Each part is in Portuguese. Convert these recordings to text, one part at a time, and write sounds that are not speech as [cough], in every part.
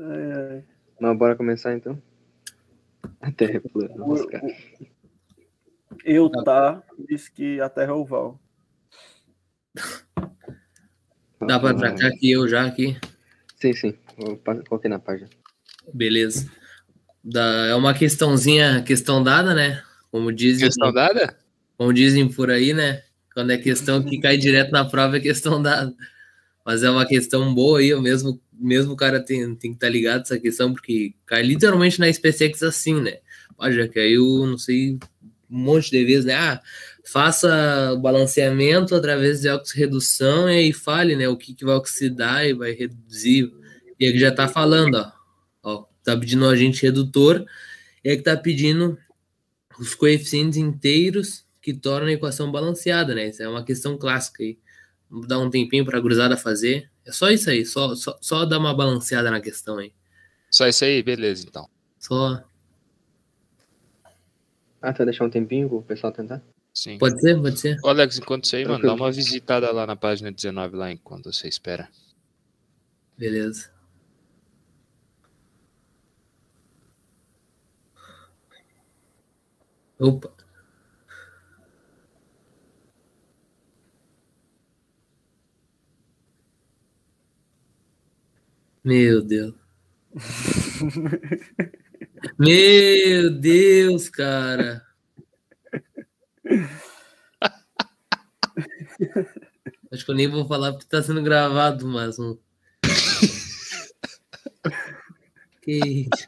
É, é. Mas bora começar então? A Terra é plana, Eu tá disse que a Terra é oval. Dá pra tratar aqui, eu já aqui. Sim, sim. Eu coloquei na página. Beleza. Da, é uma questãozinha, questão dada, né? Como dizem, Questão dada? como dizem por aí, né? Quando é questão que cai direto na prova, é questão dada. Mas é uma questão boa aí, eu mesmo, mesmo o cara tem, tem que estar ligado nessa questão, porque cai literalmente na SpaceX assim, né? Ó, já caiu, não sei, um monte de vezes, né? Ah, faça balanceamento através de oxirredução e aí fale, né? O que, que vai oxidar e vai reduzir. E aqui já tá falando, ó. ó tá pedindo um agente redutor, e aqui tá pedindo os coeficientes inteiros que tornam a equação balanceada, né? Isso é uma questão clássica aí. Vamos dar um tempinho para a gurizada fazer. É só isso aí, só, só, só dar uma balanceada na questão aí. Só isso aí? Beleza, então. Só. Ah, tu vai deixar um tempinho pro pessoal tentar? Sim. Pode ser, pode ser. Ô, Alex, enquanto isso aí, mano, dá uma visitada lá na página 19 lá enquanto você espera. Beleza. Opa. Meu Deus. Meu Deus, cara. Acho que eu nem vou falar porque tá sendo gravado, mas um. Que isso?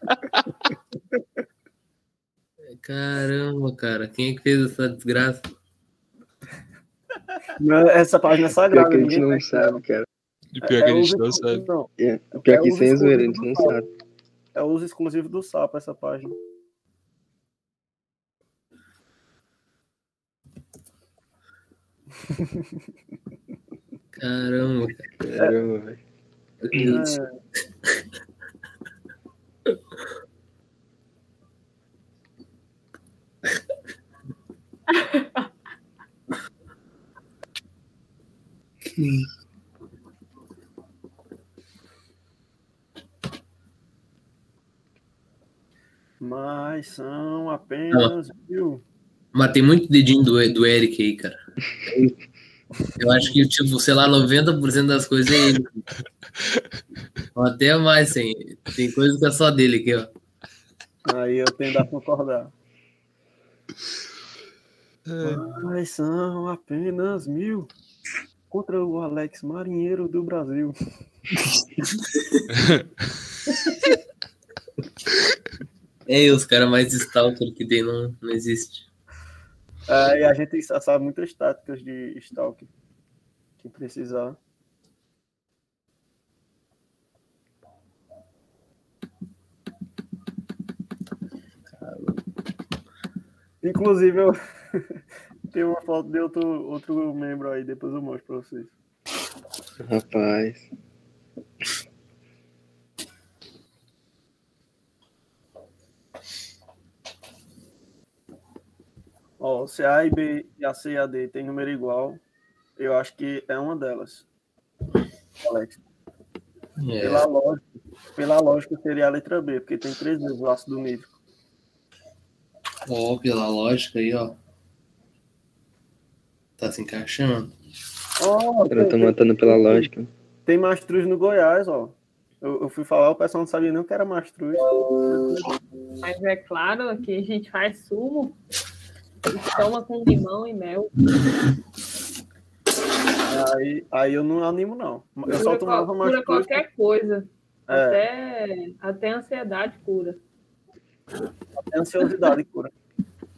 Caramba, cara. Quem é que fez essa desgraça? Não, Essa página é sagrada. que a gente não sabe, cara. E pior que a É gente não sabe. não. É, pior É que sem zoeira, a gente do não sabe. É o uso exclusivo do sapo essa página. [laughs] Caramba, Caramba, velho. É, [laughs] mas são apenas mil. Matei muito dedinho do, do Eric aí, cara. Eu acho que, tipo, sei lá, 90% das coisas é ele. Até mais, assim. Tem coisa que é só dele aqui, ó. Aí eu tendo a concordar. Mas são apenas mil contra o Alex Marinheiro do Brasil. [laughs] É, os caras mais stalker que tem não, não existe. É, e a gente sa- sabe muitas táticas de stalker. Que precisar. Inclusive, eu [laughs] tenho uma foto de outro, outro membro aí, depois eu mostro pra vocês. Rapaz. Ó, se a A e B e a C e a D tem número igual, eu acho que é uma delas. Alex. É, Pela lógica, pela lógica seria a letra B, porque tem três vezes o ácido nítrico. ó, pela lógica aí, ó. Tá se encaixando. Ó, O cara tá tem, matando pela lógica. tem mastruz no Goiás, ó. Eu, eu fui falar, o pessoal não sabia nem o que era mastruz. Mas é claro que a gente faz sumo e toma com limão e mel. Aí, aí eu não animo, não. Eu só Cura, tomava qual- cura mastruz. qualquer coisa. É, Até, até ansiedade cura. até ansiosidade cura.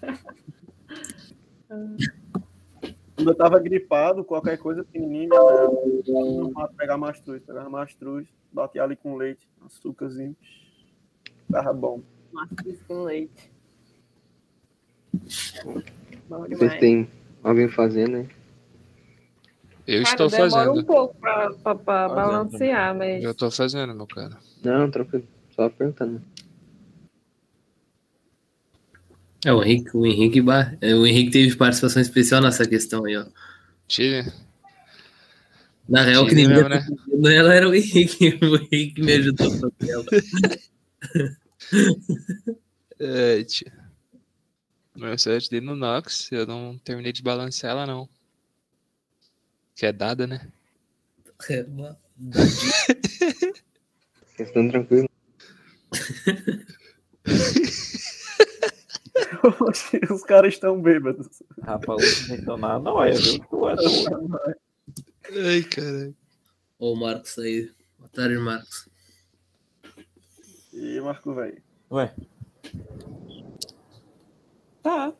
[laughs] Quando eu tava gripado, qualquer coisa pequenininha, não dava pegar mastruz. Pegava mastruz, batia ali com leite, açúcarzinho. Tava bom. Mastruz com leite. Demais. tem alguém fazendo, hein? Eu Cara, estou demora fazendo. um pouco pra, pra, pra balancear, mas Eu tô fazendo, meu cara. Não, tranquilo. Só perguntando. É, o Henrique, o Henrique, é, o Henrique teve participação especial nessa questão aí, ó. Tire. Na real, que Sim, nem mesmo, né? não ela era o Henrique. [laughs] O Henrique me ajudou a fazer ela. É, tia. Mas eu ajudei no Nox, eu não terminei de balancear ela, não. Que é dada, né? É [laughs] uma- Questão tranquila. [laughs] Os caras estão bêbados. Rapaz, então na noia, viu? Tu é doido. Ai, caralho. O Marcos aí. Boa tarde, Marcos. E Marco, velho. Ué. Tá.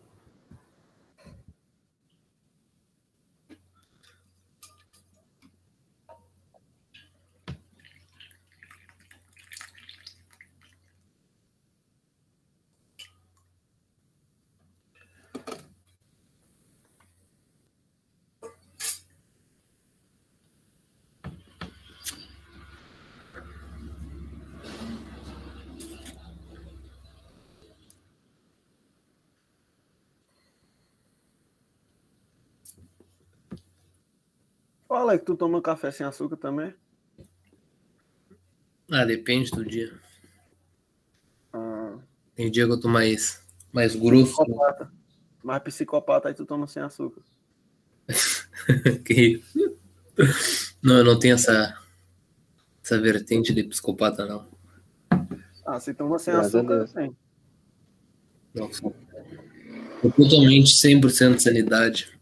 Fala aí que tu toma café sem açúcar também. Ah, depende do dia. Ah, Tem dia que eu tô mais, mais grosso. psicopata. Mas psicopata aí tu toma sem açúcar. [laughs] que... Não, eu não tenho essa, essa vertente de psicopata, não. Ah, se toma sem a açúcar, tem. Não, totalmente 100% de sanidade.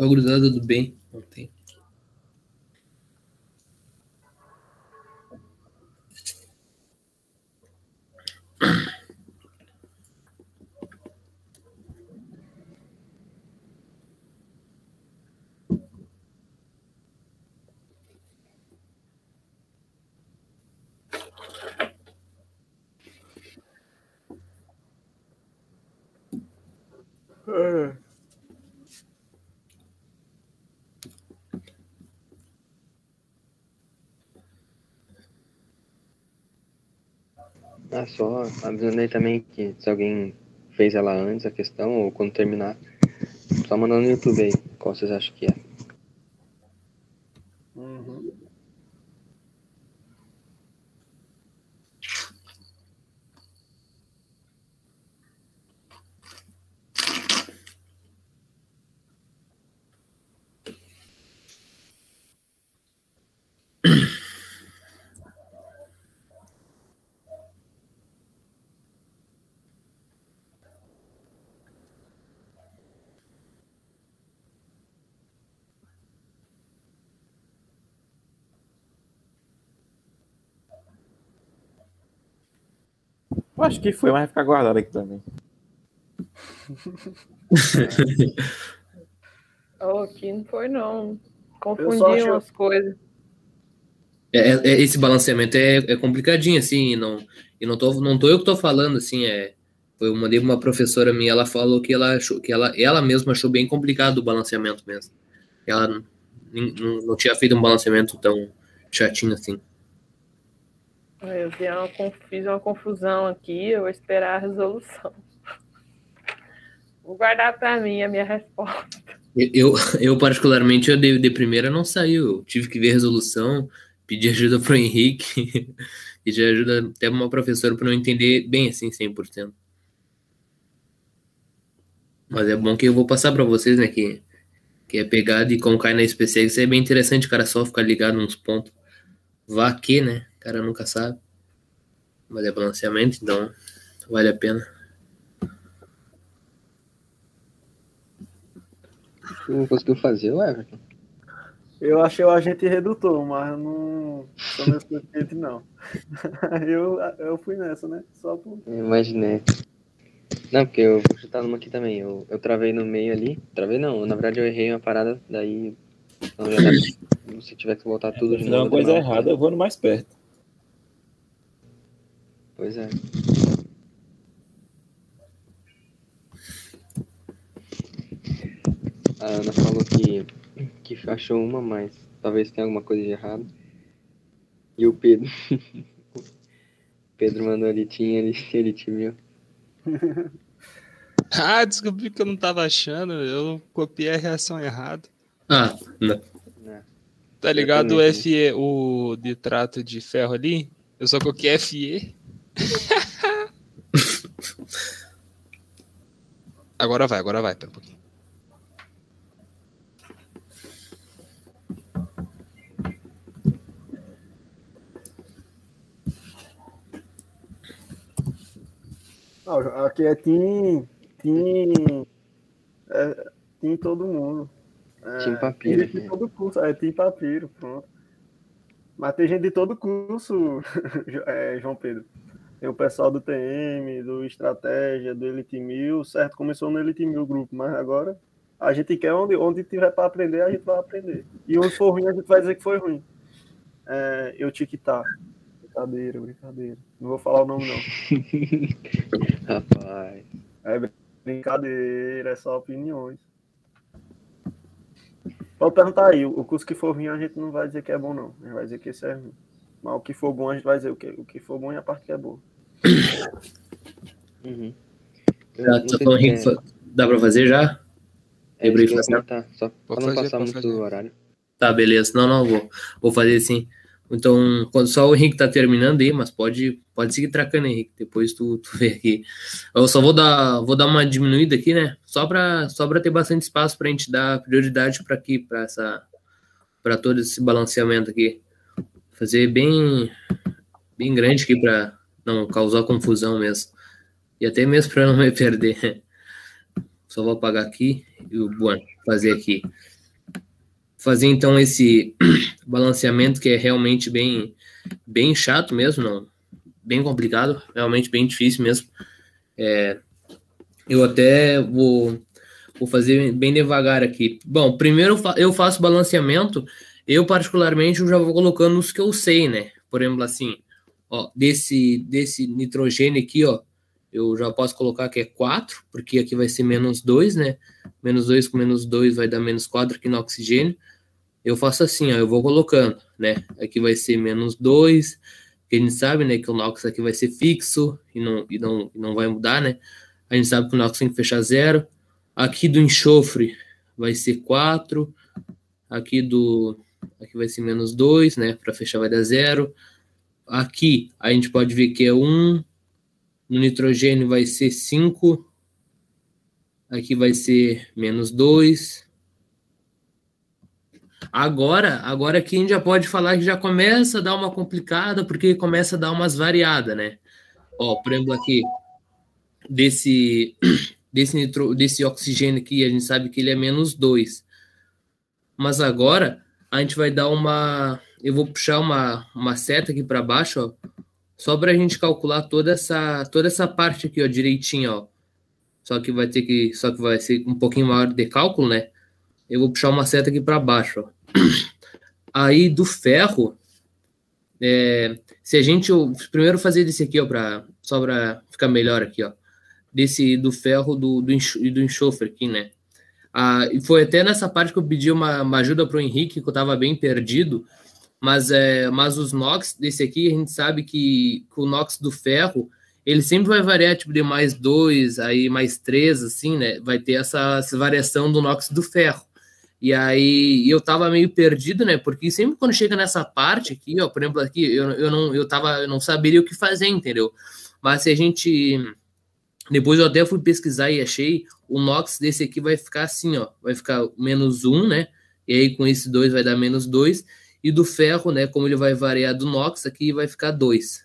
Só grudada do bem, não tem. Só avisando aí também que se alguém fez ela antes, a questão, ou quando terminar, só mandando no YouTube aí, qual vocês acham que é. Eu acho que foi, mas vai ficar guardado aqui também. [laughs] Oh, aqui não foi, não. Eu Confundi só acho- umas coisas. É, é- esse balanceamento é, é complicadinho, assim, e não, e não, tô, não tô eu que tô falando, assim, é, eu mandei pra uma professora minha, ela falou que ela achou, que ela, ela mesma achou bem complicado o balanceamento mesmo. Ela não, não, não tinha feito um balanceamento tão chatinho assim. Eu uma, fiz uma confusão aqui, eu vou esperar a resolução. [laughs] Vou guardar para mim a minha resposta. Eu, eu particularmente, eu de, de primeira não saiu, eu tive que ver a resolução, pedir ajuda pro Henrique, [laughs] e já ajuda até uma professora para não entender bem assim, 100%. Mas é bom que eu vou passar para vocês, né, que, que é pegado e como cai na SPC, isso é bem interessante, o cara só ficar ligado nos pontos. Vá aqui, né, o cara nunca sabe. Mas é balanceamento, então vale a pena. Tu não conseguiu fazer, o Everton? Eu achei o agente redutor, mas eu não sou meu suficiente, não. [laughs] eu, eu fui nessa, né? Só por. Eu imaginei. Não, porque eu vou chutar numa aqui também. Eu, eu travei no meio ali. Travei não, na verdade eu errei uma parada, daí. Dar. Se tiver que voltar tudo de Se não novo. uma coisa errada, eu vou no mais perto. Pois é. A Ana falou que, que achou uma, mas talvez tenha alguma coisa de errado. E o Pedro. [laughs] Pedro mandou ele tinha, ele, ele te viu. [laughs] Ah, descobri que eu não tava achando. Eu copiei a reação errada. Ah, não. né? Tá ligado o. FE, o nitrato de ferro ali? Eu só coloquei FE. [laughs] agora vai, agora vai, pera um pouquinho. Não, aqui é Team. Team. É, team todo mundo. É, Team tem Papiro aqui. todo curso, é Team Papiro, pronto. Mas tem gente de todo curso, [laughs] é, João Pedro. Tem o pessoal do TM, do Estratégia, do Elite Mil, certo? Começou no Elite Mil grupo, mas agora a gente quer onde, onde tiver para aprender, a gente vai aprender. E onde for ruim, a gente vai dizer que foi ruim. É, eu tic-tac. Brincadeira, brincadeira. Não vou falar o nome, não. [laughs] Rapaz. É brincadeira, é só opiniões. Pode perguntar aí, o curso que for ruim a gente não vai dizer que é bom, não. A gente vai dizer que esse é ruim. Mas o que for bom a gente vai dizer o que, o que for bom e a parte que é boa. Uhum. Já, só falando, Henrique, é- dá pra fazer já? é Lembrei que de fazer. comentar, Só pra não fazer, passar muito fazer. do horário. Tá, beleza. Não, não, vou, vou fazer sim. Então, quando só o Henrique tá terminando aí, mas pode, pode seguir tracando, Henrique. Depois tu, tu vê aqui. Eu só vou dar, vou dar uma diminuída aqui, né? Só para só pra ter bastante espaço pra gente dar prioridade para aqui, para essa para todo esse balanceamento aqui. Fazer bem bem grande aqui para não causar confusão mesmo. E até mesmo para não me perder. Só vou apagar aqui e o bueno, fazer aqui. Fazer então esse [clears throat] balanceamento que é realmente bem bem chato mesmo, não, bem complicado, realmente bem difícil mesmo. É, eu até vou, vou fazer bem devagar aqui. Bom, primeiro eu faço balanceamento, eu particularmente eu já vou colocando os que eu sei, né? Por exemplo, assim, ó, desse, desse nitrogênio aqui, ó, eu já posso colocar que é 4, porque aqui vai ser menos 2, né? Menos 2 com menos 2 vai dar menos 4 aqui no oxigênio. Eu faço assim, ó, eu vou colocando, né? Aqui vai ser menos 2, que a gente sabe, né, que o NOx aqui vai ser fixo e não, e não, e não vai mudar, né? A gente sabe que o NOx tem que fechar zero. Aqui do enxofre vai ser 4. Aqui do. Aqui vai ser menos 2, né? Para fechar vai dar zero. Aqui a gente pode ver que é 1. No nitrogênio vai ser 5. Aqui vai ser menos 2. Agora, agora aqui a gente já pode falar que já começa a dar uma complicada, porque começa a dar umas variadas, né? Ó, por exemplo, aqui, desse, [coughs] desse, nitro, desse oxigênio aqui, a gente sabe que ele é menos 2. Mas agora, a gente vai dar uma... Eu vou puxar uma, uma seta aqui para baixo, ó, só para a gente calcular toda essa, toda essa parte aqui, ó, direitinho, ó. Só que vai ter que... Só que vai ser um pouquinho maior de cálculo, né? Eu vou puxar uma seta aqui para baixo, ó. [clears throat] Aí do ferro, é, se a gente primeiro fazer desse aqui, ó, pra, só para ficar melhor aqui, ó, desse do ferro do, do, enxo- do enxofre aqui, né? Ah, foi até nessa parte que eu pedi uma, uma ajuda pro Henrique, que eu tava bem perdido, mas, é, mas os NOx desse aqui, a gente sabe que, que o NOx do ferro, ele sempre vai variar, tipo, de mais dois, aí mais três, assim, né? Vai ter essa, essa variação do NOx do ferro. E aí eu tava meio perdido, né? Porque sempre quando chega nessa parte aqui, ó, por exemplo, aqui, eu, eu não eu tava, eu não saberia o que fazer, entendeu? Mas se a gente depois eu até fui pesquisar e achei o NOx desse aqui vai ficar assim, ó, vai ficar menos um, né? E aí com esse dois vai dar menos dois e do ferro, né, como ele vai variar do NOx aqui vai ficar dois.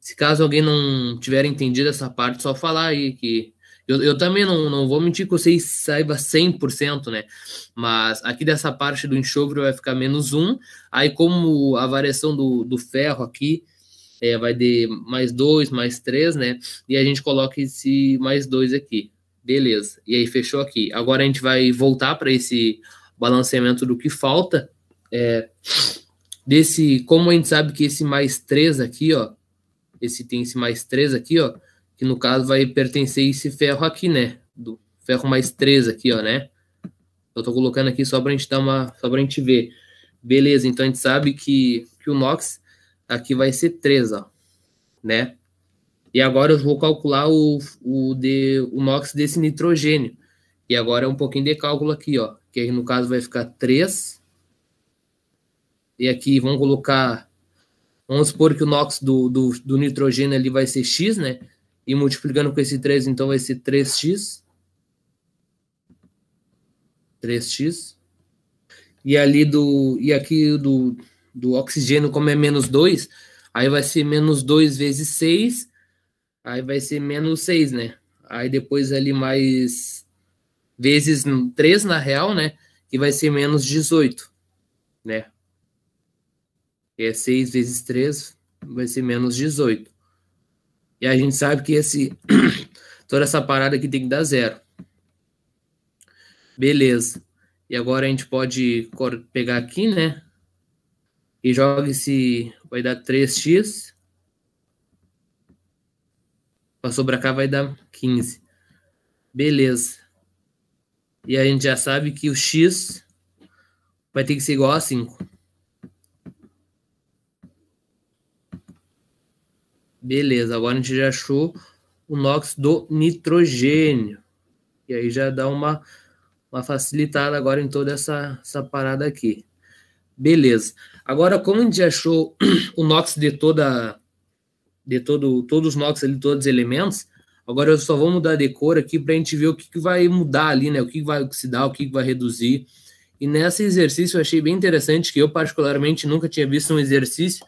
Se caso alguém não tiver entendido essa parte, só falar aí que eu, eu também não, não vou mentir que vocês saiba 100%, né? Mas aqui dessa parte do enxofre vai ficar menos um. Aí, como a variação do, do ferro aqui é, vai de mais dois, mais três, né? E a gente coloca esse mais dois aqui. Beleza. E aí, fechou aqui. Agora a gente vai voltar para esse balanceamento do que falta. É, desse, como a gente sabe que esse mais três aqui, ó. Esse tem esse mais três aqui, ó que no caso vai pertencer esse ferro aqui, né? Do ferro mais 3 aqui, ó, né? Eu tô colocando aqui só pra gente dar uma, só pra gente ver. Beleza, então a gente sabe que, que o NOx aqui vai ser 3, ó, né? E agora eu vou calcular o, o, de, o NOx desse nitrogênio. E agora é um pouquinho de cálculo aqui, ó. Que aí no caso vai ficar 3. E aqui vamos colocar. Vamos supor que o NOx do, do, do nitrogênio ali vai ser X, né? E multiplicando com esse 3, então vai ser 3x. 3x. E ali do. E aqui do, do oxigênio, como é menos 2, aí vai ser menos 2 vezes 6, aí vai ser menos 6, né? Aí depois ali mais vezes 3 na real, né? Que vai ser menos 18, né? Que é 6 vezes 3 vai ser menos 18. E a gente sabe que esse [clears throat] toda essa parada aqui tem que dar zero. Beleza. E agora a gente pode pegar aqui, né? E joga esse. Vai dar 3x. Passou para cá vai dar 15. Beleza. E a gente já sabe que o x vai ter que ser igual a 5. Beleza, agora a gente já achou o NOx do nitrogênio. E aí já dá uma, uma facilitada agora em toda essa, essa parada aqui. Beleza. Agora, como a gente achou [clears throat] o NOx de toda de todo, todos os NOx ali, todos os elementos, agora eu só vou mudar de cor aqui para a gente ver o que, que vai mudar ali, né? O que, que vai oxidar, o que, que vai reduzir. E nesse exercício eu achei bem interessante, que eu particularmente nunca tinha visto um exercício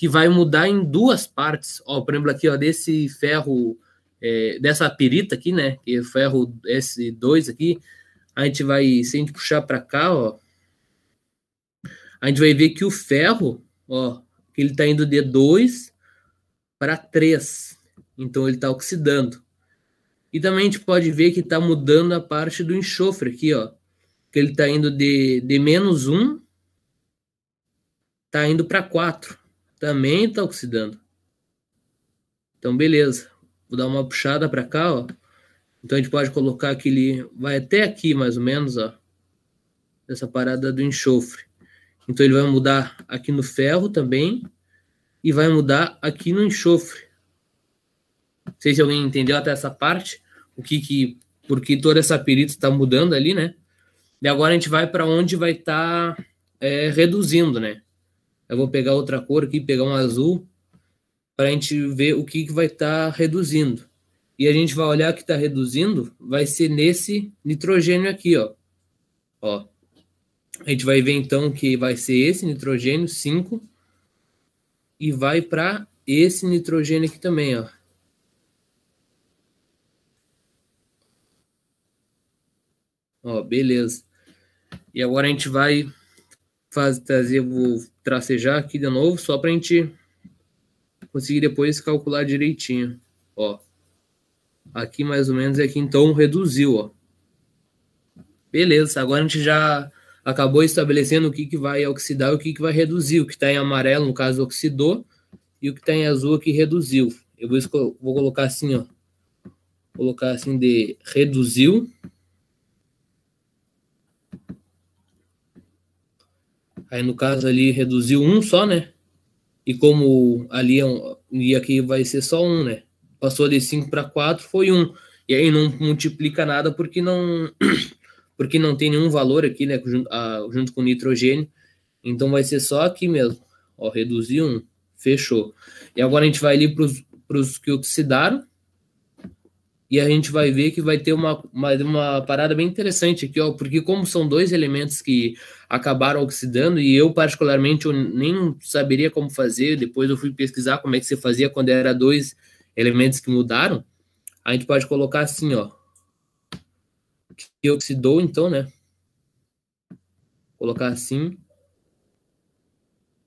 que vai mudar em duas partes. Ó, por exemplo, aqui, ó, desse ferro, é, dessa pirita aqui, né? Que é o ferro S2 aqui, a gente vai, se a gente puxar para cá, ó, a gente vai ver que o ferro, ó, ele está indo de 2 para 3. Então ele está oxidando. E também a gente pode ver que está mudando a parte do enxofre aqui, ó. Que ele está indo de, de menos 1, está indo para 4 também está oxidando. Então, beleza. Vou dar uma puxada para cá, ó. Então, a gente pode colocar aquele... Vai até aqui, mais ou menos, ó. Essa parada do enxofre. Então, ele vai mudar aqui no ferro também. E vai mudar aqui no enxofre. Não sei se alguém entendeu até essa parte. O que que... Porque toda essa perita está mudando ali, né? E agora a gente vai para onde vai estar tá, é, reduzindo, né? Eu vou pegar outra cor aqui, pegar um azul, para a gente ver o que, que vai estar tá reduzindo. E a gente vai olhar que está reduzindo, vai ser nesse nitrogênio aqui, ó. ó. A gente vai ver então que vai ser esse nitrogênio 5 e vai para esse nitrogênio aqui também, ó. Ó, beleza. E agora a gente vai fazer, vou tracejar aqui de novo, só para a gente conseguir depois calcular direitinho. Ó, aqui mais ou menos é que então reduziu, ó. Beleza, agora a gente já acabou estabelecendo o que, que vai oxidar e o que, que vai reduzir. O que está em amarelo, no caso, oxidou, e o que está em azul aqui reduziu. Eu vou, vou colocar assim, ó. Colocar assim de reduziu. Aí no caso ali reduziu um só, né? E como ali é um, e aqui vai ser só um, né? Passou de 5 para 4, foi um. E aí não multiplica nada porque não [clears throat] porque não tem nenhum valor aqui, né, junto, a, junto com nitrogênio. Então vai ser só aqui mesmo. Ó, reduziu um, fechou. E agora a gente vai ali para os que oxidaram e a gente vai ver que vai ter uma, uma, uma, parada bem interessante aqui, ó, porque como são dois elementos que acabaram oxidando, e eu particularmente eu nem saberia como fazer, depois eu fui pesquisar como é que você fazia quando era dois elementos que mudaram, a gente pode colocar assim, ó, que oxidou então, né, colocar assim,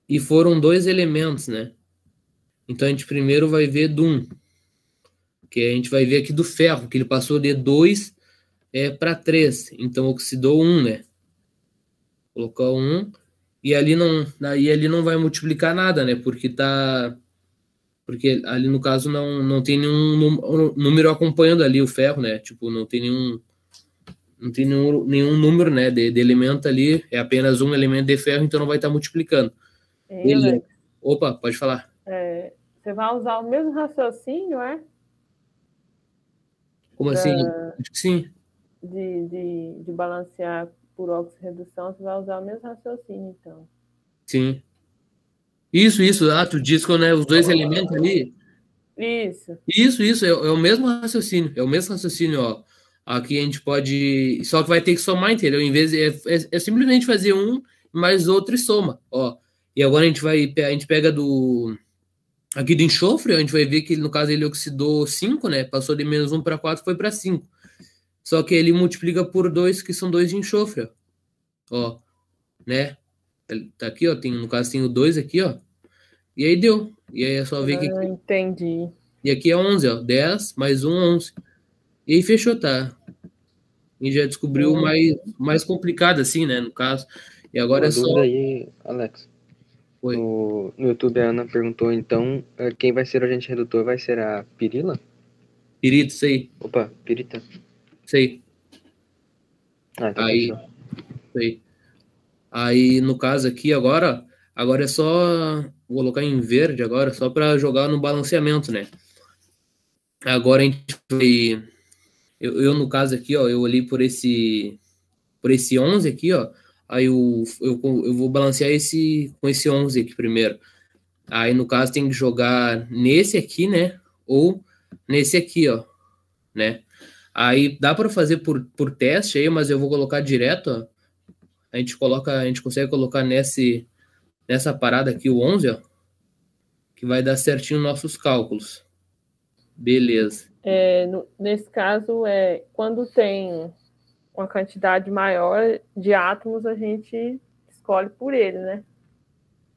e foram dois elementos, né, então a gente primeiro vai ver Dum, que a gente vai ver aqui do ferro, que ele passou de 2 é, para 3, então oxidou 1, um, né? Colocou 1, um, e ali não, aí ali não vai multiplicar nada, né? Porque tá porque ali no caso não, não tem nenhum número acompanhando ali o ferro, né? Tipo, não tem nenhum não tem nenhum, nenhum número, né, de, de elemento ali, é apenas um elemento de ferro, então não vai estar tá multiplicando. É, Ele... Opa, pode falar. É, você vai usar o mesmo raciocínio, é? Como assim? Da- Acho que sim. De, de, de balancear por oxirredução, você vai usar o mesmo raciocínio, então. Sim. Isso, isso. Ah, tu diz que né, os dois elementos ali. Isso. Isso, isso. É, é o mesmo raciocínio. É o mesmo raciocínio, ó. Aqui a gente pode. Só que vai ter que somar, entendeu? Em vez. É, é- é simplesmente fazer um mais outro e soma, ó. E agora a gente vai. A gente pega do. Aqui do enxofre, a gente vai ver que no caso ele oxidou 5, né? Passou de menos 1 para 4, foi para 5. Só que ele multiplica por 2, que são 2 de enxofre, ó. Ó, né? Ele Tá aqui, ó. Tem, no caso tem o 2 aqui, ó. E aí deu. E aí é só ver que Ah, entendi. e aqui é 11, ó. 10 mais 1, 11. E aí fechou, tá? E já descobriu o Hum. mais, mais complicado, assim, né? No caso. E agora Uma é só. aí, Alex. Oi. No, no YouTube a Ana perguntou, então, eh, quem vai ser o agente redutor vai ser a Pirila? Pirito, aí. Opa, Pirita. Aí. Ah, então Aí. fechou. Isso aí. No caso aqui, agora, agora é só. Vou colocar em verde agora, só para jogar no balanceamento, né? Agora a gente vai. Eu, eu, no caso aqui, ó, eu olhei por esse. Por esse 11 aqui, ó. Aí eu, eu, eu vou balancear esse com esse 11 aqui primeiro. Aí, no caso, tem que jogar nesse aqui, né? Ou nesse aqui, ó. Né? Aí dá para fazer por, por teste aí, mas eu vou colocar direto, ó. A gente coloca, a gente consegue colocar nesse nessa parada aqui o 11, ó, que vai dar certinho nossos cálculos. Beleza. É, no- nesse caso, é, quando tem uma quantidade maior de átomos, a gente escolhe por ele, né?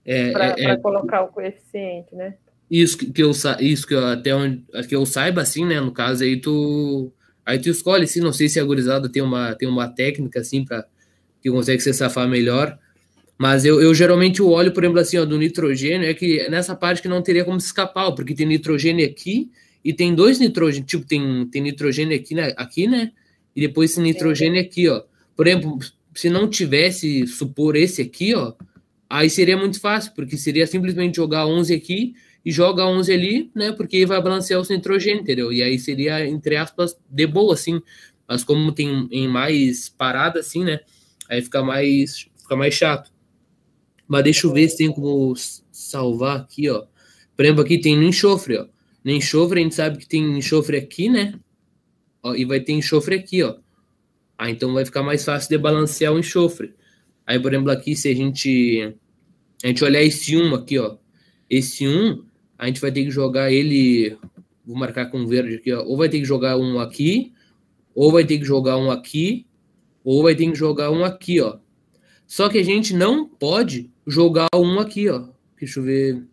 É, Para é- é colocar o coeficiente, né? isso que eu isso que eu, até onde que eu saiba assim, né, no caso aí tu aí tu escolhe, assim, não sei se a gurizada tem uma tem uma técnica assim para que consegue se safar melhor. Mas eu, eu geralmente olho, por exemplo, assim, ó, do nitrogênio, é que nessa parte que não teria como se escapar, porque tem nitrogênio aqui e tem dois nitrogênios, tipo, tem, tem nitrogênio aqui, né, aqui, né? E depois esse nitrogênio aqui, ó. Por exemplo, se não tivesse, supor, esse aqui, ó, aí seria muito fácil, porque seria simplesmente jogar 11 aqui e joga 11 ali, né? Porque vai balancear os nitrogênio, entendeu? E aí seria, entre aspas, de boa, assim. Mas como tem em mais parada, assim, né? Aí fica mais, fica mais chato. Mas deixa eu ver se tem como salvar aqui, ó. Por exemplo, aqui tem no enxofre, ó. No enxofre a gente sabe que tem enxofre aqui, né? Ó, e vai ter enxofre aqui, ó. Ah, então vai ficar mais fácil de balancear o enxofre. Aí, por exemplo, aqui, se a gente, a gente olhar esse 1 aqui, ó. Esse 1, a gente vai ter que jogar ele. Vou marcar com verde aqui, ó. Ou vai ter que jogar um aqui, ou vai ter que jogar um aqui, ou vai ter que jogar um aqui, ó. Só que a gente não pode jogar um aqui, ó. Deixa eu ver.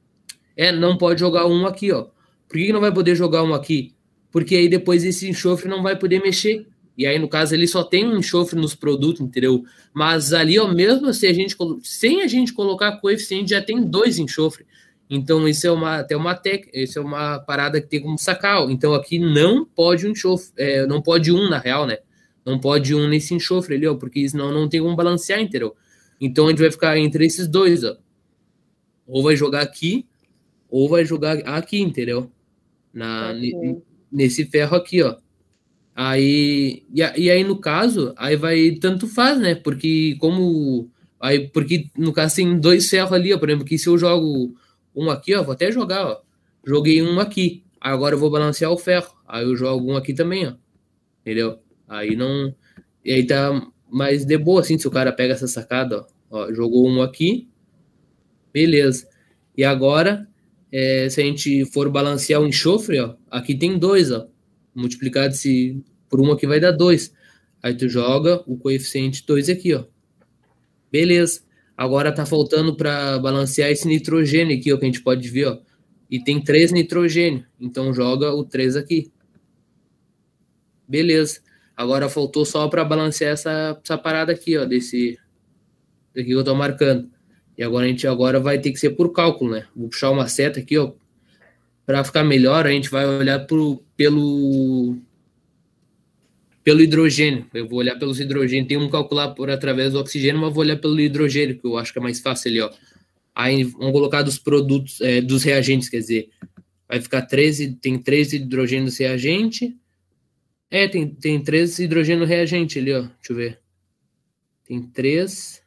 É, não pode jogar um aqui, ó. Por que que não vai poder jogar um aqui? Porque aí depois esse enxofre não vai poder mexer. E aí, no caso, ele só tem um enxofre nos produtos, entendeu? Mas ali, ó, mesmo se a gente, sem a gente colocar coeficiente, já tem dois enxofre. Então, isso é uma, até uma tec, isso é uma parada que tem como sacar. Então, aqui não pode um enxofre, é, não pode um, na real, né? Não pode um nesse enxofre ali, ó, porque senão não tem como balancear, entendeu? Então, a gente vai ficar entre esses dois, ó. Ou vai jogar aqui, ou vai jogar aqui, entendeu? Na. Ne- nesse ferro aqui, ó. Aí, e, e aí, no caso, aí vai, tanto faz, né? Porque como, aí, porque no caso tem dois ferros ali, ó, por exemplo, que se eu jogo um aqui, ó, vou até jogar, ó. Joguei um aqui, agora eu vou balancear o ferro, aí eu jogo um aqui também, ó. Entendeu? Aí não, e aí tá mais de boa, assim, se o cara pega essa sacada, ó. Ó, jogou um aqui, beleza. E agora, é, se a gente for balancear o enxofre, ó, aqui tem dois, ó multiplicado se por um aqui vai dar 2. Aí tu joga o coeficiente 2 aqui, ó. Beleza. Agora tá faltando para balancear esse nitrogênio aqui, ó, que a gente pode ver, ó. E tem três nitrogênio, então joga o 3 aqui. Beleza. Agora faltou só para balancear essa, essa parada aqui, ó, desse daqui que eu tô marcando. E agora a gente agora vai ter que ser por cálculo, né? Vou puxar uma seta aqui, ó, para ficar melhor, a gente vai olhar pro, pelo pelo hidrogênio. Eu vou olhar pelos hidrogênios. Tem um calcular por através do oxigênio, mas vou olhar pelo hidrogênio, que eu acho que é mais fácil ali, ó. Aí vamos colocar dos produtos, é, dos reagentes, quer dizer. Vai ficar 13, tem 3 hidrogênios reagente. É, tem, tem 3 hidrogênio reagente ali, ó. Deixa eu ver. Tem 3.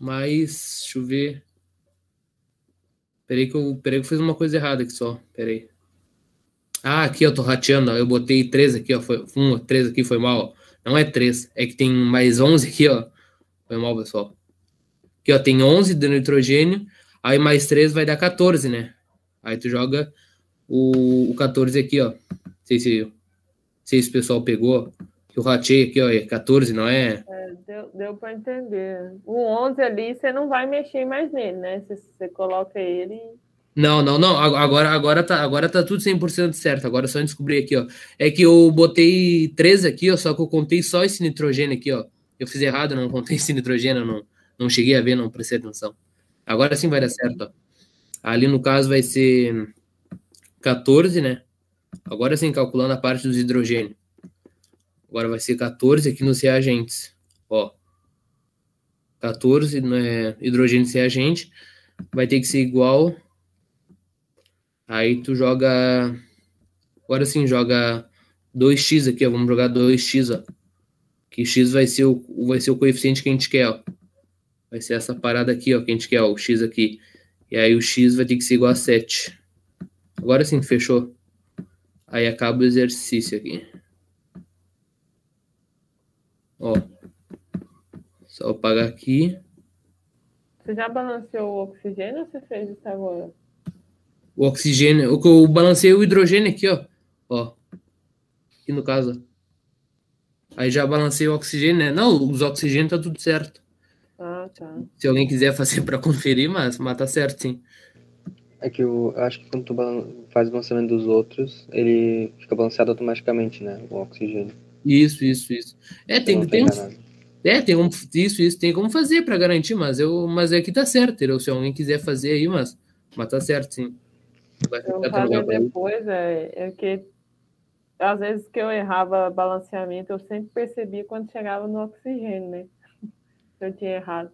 Mais, deixa eu ver. Peraí que eu, peraí que eu fiz uma coisa errada aqui só. Peraí. Ah, aqui eu tô rateando, ó. Eu botei 3 aqui, ó. Foi, um, 3 aqui foi mal. ó. Não é 3, é que tem mais 11 aqui, ó. Foi mal, pessoal. Aqui, ó, tem 11 de nitrogênio. Aí mais 3 vai dar 14, né? Aí tu joga o, o 14 aqui, ó. Não sei se, não sei se o pessoal pegou. Que eu ratei aqui, ó. É 14, não é? É, deu, deu para entender. O 11 ali, você não vai mexer mais nele, né? Você, você coloca ele. Não, não, não. Ag- Agora, agora, tá, agora tá tudo 100% certo. Agora é só descobrir aqui, ó. É que eu botei 13 aqui, ó. Só que eu contei só esse nitrogênio aqui, ó. Eu fiz errado, não contei esse nitrogênio, não, não cheguei a ver, não prestei atenção. Agora sim vai dar certo, ó. Ali no caso vai ser 14, né? Agora sim, calculando a parte dos hidrogênios. Agora vai ser 14 aqui nos reagentes. Ó. 14 né, hidrogênio reagente. Vai ter que ser igual. Aí tu joga. Agora sim, joga 2x aqui, ó. Vamos jogar 2x, ó. Que x vai ser o, vai ser o coeficiente que a gente quer, ó. Vai ser essa parada aqui, ó, que a gente quer, ó, o x aqui. E aí o x vai ter que ser igual a 7. Agora sim, fechou. Aí acaba o exercício aqui. Ó. Só apagar aqui. Você já balanceou o oxigênio ou você fez isso agora? O oxigênio. o que Eu balancei o hidrogênio aqui, ó. Ó. Aqui no caso. ó. Aí já balancei o oxigênio, né? Não, os oxigênios tá tudo certo. Ah, tá. Se alguém quiser fazer [laughs] para conferir, mas, mas tá certo, sim. É que eu, eu acho que quando tu faz o balanceamento dos outros, ele fica balanceado automaticamente, né? O oxigênio. Isso, isso, isso. É, Eu tem, tem, é, tem como, isso, isso, tem como fazer para garantir, mas eu, mas é que tá certo, entendeu? Se alguém quiser fazer aí, mas, mas tá certo, sim. Vai Eu ficar mim. depois é, é que às vezes que eu errava balanceamento, eu sempre percebia quando chegava no oxigênio, né? [laughs] Eu tinha errado.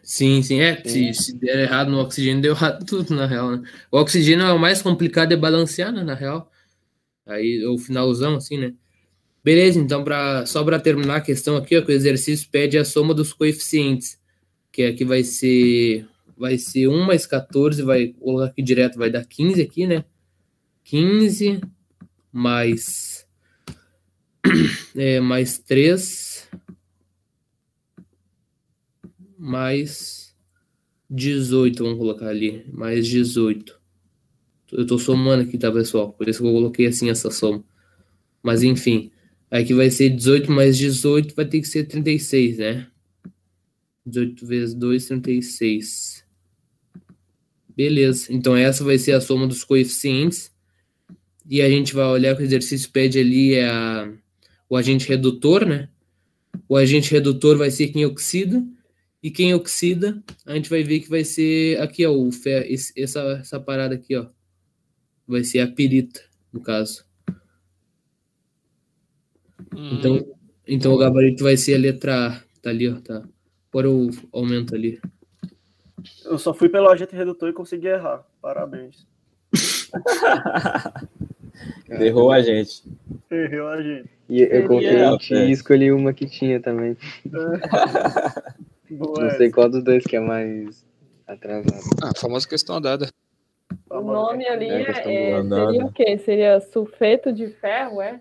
Sim, sim, é. Se, se der errado no oxigênio, deu errado [laughs] tudo, na real, né? O oxigênio é o mais complicado de balancear, né, na real. Aí, o finalzão, assim, né? Beleza, então, pra, só para terminar a questão aqui, ó, que o exercício pede a soma dos coeficientes, que aqui vai ser, vai ser 1 mais 14, vai colocar aqui direto, vai dar 15 aqui, né? 15 mais, [clears throat] é, mais 3 mais 18, vamos colocar ali, mais 18. Eu tô somando aqui, tá, pessoal? Por isso que eu coloquei assim essa soma. Mas enfim, aqui vai ser 18 mais 18, vai ter que ser 36, né? 18 vezes 2, 36. Beleza, então essa vai ser a soma dos coeficientes. E a gente vai olhar que o exercício pede ali é a, o agente redutor, né? O agente redutor vai ser quem oxida. E quem oxida, a gente vai ver que vai ser aqui, ó, o essa, essa parada aqui, ó. Vai ser a pirita, no caso. Então, então o gabarito vai ser a letra A. Tá ali, ó, tá. Eu aumento ali. Eu só fui pelo agente redutor e consegui errar. Parabéns. [laughs] Errou a gente. Errei o agente. E eu ti É. e escolhi uma que tinha também. [laughs] Boa Não essa. sei qual dos dois que é mais atrasado. Ah, a famosa questão dada. O nome ali É, é, é- seria o quê? Seria sulfeto de ferro, é?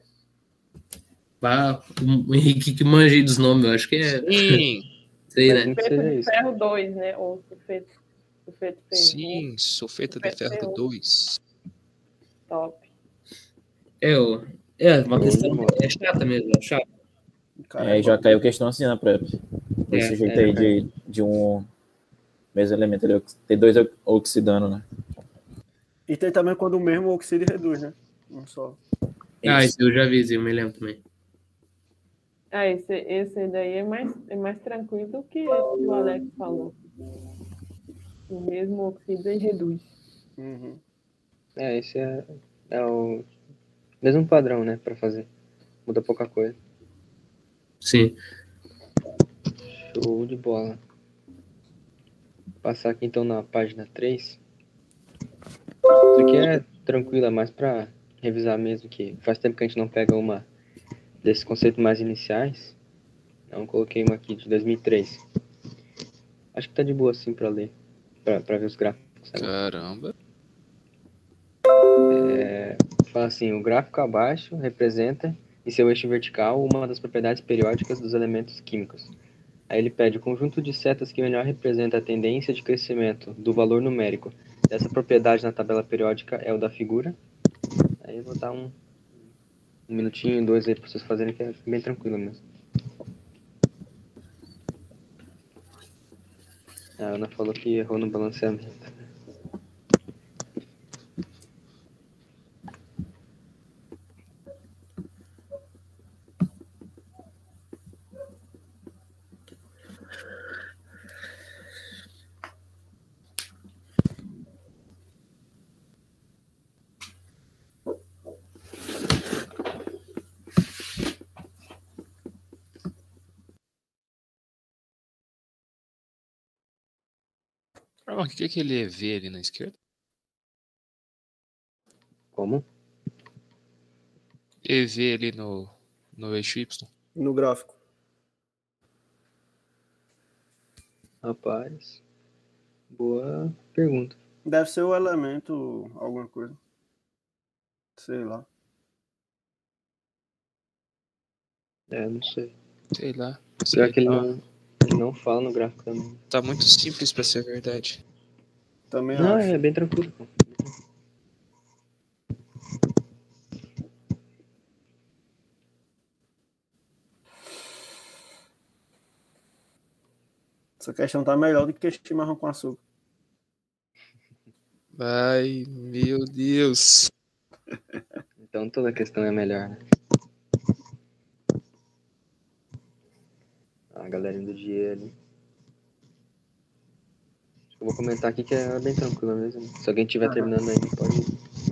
Pá, o Henrique que manjei dos nomes, eu acho que é. Sim, [laughs] Sei, né? Sulfeto de ferro 2, né? Ou sulfeto, sulfeto ferro. sim, sulfeto de ferro de 2. Top. É, é uma questão. É chata mesmo, é chata. Cara, É, aí já caiu questão assim na prep. Desse É, jeito é, aí de, de um mesmo elemento, ele tem dois oxidando, né? E tem também quando o mesmo oxida e reduz, né? Um só. Ah, Isso. esse eu já vi, esse eu me lembro também. Ah, esse, esse daí é mais, é mais tranquilo do que esse que o Alex falou. O mesmo oxida e reduz. Uhum. É, esse é, é o mesmo padrão, né, pra fazer. Muda pouca coisa. Sim. Show de bola. Vou passar aqui então na página 3. Isso aqui é tranquilo, é mais pra revisar mesmo, que faz tempo que a gente não pega uma desses conceitos mais iniciais. Então coloquei uma aqui de 2003. Acho que tá de boa assim pra ler, pra ver os gráficos. sabe? Caramba. Fala assim, o gráfico abaixo representa em seu eixo vertical uma das propriedades periódicas dos elementos químicos. Aí ele pede o conjunto de setas que melhor representa a tendência de crescimento do valor numérico dessa propriedade na tabela periódica é o da figura. Aí eu vou dar um, um minutinho, dois aí para vocês fazerem, que é bem tranquilo mesmo. A Ana falou que errou no balanceamento. Ah, o que é aquele EV ali na esquerda? Como? EV ali no, no eixo Y. No gráfico. Rapaz, boa pergunta. Deve ser o elemento, alguma coisa. Sei lá. É, não sei. Sei lá. Será Sei que ele não, ele não fala no gráfico também? Tá muito simples pra ser verdade. Também Não, acho. é bem tranquilo. Essa questão tá melhor do que chimarrão com açúcar. Ai, meu Deus. [laughs] Então toda questão é melhor, né? A galerinha do dia ali. Eu vou comentar aqui que é bem tranquilo mesmo. Se alguém tiver Aham. terminando aí, pode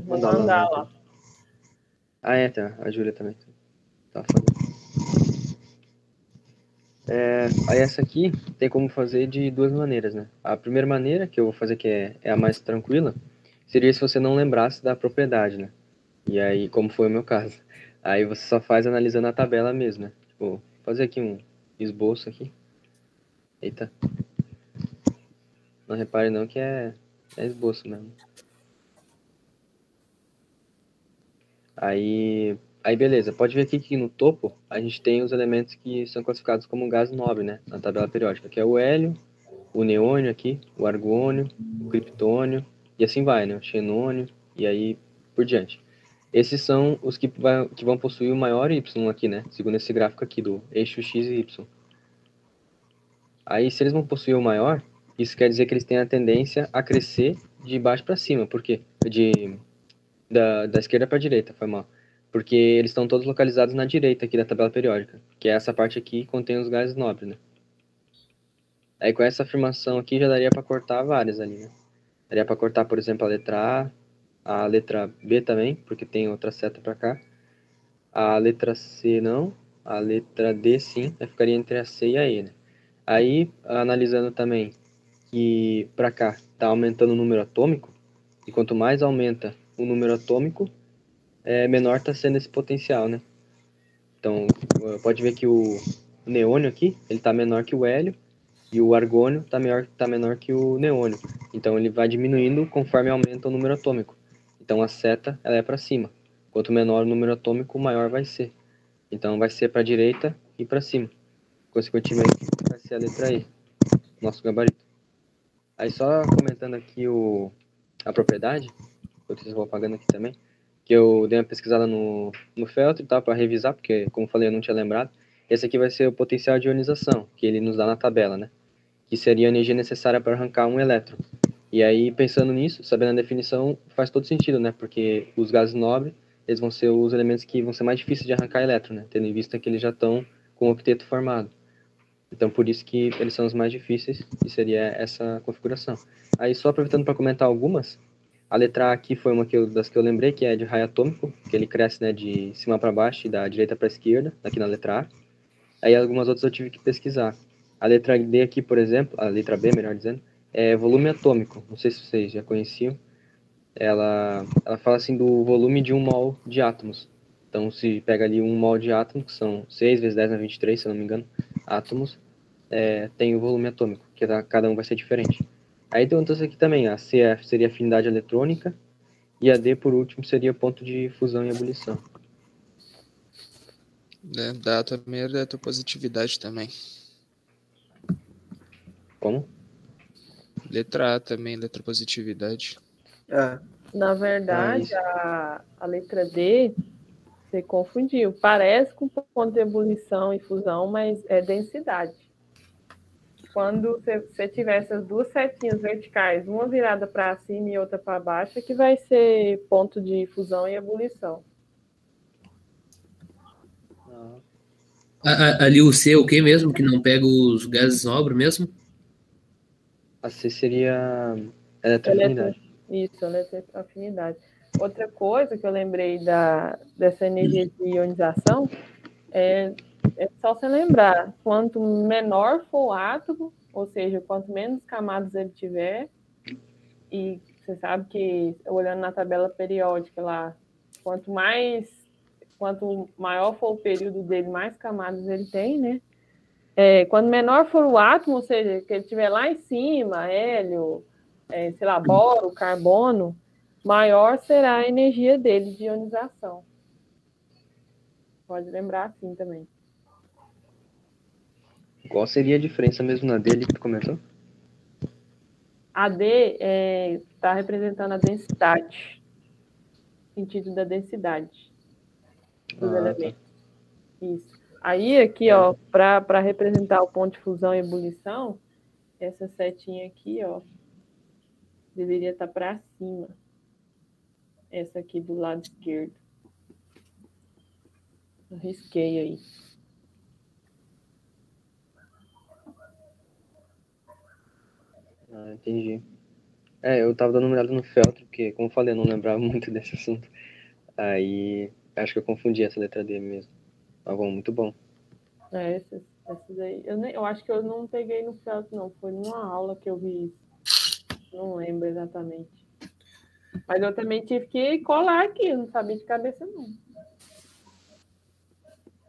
Vou mandar lá. mandar né? lá. Ah, é, tá. A Júlia também. Tá falando. É, aí essa aqui tem como fazer de duas maneiras, né? A primeira maneira, que eu vou fazer que é, é a mais tranquila, seria se você não lembrasse da propriedade, né? E aí, como foi o meu caso. [laughs] Aí você só faz analisando a tabela mesmo, né? Tipo, vou fazer aqui um esboço aqui. Eita. Não repare não que é, é esboço mesmo. Aí, aí beleza, pode ver aqui que no topo a gente tem os elementos que são classificados como gás nobre, né, na tabela periódica, que é o hélio, o neônio aqui, o argônio, o criptônio e assim vai, né, o xenônio e aí por diante. Esses são os que, vai, que vão possuir o maior Y aqui, né, segundo esse gráfico aqui do eixo X e Y. Aí se eles vão possuir o maior, isso quer dizer que eles têm a tendência a crescer de baixo para cima, por quê? De da, da esquerda para a direita, foi mal. Porque eles estão todos localizados na direita aqui da tabela periódica, que é essa parte aqui que contém os gases nobres, né? Aí com essa afirmação aqui já daria para cortar várias ali, né? Daria para cortar, por exemplo, a letra A, a letra B também, porque tem outra seta para cá. A letra C não, a letra D sim, aí ficaria entre a C e a E, né? Aí, analisando também que para cá tá aumentando o número atômico, e quanto mais aumenta o número atômico, é, menor está sendo esse potencial, né? Então, eh, pode ver que o neônio aqui, ele está menor que o hélio, e o argônio está menor, tá menor que o neônio. Então, ele vai diminuindo conforme aumenta o número atômico. Então, a seta, ela é para cima. Quanto menor o número atômico, maior vai ser. Então, vai ser para a direita e para cima. Consequentemente, vai ser a letra E, nosso gabarito. Aí, só comentando aqui o, a propriedade, vocês vão apagando aqui também, que eu dei uma pesquisada no, no Feltro, tá, para revisar, porque, como eu falei, eu não tinha lembrado. Esse aqui vai ser o potencial de ionização, que ele nos dá na tabela, né? Que seria a energia necessária para arrancar um elétron. E aí, pensando nisso, sabendo a definição, faz todo sentido, né? Porque os gases nobres, eles vão ser os elementos que vão ser mais difíceis de arrancar elétron, né? Tendo em vista que eles já estão com o octeto formado. Então, por isso que eles são os mais difíceis, e seria essa configuração. Aí, só aproveitando para comentar algumas, a letra A aqui foi uma que eu, das que eu lembrei, que é de raio atômico, que ele cresce né, de cima para baixo e da direita para esquerda, aqui na letra A. Aí algumas outras eu tive que pesquisar. A letra D aqui, por exemplo, a letra B, melhor dizendo, é volume atômico. Não sei se vocês já conheciam. ela, ela fala assim do volume de um mol de átomos. Então, se pega ali um mol de átomo, que são 6 vezes 10 na 23, se eu não me engano, átomos, é, tem o volume atômico, que tá- cada um vai ser diferente. Aí tem outras aqui também, a CF seria afinidade eletrônica, e a D, por último, seria ponto de fusão e ebulição. Né? Dá também a eletropositividade também. Como? Letra A também, eletropositividade. É, Na verdade, a, a letra D, você confundiu. Parece com ponto de ebulição e fusão, mas é densidade. Quando você, tiver essas duas setinhas verticais, uma virada para cima e outra para baixo, é que vai ser ponto de fusão e ebulição. A- a- Ali o C é o que mesmo? Que não pega os gases nobres mesmo? A C seria eletroafinidade. Isso, eletroafinidade. Outra coisa que eu lembrei da, dessa energia de ionização é, é só você lembrar, quanto menor for o átomo, ou seja, quanto menos camadas ele tiver, e você sabe que, olhando na tabela periódica lá, quanto mais, quanto maior for o período dele, mais camadas ele tem, né? É, quanto menor for o átomo, ou seja, que ele estiver lá em cima, hélio, é, sei lá, boro, carbono, maior será a energia dele de ionização. Pode lembrar assim também. Qual seria a diferença mesmo na D ali que tu comentou? A D está representando a densidade, sentido da densidade dos Ah, tá. elementos. Isso. Aí, aqui, ó, para representar o ponto de fusão e ebulição, essa setinha aqui, ó, deveria estar para cima. Essa aqui do lado esquerdo. Eu risquei aí. Ah, entendi. É, eu tava dando uma olhada no feltro, porque, como eu falei, eu não lembrava [laughs] muito desse assunto. Aí, acho que eu confundi essa letra D mesmo. Mas bom, muito bom. É, essas, essas aí. Eu, nem, eu acho que eu não peguei no feltro, não. Foi numa aula que eu vi isso. Não lembro exatamente. Mas eu também tive que colar aqui, eu não sabia de cabeça, não.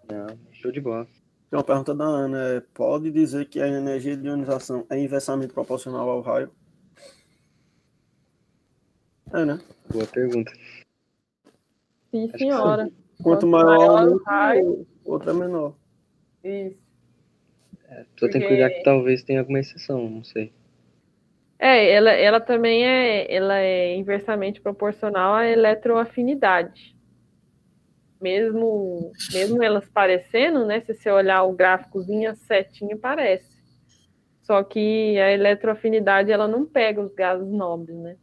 Ah, show de bola. Tem uma pergunta da Ana. é, Pode dizer que a energia de ionização é inversamente proporcional ao raio? É, né? Boa pergunta. Sim, senhora. Quanto Quanto maior, maior o raio. o outro é menor. Isso. Só tem que cuidar que talvez tenha alguma exceção, não sei. É, ela, ela também é, ela é inversamente proporcional à eletroafinidade. Mesmo, mesmo elas parecendo, né? Se você olhar o gráficozinho, a setinha parece. Só que a eletroafinidade ela não pega os gases nobres, né?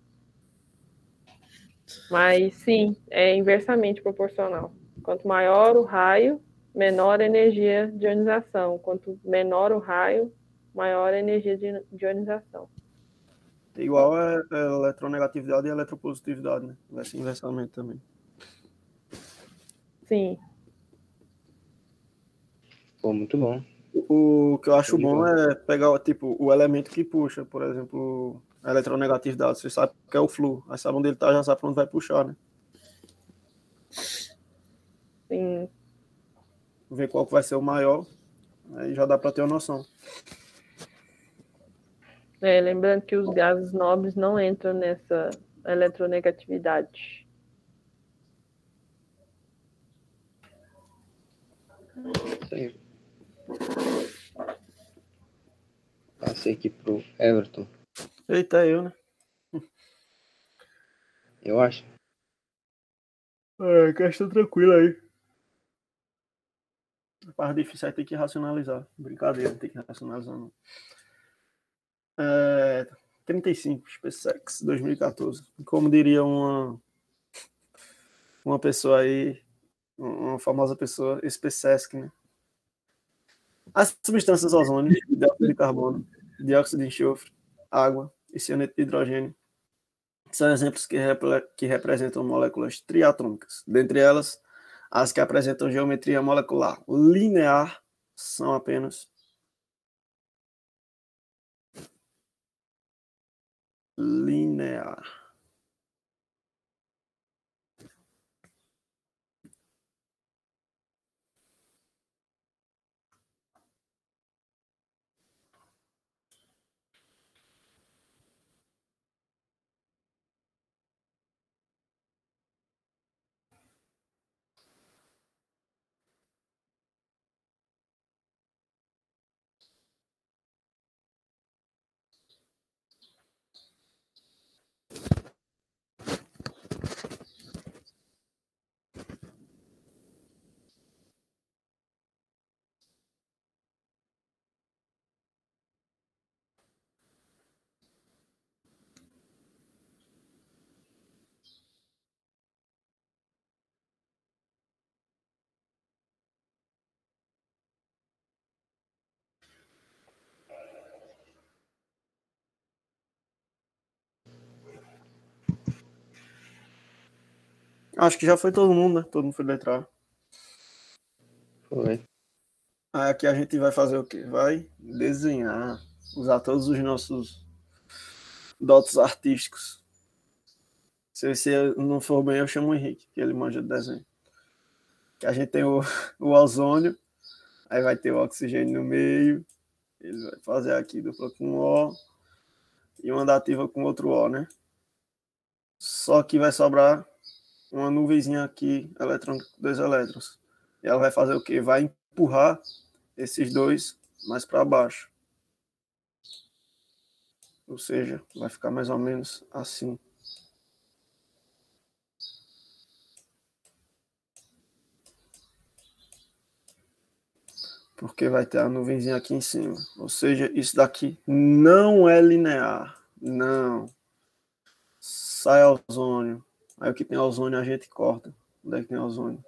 Mas sim, é inversamente proporcional. Quanto maior o raio, menor a energia de ionização. Quanto menor o raio, maior a energia de ionização. Igual é, é eletronegatividade e eletropositividade, né? Vai ser inversamente também. Sim. Pô, muito bom. O que eu acho bom bola. é pegar tipo, o elemento que puxa, por exemplo, a eletronegatividade. Você sabe que é o flu. Aí sabe onde ele tá, já sabe pra onde vai puxar, né? Sim. Ver qual que vai ser o maior. Aí já dá pra ter uma noção. É, lembrando que os gases nobres não entram nessa eletronegatividade. Passei aqui pro Everton, Eita, eu, né? [laughs] eu acho. É, questão tranquila aí. A parte difícil aí tem que racionalizar. Brincadeira, tem que racionalizar não. É, 35, SpaceX, 2014. Como diria uma, uma pessoa aí, uma famosa pessoa, SpaceX, né? As substâncias ozônio, dióxido de carbono, dióxido de enxofre, água e cianeto de hidrogênio são exemplos que, repre- que representam moléculas triatômicas. Dentre elas, as que apresentam geometria molecular linear são apenas linear. Acho que já foi todo mundo, né? Todo mundo foi letrar. Foi. Aí aqui a gente vai fazer o quê? Vai desenhar, usar todos os nossos dotes artísticos. Se você não for bem, eu chamo o Henrique, que ele manja de desenho. Que a gente tem o, o ozônio, aí vai ter o oxigênio no meio, ele vai fazer aqui dupla com O e uma dativa com outro O, né? Só que vai sobrar uma nuvenzinha aqui, eletrônica, dois elétrons. E ela vai fazer o quê? Vai empurrar esses dois mais para baixo. Ou seja, vai ficar mais ou menos assim. Porque vai ter a nuvenzinha aqui em cima. Ou seja, isso daqui não é linear. Não. Sai ozônio. Aí o que tem ozônio a gente corta. Onde é que tem ozônio?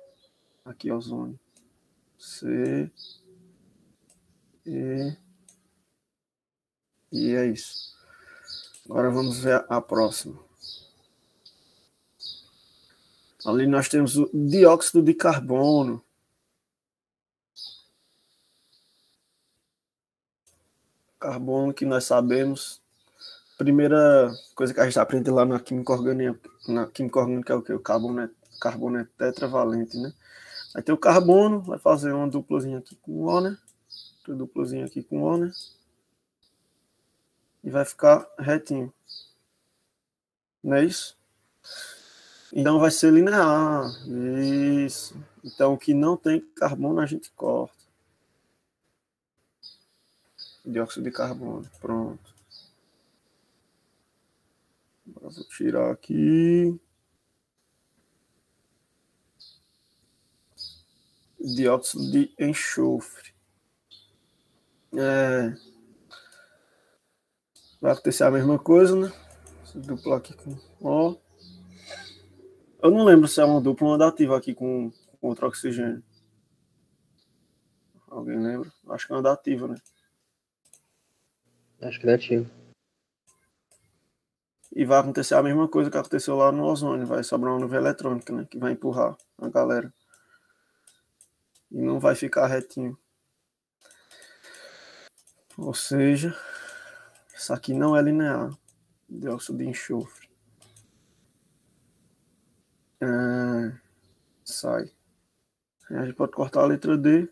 Aqui ozônio. C. E. E é isso. Agora vamos ver a próxima. Ali nós temos o dióxido de carbono. Carbono que nós sabemos. Primeira coisa que a gente aprende lá na química orgânica, na química orgânica é o que? O carbono carbono é tetravalente, né? Aí tem o carbono, vai fazer uma duplazinha aqui com O, né? Outra duplazinha aqui com O, né? E vai ficar retinho. Não é isso? Então vai ser linear. Isso. Então o que não tem carbono a gente corta. Dióxido de carbono. Pronto. Vou tirar aqui. Dióxido de enxofre. É. Vai acontecer a mesma coisa, né? Dupla aqui com O. Eu não lembro se é uma dupla ou uma dativa aqui com, com outro oxigênio. Alguém lembra? Acho que é uma dativa, né? Acho que é ativo. E vai acontecer a mesma coisa que aconteceu lá no ozônio. Vai sobrar uma nuvem eletrônica, né? Que vai empurrar a galera. E não vai ficar retinho. Ou seja, isso aqui não é linear. Dióxido de enxofre. É, sai. A gente pode cortar a letra D.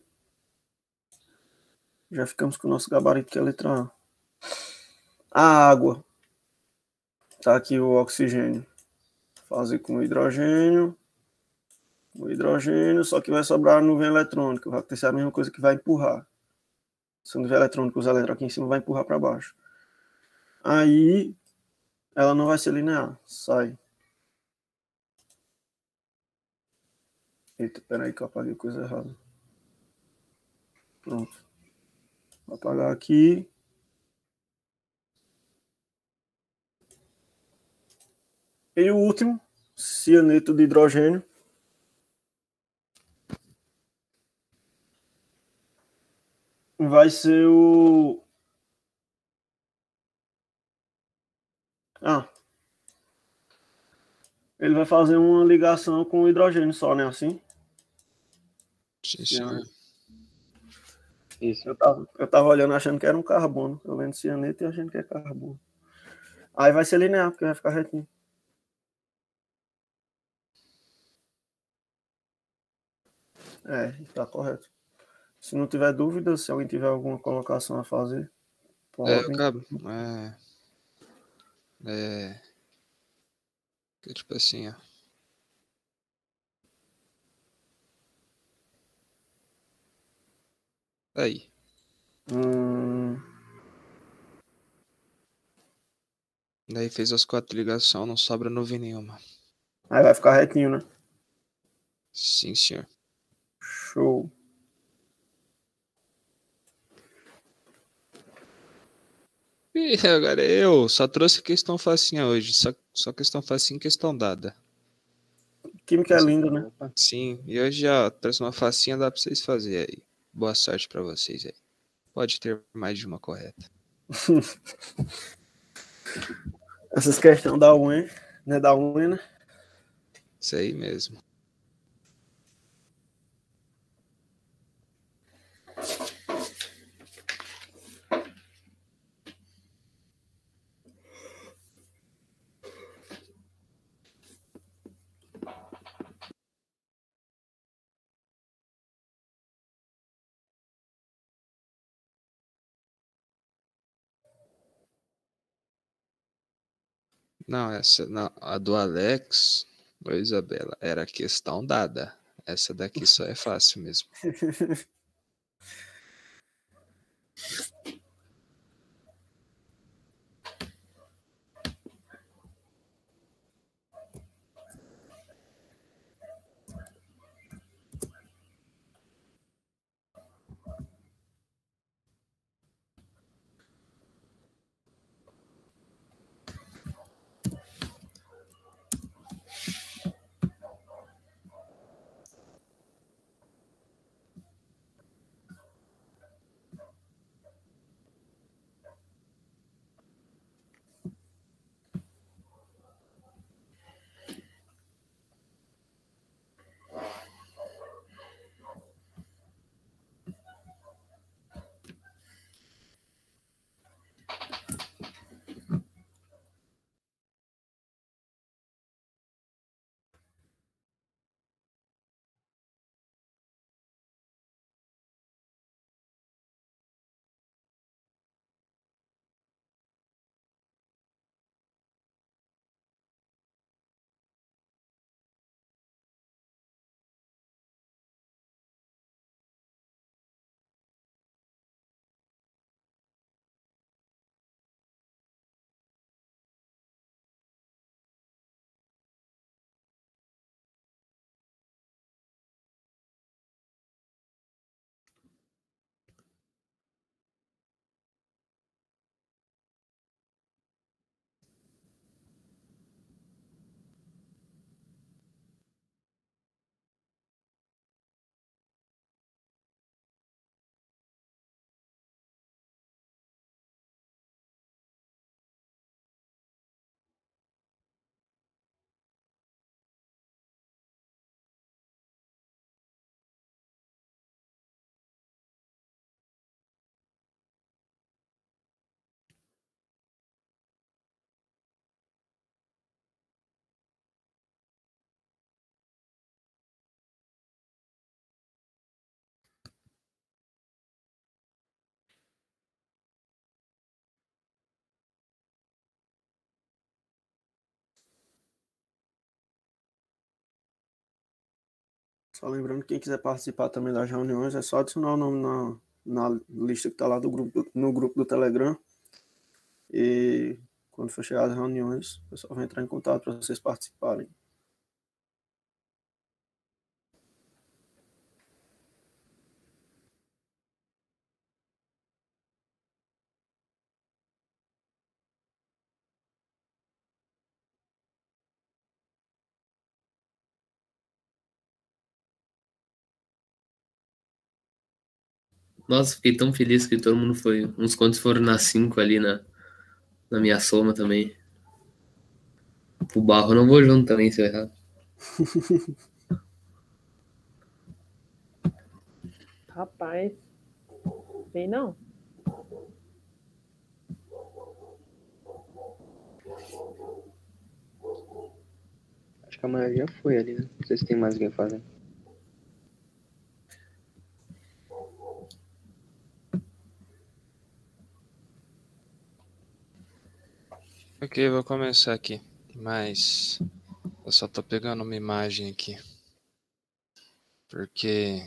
Já ficamos com o nosso gabarito que é a letra A. A água. Tá aqui o oxigênio. Fazer com hidrogênio. O hidrogênio, só que vai sobrar a nuvem eletrônica. Vai acontecer a mesma coisa que vai empurrar. Se a nuvem eletrônica, os elétrons aqui em cima vai empurrar para baixo. Aí ela não vai ser linear. Sai. Eita, peraí que eu apaguei coisa errada. Pronto. Vou apagar aqui. E o último, cianeto de hidrogênio. Vai ser o. Ah. Ele vai fazer uma ligação com o hidrogênio só, né? Assim? Sim, senhor. Isso. Eu tava, eu tava olhando achando que era um carbono. Eu vendo cianeto e achando que é carbono. Aí vai ser linear, porque vai ficar retinho. É, tá correto. Se não tiver dúvida, se alguém tiver alguma colocação a fazer, É, pode. Cabo, é. É. que Tipo assim, ó. Aí. Hum, Daí fez as quatro ligações, não sobra nuvem nenhuma. aí vai ficar retinho, né? Sim, senhor. Show. E agora eu só trouxe questão facinha hoje. Só, só questão facinha e questão dada. Química é lindo, né? Sim, e hoje já trouxe uma facinha, dá pra vocês fazerem aí. Boa sorte pra vocês aí. Pode ter mais de uma correta. [laughs] Essas questões da unha, né? Da unha, né? Isso aí mesmo. Não, essa não, a do Alex, ô Isabela, era questão dada. Essa daqui só é fácil mesmo. [laughs] Só lembrando que quem quiser participar também das reuniões, é só adicionar o nome na, na lista que está lá do grupo, no grupo do Telegram. E quando for chegar as reuniões, o pessoal vai entrar em contato para vocês participarem. Nossa, fiquei tão feliz que todo mundo foi. Uns quantos foram na 5 ali na, na minha soma também. O barro eu não vou junto também, se eu errar. [laughs] Rapaz, sei não. Acho que a maioria foi ali, né? Não sei se tem mais alguém fazendo. Ok, vou começar aqui. Mas eu só tô pegando uma imagem aqui. Porque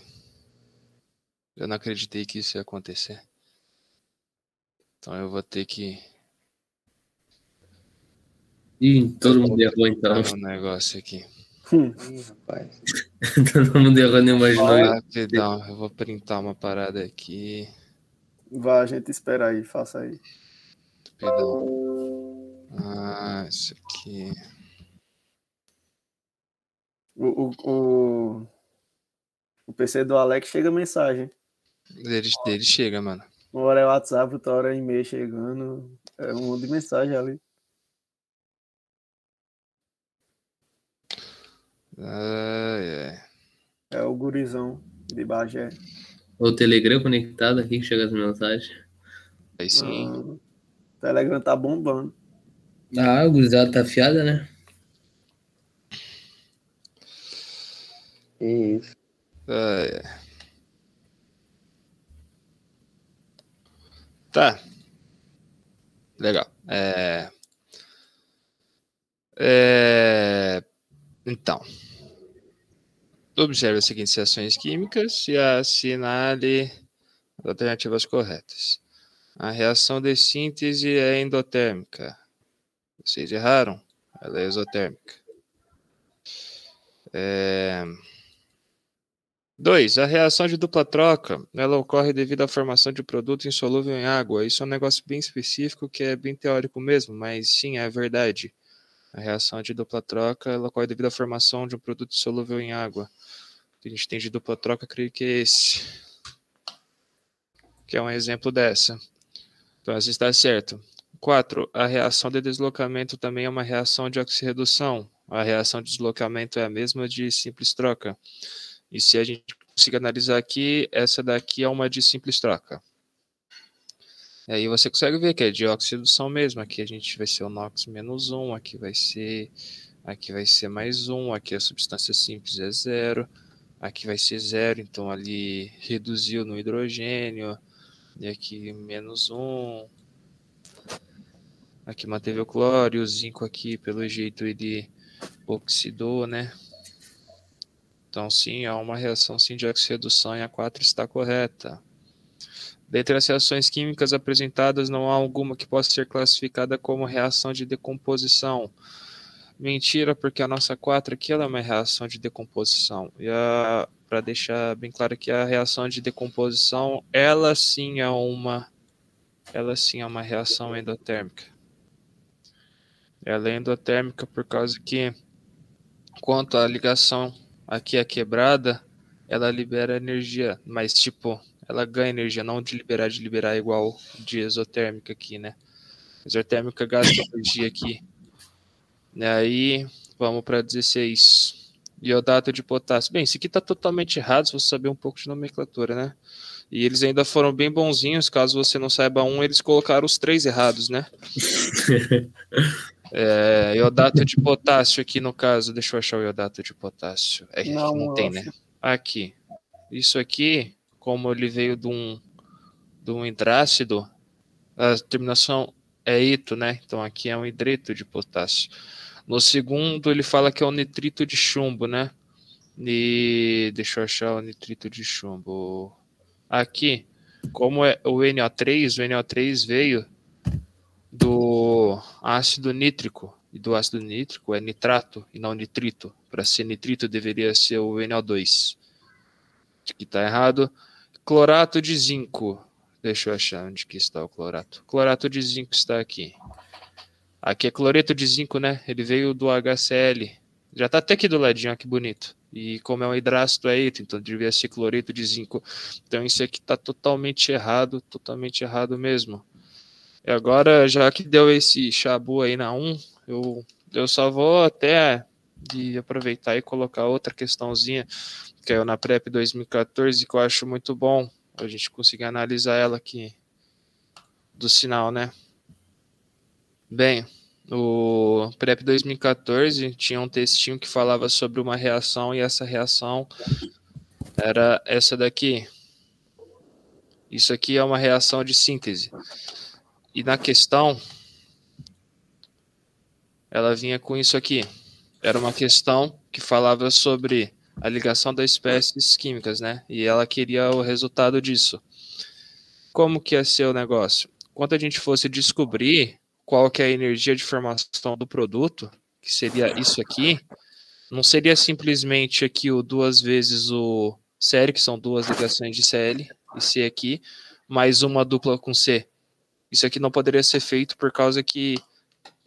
eu não acreditei que isso ia acontecer. Então eu vou ter que Ih, todo mundo errou então. um negócio aqui. Ih, rapaz. [laughs] todo mundo errou, nem imaginou. Rapidão, eu vou printar uma parada aqui. Vai, a gente espera aí, faça aí. Rapidão. Ah, isso aqui. O, o, o, o PC do Alex chega mensagem. Dele, dele chega, mano. Uma hora é WhatsApp, outra hora é e-mail chegando. É um monte de mensagem ali. Ai, ai. É o gurizão de Bagé. O Telegram conectado aqui que chega as mensagens. Aí sim. Ah, o Telegram tá bombando. Ah, o gurizada tá afiada, né? Isso. Ai, ai. Tá. Legal. É... É... Então. Observe as seguintes reações químicas e assinale as alternativas corretas. A reação de síntese é endotérmica. Vocês erraram. Ela é exotérmica. É... 2. A reação de dupla troca, ela ocorre devido à formação de produto insolúvel em água. Isso é um negócio bem específico que é bem teórico mesmo, mas sim, é verdade. A reação de dupla troca, ela ocorre devido à formação de um produto insolúvel em água. O que a gente tem de dupla troca, creio que é esse. Que é um exemplo dessa. Então, essa está certo. 4. A reação de deslocamento também é uma reação de oxirredução. A reação de deslocamento é a mesma de simples troca. E se a gente conseguir analisar aqui, essa daqui é uma de simples troca. E aí você consegue ver que é de oxidação mesmo. Aqui a gente vai ser o NOx menos 1, aqui vai ser, aqui vai ser mais 1, aqui a substância simples é zero, aqui vai ser zero, então ali reduziu no hidrogênio, e aqui menos 1. Aqui manteve o cloro, e o zinco aqui, pelo jeito, ele oxidou, né? Então, sim, há uma reação sim de oxirredução e a 4 está correta. Dentre as reações químicas apresentadas, não há alguma que possa ser classificada como reação de decomposição. Mentira, porque a nossa 4 aqui ela é uma reação de decomposição. E para deixar bem claro que a reação de decomposição, ela sim é uma ela sim é uma reação endotérmica. Ela é endotérmica por causa que quanto à ligação aqui é quebrada, ela libera energia, mas tipo, ela ganha energia, não de liberar, de liberar igual de exotérmica aqui, né? Exotérmica gasta energia aqui. E aí, vamos para 16. Iodato de potássio. Bem, isso aqui está totalmente errado, se você saber um pouco de nomenclatura, né? E eles ainda foram bem bonzinhos, caso você não saiba um, eles colocaram os três errados, né? [laughs] É, iodato de potássio aqui no caso, deixa eu achar o iodato de potássio. É, não, não tem, né? Aqui. Isso aqui, como ele veio de um, de um hidrácido, a terminação é ito, né? Então aqui é um hidreto de potássio. No segundo, ele fala que é o nitrito de chumbo, né? E deixa eu achar o nitrito de chumbo. Aqui, como é o NO3, o NO3 veio do ácido nítrico. E do ácido nítrico é nitrato e não nitrito. Para ser nitrito deveria ser o NO2. Aqui está errado. Clorato de zinco. Deixa eu achar onde que está o clorato. Clorato de zinco está aqui. Aqui é cloreto de zinco, né? Ele veio do HCl. Já está até aqui do ladinho, ó, que bonito. E como é um hidrácido é eito, então devia ser cloreto de zinco. Então isso aqui está totalmente errado, totalmente errado mesmo. E agora, já que deu esse chabu aí na 1, eu, eu só vou até de aproveitar e colocar outra questãozinha que é na PrEP 2014, que eu acho muito bom a gente conseguir analisar ela aqui do sinal, né? Bem, o PrEP 2014 tinha um textinho que falava sobre uma reação e essa reação era essa daqui. Isso aqui é uma reação de síntese. E na questão, ela vinha com isso aqui. Era uma questão que falava sobre a ligação das espécies químicas, né? E ela queria o resultado disso. Como que ia ser o negócio? Quando a gente fosse descobrir qual que é a energia de formação do produto, que seria isso aqui, não seria simplesmente aqui o duas vezes o CL, que são duas ligações de CL e C aqui, mais uma dupla com C. Isso aqui não poderia ser feito por causa que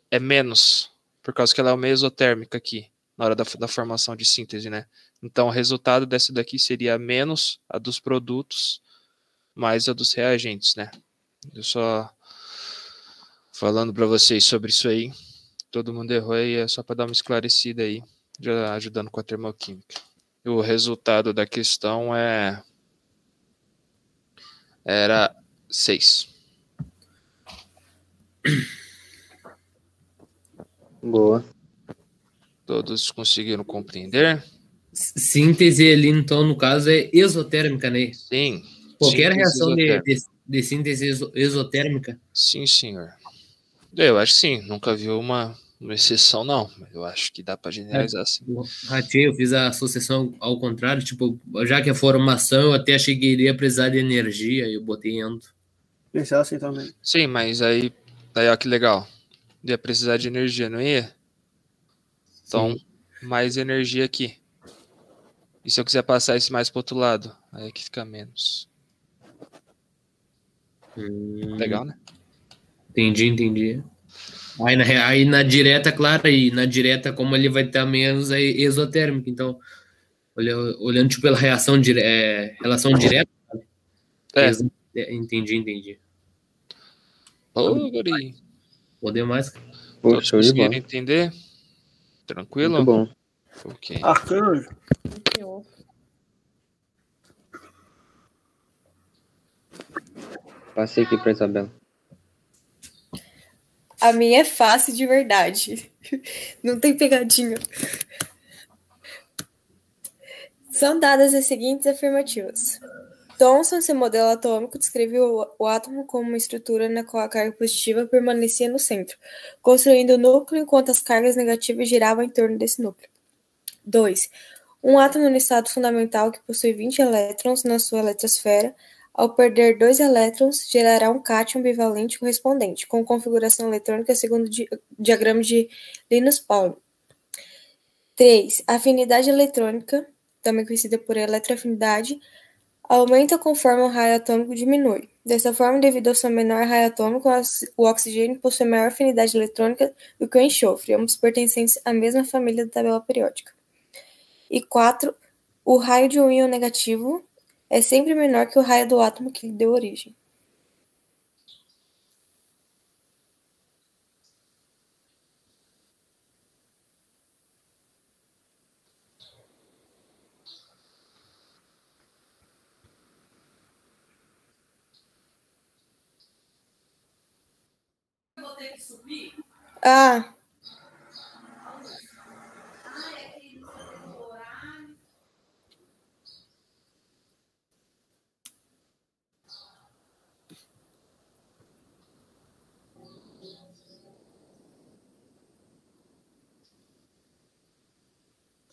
é menos, por causa que ela é uma exotérmica aqui, na hora da, da formação de síntese, né? Então, o resultado dessa daqui seria menos a dos produtos, mais a dos reagentes, né? Eu só falando para vocês sobre isso aí. Todo mundo errou aí, é só para dar uma esclarecida aí. ajudando com a termoquímica. O resultado da questão é era 6. Boa. Todos conseguiram compreender? Síntese ali, então, no caso, é exotérmica, né? Sim. Qualquer reação de, de, de, síntese exotérmica? Sim, senhor. Eu acho que sim. Nunca vi uma, uma exceção, não. Eu acho que dá para generalizar assim. Ratei, eu fiz a associação ao contrário. Tipo, já que a formação, eu até achei que iria precisar de energia. Eu botei ento. Pensar assim também. Sim, mas aí, aí ó, que legal. Ia precisar de energia, não ia? Então, sim. mais energia aqui. E se eu quiser passar isso mais para outro lado? Aí é que fica menos. Hum. Legal, né? Entendi, entendi. Aí na, aí na direta, claro, aí na direta, como ele vai estar menos é exotérmico, então, olhando, olhando tipo, pela reação dire, é, relação direta. É. é. Entendi, entendi. Ô, guri. Poder mais. Poxa, entender? Tranquilo? Muito bom. Ok. Arcanjo. Passei aqui para Isabela. A minha é fácil de verdade. Não tem pegadinha. São dadas as seguintes afirmativas. Thomson, seu modelo atômico, descreveu o átomo como uma estrutura na qual a carga positiva permanecia no centro, construindo o núcleo enquanto as cargas negativas giravam em torno desse núcleo. 2. Um átomo no estado fundamental que possui 20 elétrons na sua eletrosfera, ao perder dois elétrons, gerará um cátion bivalente correspondente, com configuração eletrônica segundo o di diagrama de Linus Pauling. 3. A afinidade eletrônica, também conhecida por eletroafinidade, aumenta conforme o raio atômico diminui. Dessa forma, devido ao seu menor raio atômico, o oxigênio possui maior afinidade eletrônica do que o enxofre, ambos pertencentes à mesma família da tabela periódica. E 4. O raio de um íon negativo é sempre menor que o raio do átomo que lhe deu origem. Ah,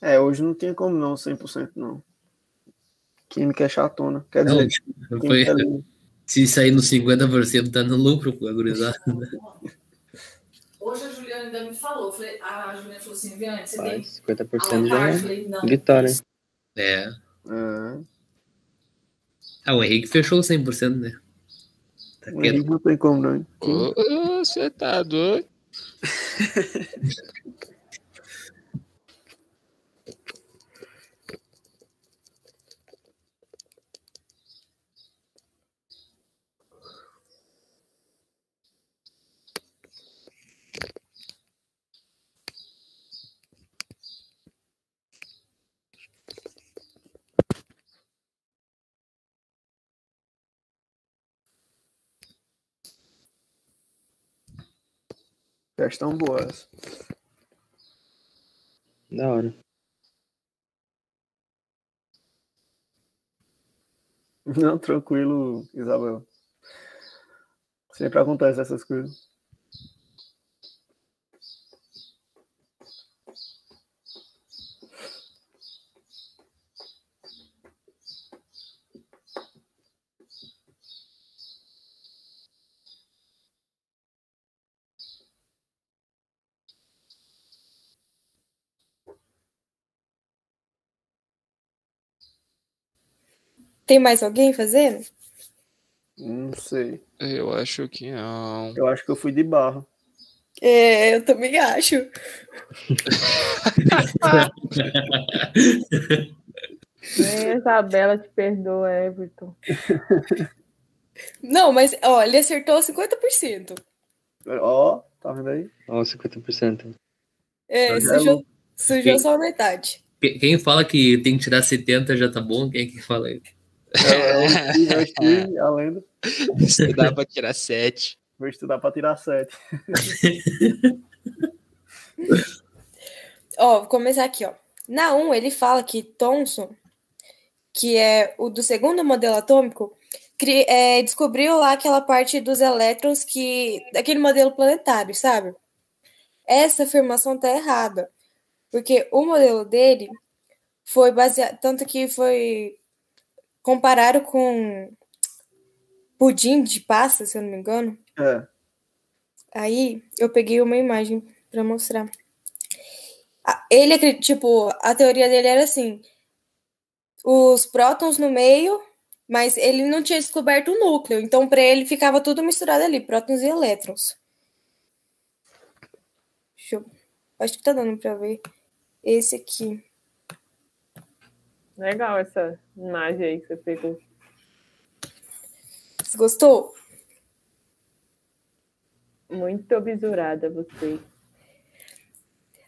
É, hoje não tinha como não, 100% não. Química é chatona. Quer dizer, não, foi, é se sair no 50% tá no lucro, pô, [laughs] agorizado. Né? Hoje a Juliana ainda me falou, falei, a Juliana falou assim, Viane, você tem 50% já é falei, vitória. É. Ah. ah, o Henrique fechou 100%, né? Tá o Henrique não tem como, não. Você tá doido? [laughs] Já estão boas. Da hora. Não, tranquilo, Isabel. Sempre acontece essas coisas. Tem mais alguém fazendo? Não sei. Eu acho que não. Eu acho que eu fui de barro. É, eu também acho. Nem Isabela te perdoa, Everton. Não, mas ó, ele acertou 50%. Ó, tá vendo aí? Ó, 50%. É, você, Sujou quem, só metade. Quem fala que tem que tirar 70 já tá bom? Quem é que fala isso? É, [laughs] eu Steve, a lenda. Estudar pra tirar 7. Vou estudar pra tirar 7. ó, vou começar aqui, ó. Na 1, ele fala que Thomson, que é o do segundo modelo atômico, é, descobriu lá aquela parte dos elétrons que. daquele modelo planetário, sabe? Essa afirmação tá errada. Porque o modelo dele foi baseado. Tanto que foi. Compararam com pudim de pasta, se eu não me engano. É. Aí eu peguei uma imagem para mostrar. Ele, tipo, a teoria dele era assim: os prótons no meio mas ele não tinha descoberto o núcleo, então para ele ficava tudo misturado ali, prótons e elétrons. Eu... Acho que tá dando para ver esse aqui. Legal essa imagem aí que você pegou. Você gostou? Muito obsurada você.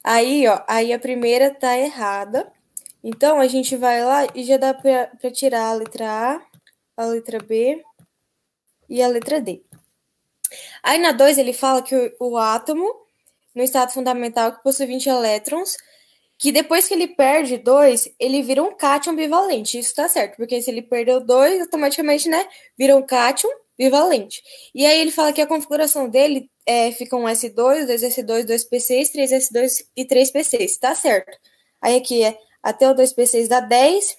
Aí, ó, aí a primeira tá errada. Então, a gente vai lá e já dá para tirar a letra A, a letra B e a letra D. Aí na 2 ele fala que o, o, átomo, no estado fundamental, que possui 20 elétrons, que depois que ele perde dois, ele vira um cátion bivalente. Isso tá certo, porque se ele perdeu dois, automaticamente, né, vira um cátion bivalente. E aí ele fala que a configuração dele é, fica um S2, 2S2, 2P6, 3S2 e 3P6. Tá certo. Aí aqui é até o 2P6 dá 10,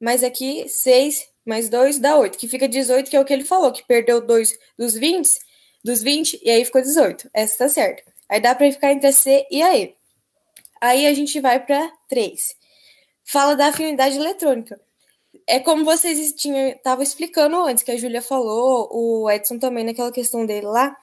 mas aqui 6 mais 2 dá 8, que fica 18, que é o que ele falou, que perdeu 2 dos 20, dos 20, e aí ficou 18. Essa tá certa. Aí dá para ficar entre a C e a E. Aí a gente vai para 3. Fala da afinidade eletrônica. É como vocês estavam explicando antes, que a Júlia falou, o Edson também naquela questão dele lá,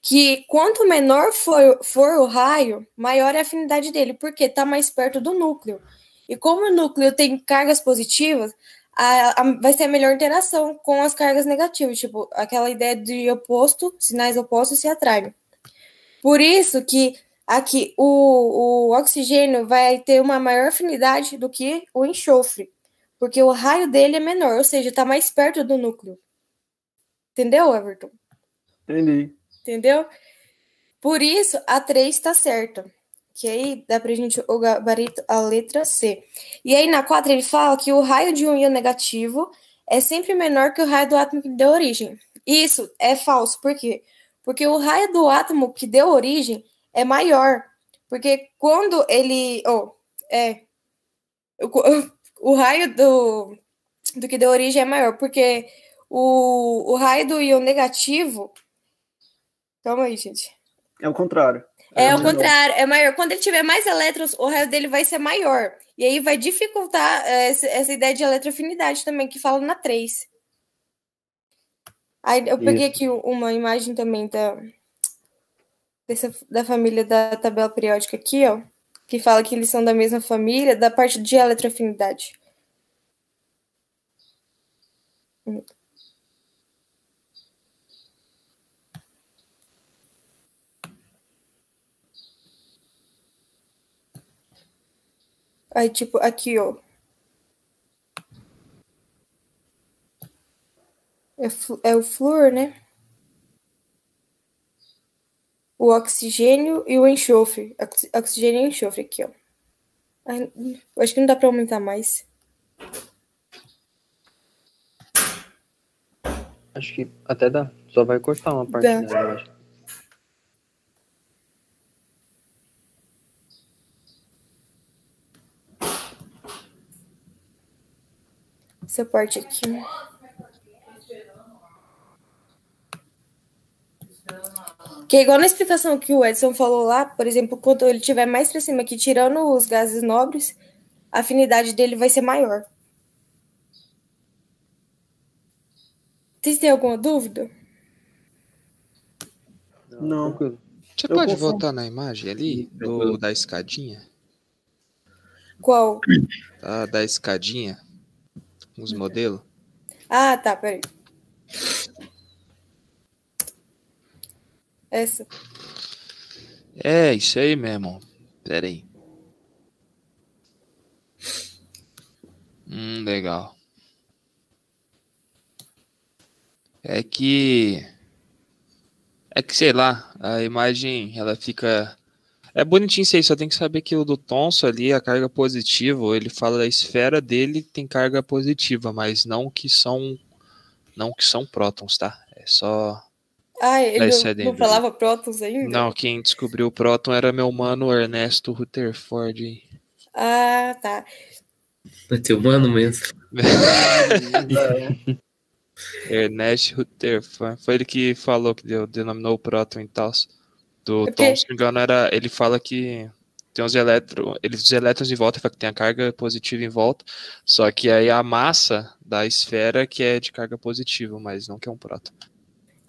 que quanto menor for, for o raio, maior é a afinidade dele, porque está mais perto do núcleo. E como o núcleo tem cargas positivas, a, a, vai ser a melhor interação com as cargas negativas, tipo, aquela ideia de oposto, sinais opostos se atraem. Por isso que aqui o, o oxigênio vai ter uma maior afinidade do que o enxofre, porque o raio dele é menor, ou seja, está mais perto do núcleo. Entendeu, Everton? Entendi. Entendeu? Por isso, a 3 está certa. Que aí dá pra gente o gabarito a letra C. E aí na 4 ele fala que o raio de um íon negativo é sempre menor que o raio do átomo que deu origem. Isso é falso. Por quê? Porque o raio do átomo que deu origem é maior. Porque quando ele. Oh, é. O, [laughs] o raio do, do que deu origem é maior. Porque o, o raio do íon negativo Calma aí, gente. É o contrário. É, é o contrário, é maior. Quando ele tiver mais elétrons, o raio dele vai ser maior. E aí vai dificultar é, essa, essa, ideia de eletroafinidade também, que fala na 3. Aí eu peguei aqui uma imagem também da, dessa, da família da tabela periódica aqui, ó. Que fala que eles são da mesma família, da parte de eletroafinidade. Aí, tipo, aqui, ó. É, é o flúor, né? O oxigênio e o enxofre. Oxigênio e enxofre aqui, ó. Acho que não dá para aumentar mais. Acho que até dá. Só vai cortar uma parte dela, eu acho. essa parte aqui. Que é igual na explicação que o Edson falou lá, por exemplo, quando ele tiver mais para cima aqui, tirando os gases nobres, a afinidade dele vai ser maior. Vocês têm alguma dúvida? Não. Você Eu pode voltar na imagem ali do, da escadinha? Qual? Da, da escadinha os modelos? Ah, tá, peraí. Essa. É, isso aí mesmo. Pera aí. Hum, legal. É que. É que, sei lá, a imagem ela fica. É bonitinho isso aí, só tem que saber que o do Tonso ali, a carga positiva, ele fala da esfera dele tem carga positiva, mas não que são. Não que são prótons, tá? É só ah, ele não, não falava prótons ainda? Não, quem descobriu o próton era meu mano Ernesto Rutherford. Ah, tá. É teu mano mesmo. [laughs] Ernest Rutherford. Foi ele que falou, que deu, denominou o próton e tal. Do okay. Tom, se não me engano, era, ele fala que tem os elétrons, eles, os elétrons em volta, que tem a carga positiva em volta, só que aí a massa da esfera que é de carga positiva, mas não que é um próton.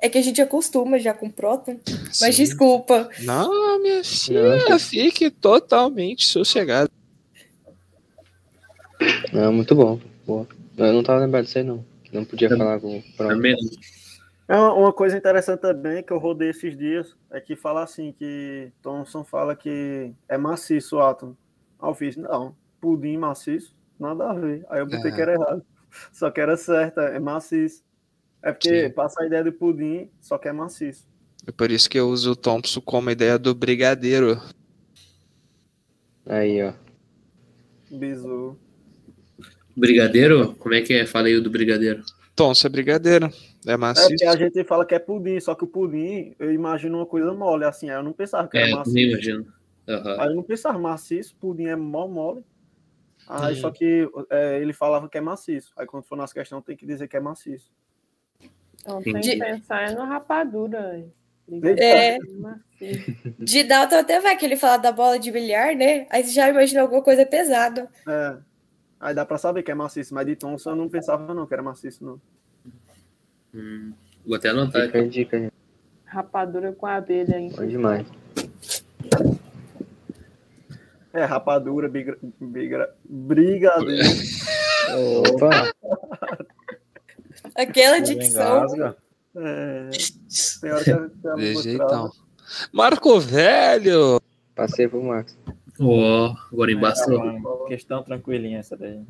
É que a gente acostuma já com próton, mas desculpa. Não, minha filha, não. fique totalmente sossegada. Não, muito bom. Boa. Eu não tava lembrado disso aí, não. Não podia falar com o próton. É uma coisa interessante também que eu rodei esses dias é que fala assim que Thomson fala que é maciço o átomo. Aí eu fiz, não, pudim maciço, nada a ver. Aí eu botei é. que era errado. [laughs] Só que era certa, é maciço. É porque Sim. passa a ideia do pudim, só que é maciço. É por isso que eu uso o Thompson como ideia do brigadeiro. Aí, ó. Bizu. Brigadeiro? Como é que é? Falei o do brigadeiro. Thompson é brigadeiro. É maciço. É que a gente fala que é pudim, só que o pudim, eu imagino uma coisa mole, assim. Aí eu não pensava que era é, maciço. imagino. Uhum. Aí eu não pensava maciço, pudim é mó mole. Aí uhum. só que é, ele falava que é maciço. Aí quando for nas questões tem que dizer que é maciço. Então tem que pensar é no rapadura. É. De Dalton até vai que ele fala da bola de bilhar, né? Aí você já imagina alguma coisa pesada. É. Aí dá pra saber que é maciço, mas de Thompson eu não pensava não que era maciço, não. Hum, vou até anotar. Fica dica, Rapadura com abelha hein? Bom demais. É, rapadura, bigra, bigra, brigadeiro. Opa! [laughs] Aquela dicção. É, tem hora que então. Marco Velho! Passei pro. Ó, oh, agora embaçou. É, questão tranquilinha essa daí.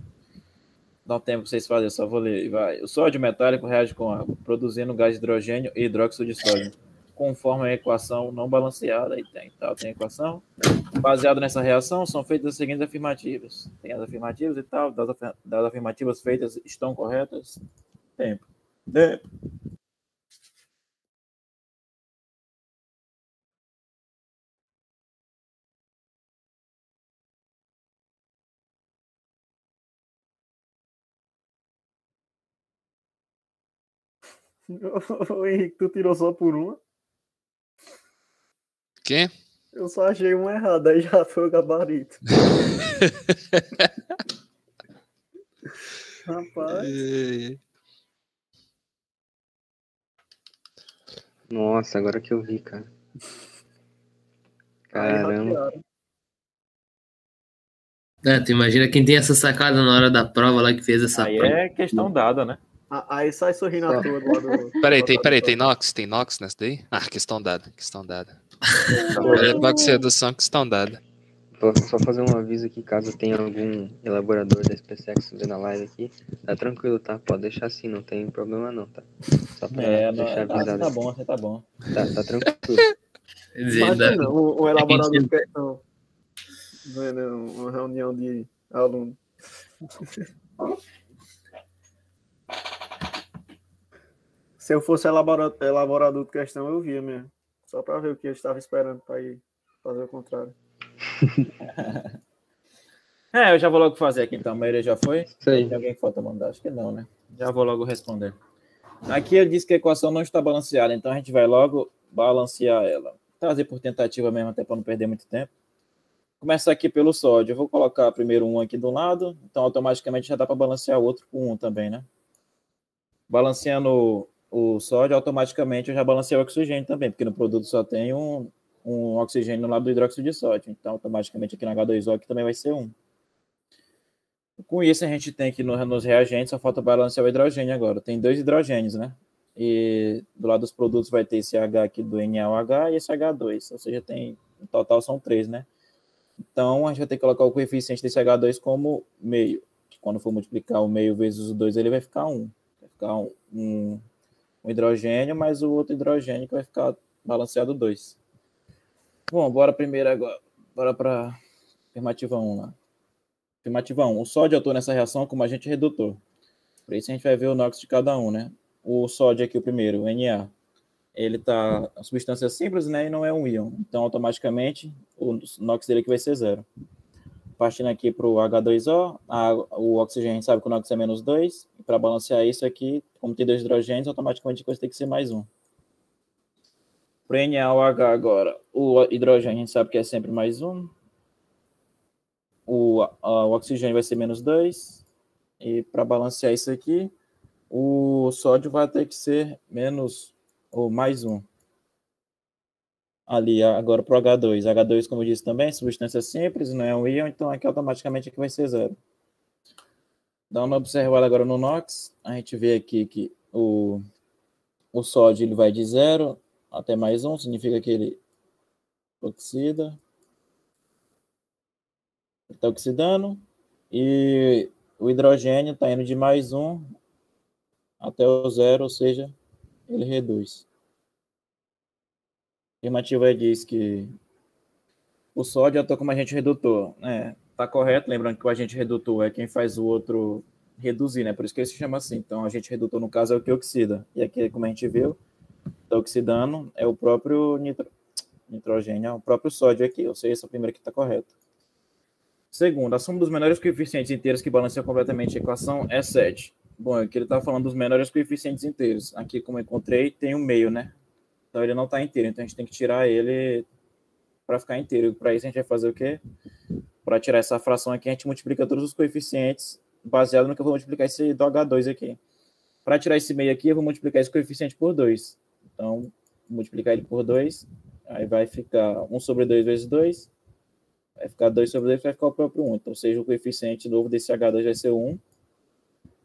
Dá um tempo pra vocês fazerem, só vou ler. Vai. O sódio metálico reage com água, produzindo gás de hidrogênio e hidróxido de sódio, conforme a equação não balanceada. Aí tem, tá, tem a equação. Baseado nessa reação, são feitas as seguintes afirmativas. Tem as afirmativas e tal, das, das afirmativas feitas estão corretas. Tempo. Tempo. [laughs] O Henrique, tu tirou só por uma? Quê? Eu só achei uma errada, aí já foi o gabarito. [laughs] Rapaz. Nossa, agora que eu vi, cara. Caramba. É, tu imagina quem tem essa sacada na hora da prova lá que fez essa Aí prova. é questão dada, né? Aí sai sorrindo à toa do lado. [laughs] Peraí, tem, peraí, tem Nox? Tem Nox nessa daí? Ah, questão dada, questão dada. [laughs] Box sedução, questão dada. Só fazer um aviso aqui, caso tenha algum elaborador da SpaceX vendo a live aqui. Tá tranquilo, tá? Pode deixar assim, não tem problema não, tá? Só pra é, deixar não, avisado. Tá, bom, você tá bom. Tá, tá tranquilo. [laughs] Imagina, o, o [laughs] elaborador de questão. Uma reunião de alunos. Se eu fosse elaborador, elaborador de questão, eu via mesmo. Só para ver o que eu estava esperando para ir fazer o contrário. [laughs] é, eu já vou logo fazer aqui então. A maioria já foi? Sim. Tem alguém que falta mandar? Acho que não, né? Já vou logo responder. Aqui ele disse que a equação não está balanceada, então a gente vai logo balancear ela. Trazer por tentativa mesmo, até para não perder muito tempo. Começar aqui pelo sódio. Eu vou colocar primeiro um aqui do lado, então automaticamente já dá para balancear o outro com um também, né? Balanceando o sódio, automaticamente eu já balancei o oxigênio também, porque no produto só tem um, um oxigênio lado do hidróxido de sódio. Então, automaticamente aqui no H2O aqui também vai ser um. Com isso, a gente tem aqui no, nos reagentes, só falta balancear o hidrogênio agora. Tem dois hidrogênios, né? E do lado dos produtos vai ter esse H aqui do NaOH e esse H2. Ou seja, tem, no total são três, né? Então, a gente vai ter que colocar o coeficiente desse H2 como meio. quando for multiplicar o meio vezes o 2, ele vai ficar 1. Vai ficar um, um, um hidrogênio, mais o outro hidrogênio que vai ficar balanceado 2. Bom, bora primeiro agora. Bora para afirmativa 1 lá. Afirmativa 1. O sódio atua nessa reação como agente redutor. Por isso a gente vai ver o NOx de cada um, né? O sódio aqui, o primeiro, o Na. Ele tá a substância simples, né? E não é um íon. Então, automaticamente, o NOx dele aqui vai ser zero. Partindo aqui para o H2O, a, o oxigênio, a sabe que o NOx é menos 2. Para balancear isso aqui, como tem dois hidrogênios, automaticamente vai ter que ser mais um. Para NaOH agora, o hidrogênio a gente sabe que é sempre mais um. O, a, o oxigênio vai ser menos 2. E para balancear isso aqui, o sódio vai ter que ser menos ou mais um. Ali, agora para o H2. H2, como eu disse também, substância simples, não é um íon, então aqui automaticamente aqui vai ser zero. Dá uma observada agora no NOx. A gente vê aqui que o, o sódio ele vai de zero até mais um, significa que ele oxida. Está oxidando. E o hidrogênio está indo de mais um até o zero, ou seja, ele reduz. A afirmativa diz que o sódio atua como agente redutor. É, correto, lembrando que o agente redutor é quem faz o outro reduzir, né? Por isso que ele se chama assim. Então, agente redutor, no caso, é o que oxida. E aqui, como a gente viu, está oxidando, é o próprio nitro... nitrogênio, é o próprio sódio aqui. Ou seja, esse o primeiro que está correto. Segundo, a soma dos menores coeficientes inteiros que balanceia completamente a equação é 7. Bom, aqui ele está falando dos menores coeficientes inteiros. Aqui, como eu encontrei, tem um meio, né? Então ele não está inteiro, então a gente tem que tirar ele para ficar inteiro. Para isso a gente vai fazer o quê? Para tirar essa fração aqui, a gente multiplica todos os coeficientes baseado no que eu vou multiplicar esse do H2 aqui. Para tirar esse meio aqui, eu vou multiplicar esse coeficiente por 2. Então, multiplicar ele por 2, aí vai ficar 1 sobre 2 vezes 2, vai ficar 2 sobre 2, vai ficar o próprio 1. Então, ou seja, o coeficiente novo desse H2 vai ser 1.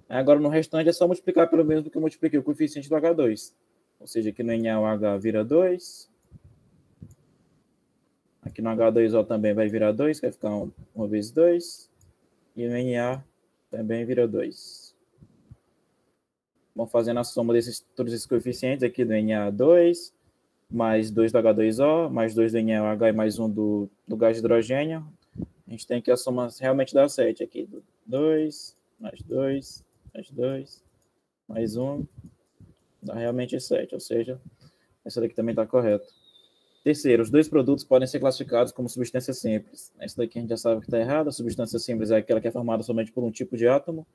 Agora, no restante, é só multiplicar pelo mesmo que eu multipliquei o coeficiente do H2. Ou seja, aqui no Na o H vira 2. Aqui no H2O também vai virar 2, vai ficar 1 vezes 2. E no Na também vira 2. Vamos fazendo a soma desses todos esses coeficientes aqui do Na 2, mais 2 do H2O, mais 2 do NaOH e mais 1 do, do gás de hidrogênio. A gente tem que a soma realmente dá 7 aqui. 2, mais 2, mais 2, mais 1. Dá realmente 7, ou seja, essa daqui também está correta. Terceiro, os dois produtos podem ser classificados como substância simples. Essa daqui a gente já sabe que está errada. A substância simples é aquela que é formada somente por um tipo de átomo.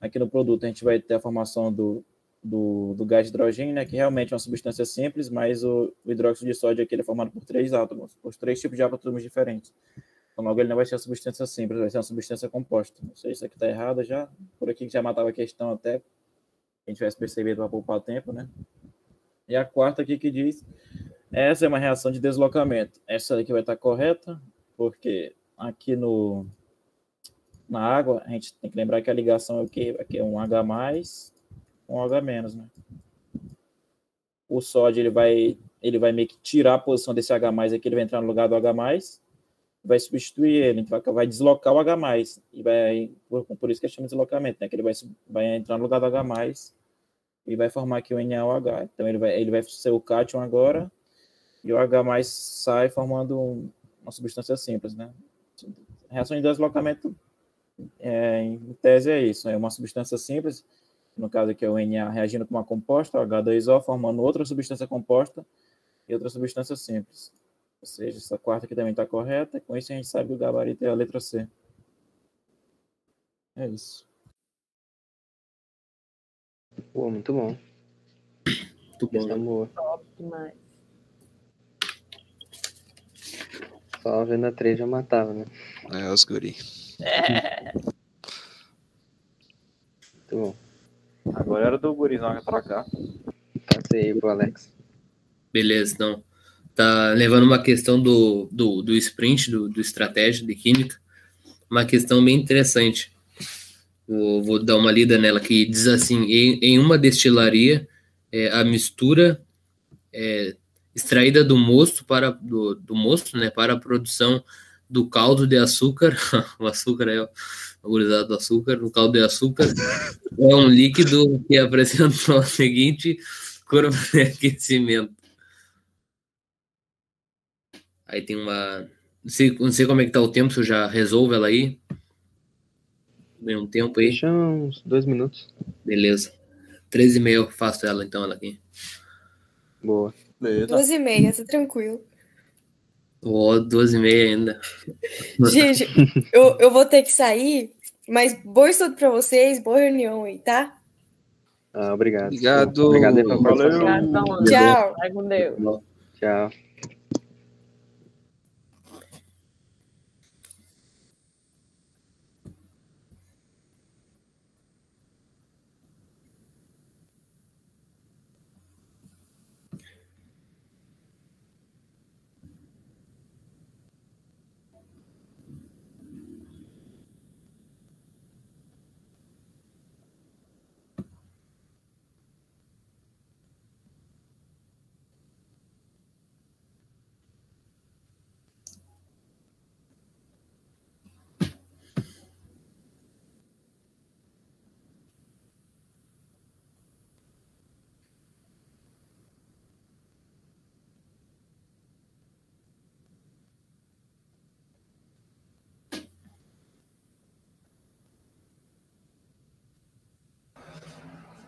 Aqui no produto a gente vai ter a formação do do, do gás de hidrogênio, né, que realmente é uma substância simples, mas o, o hidróxido de sódio aqui é formado por três átomos, por três tipos de átomos diferentes. Então, logo ele não vai ser uma substância simples, vai ser uma substância composta. Não sei se isso aqui está errado já. Por aqui já matava a questão até a gente tivesse percebido para poupar tempo, né? E a quarta aqui que diz, essa é uma reação de deslocamento. Essa aqui vai estar correta, porque aqui no na água, a gente tem que lembrar que a ligação é o quê? Aqui é um H+, com H né? O sódio ele vai ele vai meio que tirar a posição desse H aqui, ele vai entrar no lugar do H vai substituir ele, então vai deslocar o H e vai por, por isso que chama de deslocamento, né? Que ele vai vai entrar no lugar do H e vai formar aqui o NaOH. Então ele vai ele vai ser o cátion agora e o H sai formando uma substância simples, né? Reação de deslocamento é, em tese é isso, é uma substância simples no caso aqui é o Na reagindo com uma composta, o H2O, formando outra substância composta e outra substância simples. Ou seja, essa quarta aqui também está correta. Com isso a gente sabe que o gabarito é a letra C. É isso. Pô, muito bom. Muito bom. Né? boa. Top demais. Só vendo a 3 já matava, né? É, os guri. É. Muito bom. Agora era do gurizão atracar. Passei aí pro Alex. Beleza, então. Tá levando uma questão do, do, do sprint, do, do estratégia de química, uma questão bem interessante. Vou, vou dar uma lida nela que diz assim: em, em uma destilaria, é, a mistura é, extraída do mosto para do, do mosto, né, para a produção do caldo de açúcar, [laughs] o açúcar é o do açúcar, no caldo de açúcar, é um líquido que apresenta o seguinte curva de [laughs] aquecimento. Aí tem uma. Não sei, não sei como é que tá o tempo, se eu já resolvo ela aí. Tem um tempo aí. Deixa uns dois minutos. Beleza. Três e meia eu faço ela então, ela aqui. Boa. Duas e meia, tá tranquilo. Ó, duas e meia ainda. Gente, eu, eu vou ter que sair, mas boa estudo pra vocês, boa reunião aí, tá? Ah, obrigado. Obrigado. Obrigado Valeu. Obrigado. Tchau. Vai com Deus. Tchau.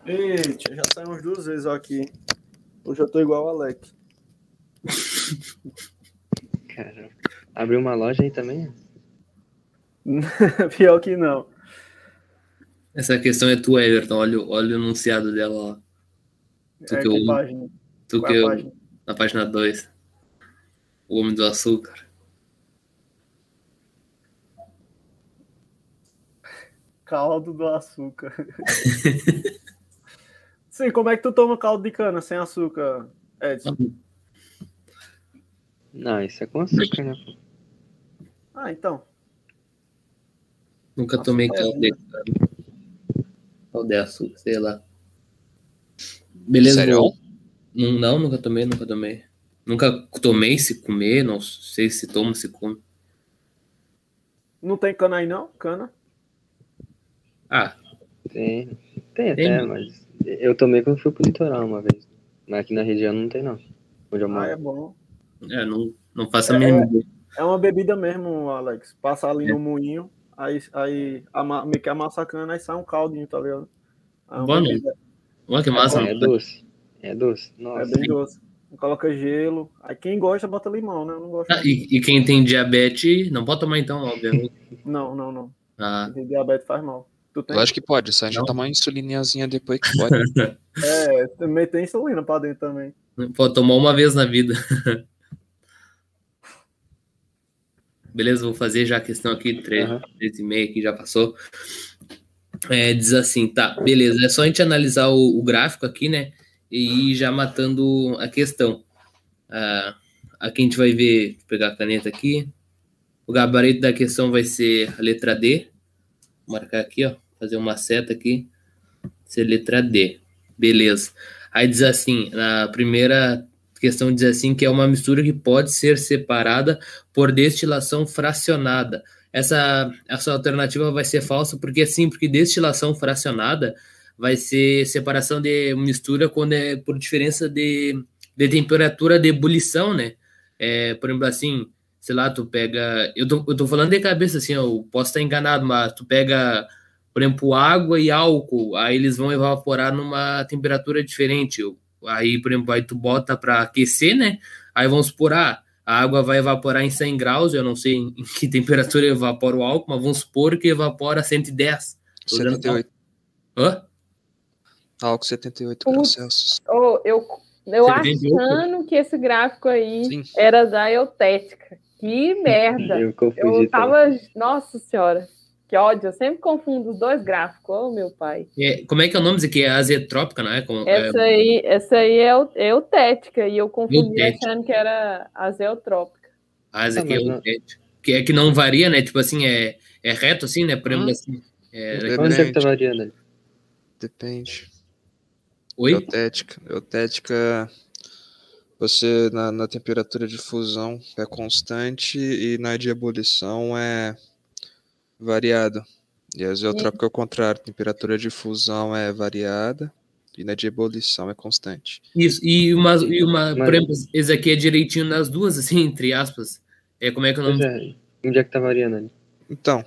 Eita, já saímos duas vezes aqui. Hoje eu tô igual o Alex. Cara, abriu uma loja aí também? [laughs] Pior que não. Essa questão é tua, Everton. Olha, o- olha o enunciado dela, ó. Tu É que que eu- página? Tu Qual que é a eu, página? na página 2. O Homem do Açúcar. Caldo do açúcar. [laughs] Sim, como é que tu toma caldo de cana sem açúcar, Edson? Não, isso é com açúcar, né? Ah, então. Nunca Nossa, tomei tá caldo de caldo de açúcar, sei lá. Beleza, Sério? Não, não, nunca tomei, nunca tomei. Nunca tomei se comer, não sei se toma, se come. Não tem cana aí, não? Cana? Ah, Tem, tem Tem, até, mas eu tomei quando fui pro litoral uma vez. Mas aqui na região não tem, não. Onde eu Ah, moro. é bom. é, não, não faço a mínima ideia. É uma bebida mesmo, Alex. Passa ali no moinho, aí, aí ama, meio que amassa a cana, aí sai um caldinho, tá ligado? É uma Bom, né? bebida- Olha que massa. é doce. É doce. Nossa. É bem doce. Coloca gelo. Aí quem gosta, bota limão, né? Eu não gosto. Ah, e, e quem tem diabetes, não pode tomar então, obviamente. [laughs] Não, não, não. Ah, Quem tem diabetes faz mal. Tu tem? Lógico que pode, só a gente Não. tomar uma insulinazinha depois que pode. [laughs] É, também tem insulina pra dentro também. pode tomar uma vez na vida. Beleza, vou fazer já a questão aqui, três, Aham. três e meia aqui já passou. É, diz assim, tá, beleza, é só a gente analisar o, o gráfico aqui, né, e ir já matando a questão. Ah, aqui a gente vai ver, vou pegar a caneta aqui, o gabarito da questão vai ser a letra D, marcar aqui, ó, fazer uma seta aqui, ser letra D, beleza. Aí diz assim, na primeira questão diz assim que é uma mistura que pode ser separada por destilação fracionada. Essa, essa alternativa vai ser falsa porque sim, porque destilação fracionada vai ser separação de mistura quando é por diferença de, de temperatura de ebulição, né? É, por exemplo, assim, sei lá, tu pega. Eu tô, eu tô falando de cabeça assim, eu posso estar enganado, mas tu pega, por exemplo, água e álcool, aí eles vão evaporar numa temperatura diferente. Aí, por exemplo, aí tu bota para aquecer, né? Aí vamos supor, ah, a água vai evaporar em 100 graus, eu não sei em que [laughs] temperatura evapora o álcool, mas vamos supor que evapora 110. Tô dando 78. Hã? Álcool 78 graus. Celsius. Oh, eu eu achando que esse gráfico aí Sim. era da eutética. Que merda! Eu confundi. Eu também. tava. Nossa senhora, que ódio. Eu sempre confundo os dois gráficos. Ô, meu pai. É, como é que é o nome disso aqui? É azetrópica, não é? Como, é Essa aí, essa aí é eu- eutética. E eu confundi Eutética. achando que era azeotrópica. ah, essa Ah, aqui é não- que é que não varia, né? Tipo assim, é, é reto assim, né? Por exemplo, Hum. assim. É, Depende. É que tá variando? Depende. Oi? Eutética. Eutética. Você na, na temperatura de fusão é constante e na de ebulição é variado. E a azeotrópica é o contrário, a temperatura de fusão é variada e na de ebulição é constante. Isso, e uma, e uma por exemplo, esse aqui é direitinho nas duas, assim, entre aspas. É como é que o nome? É, onde é que tá variando ali? Então,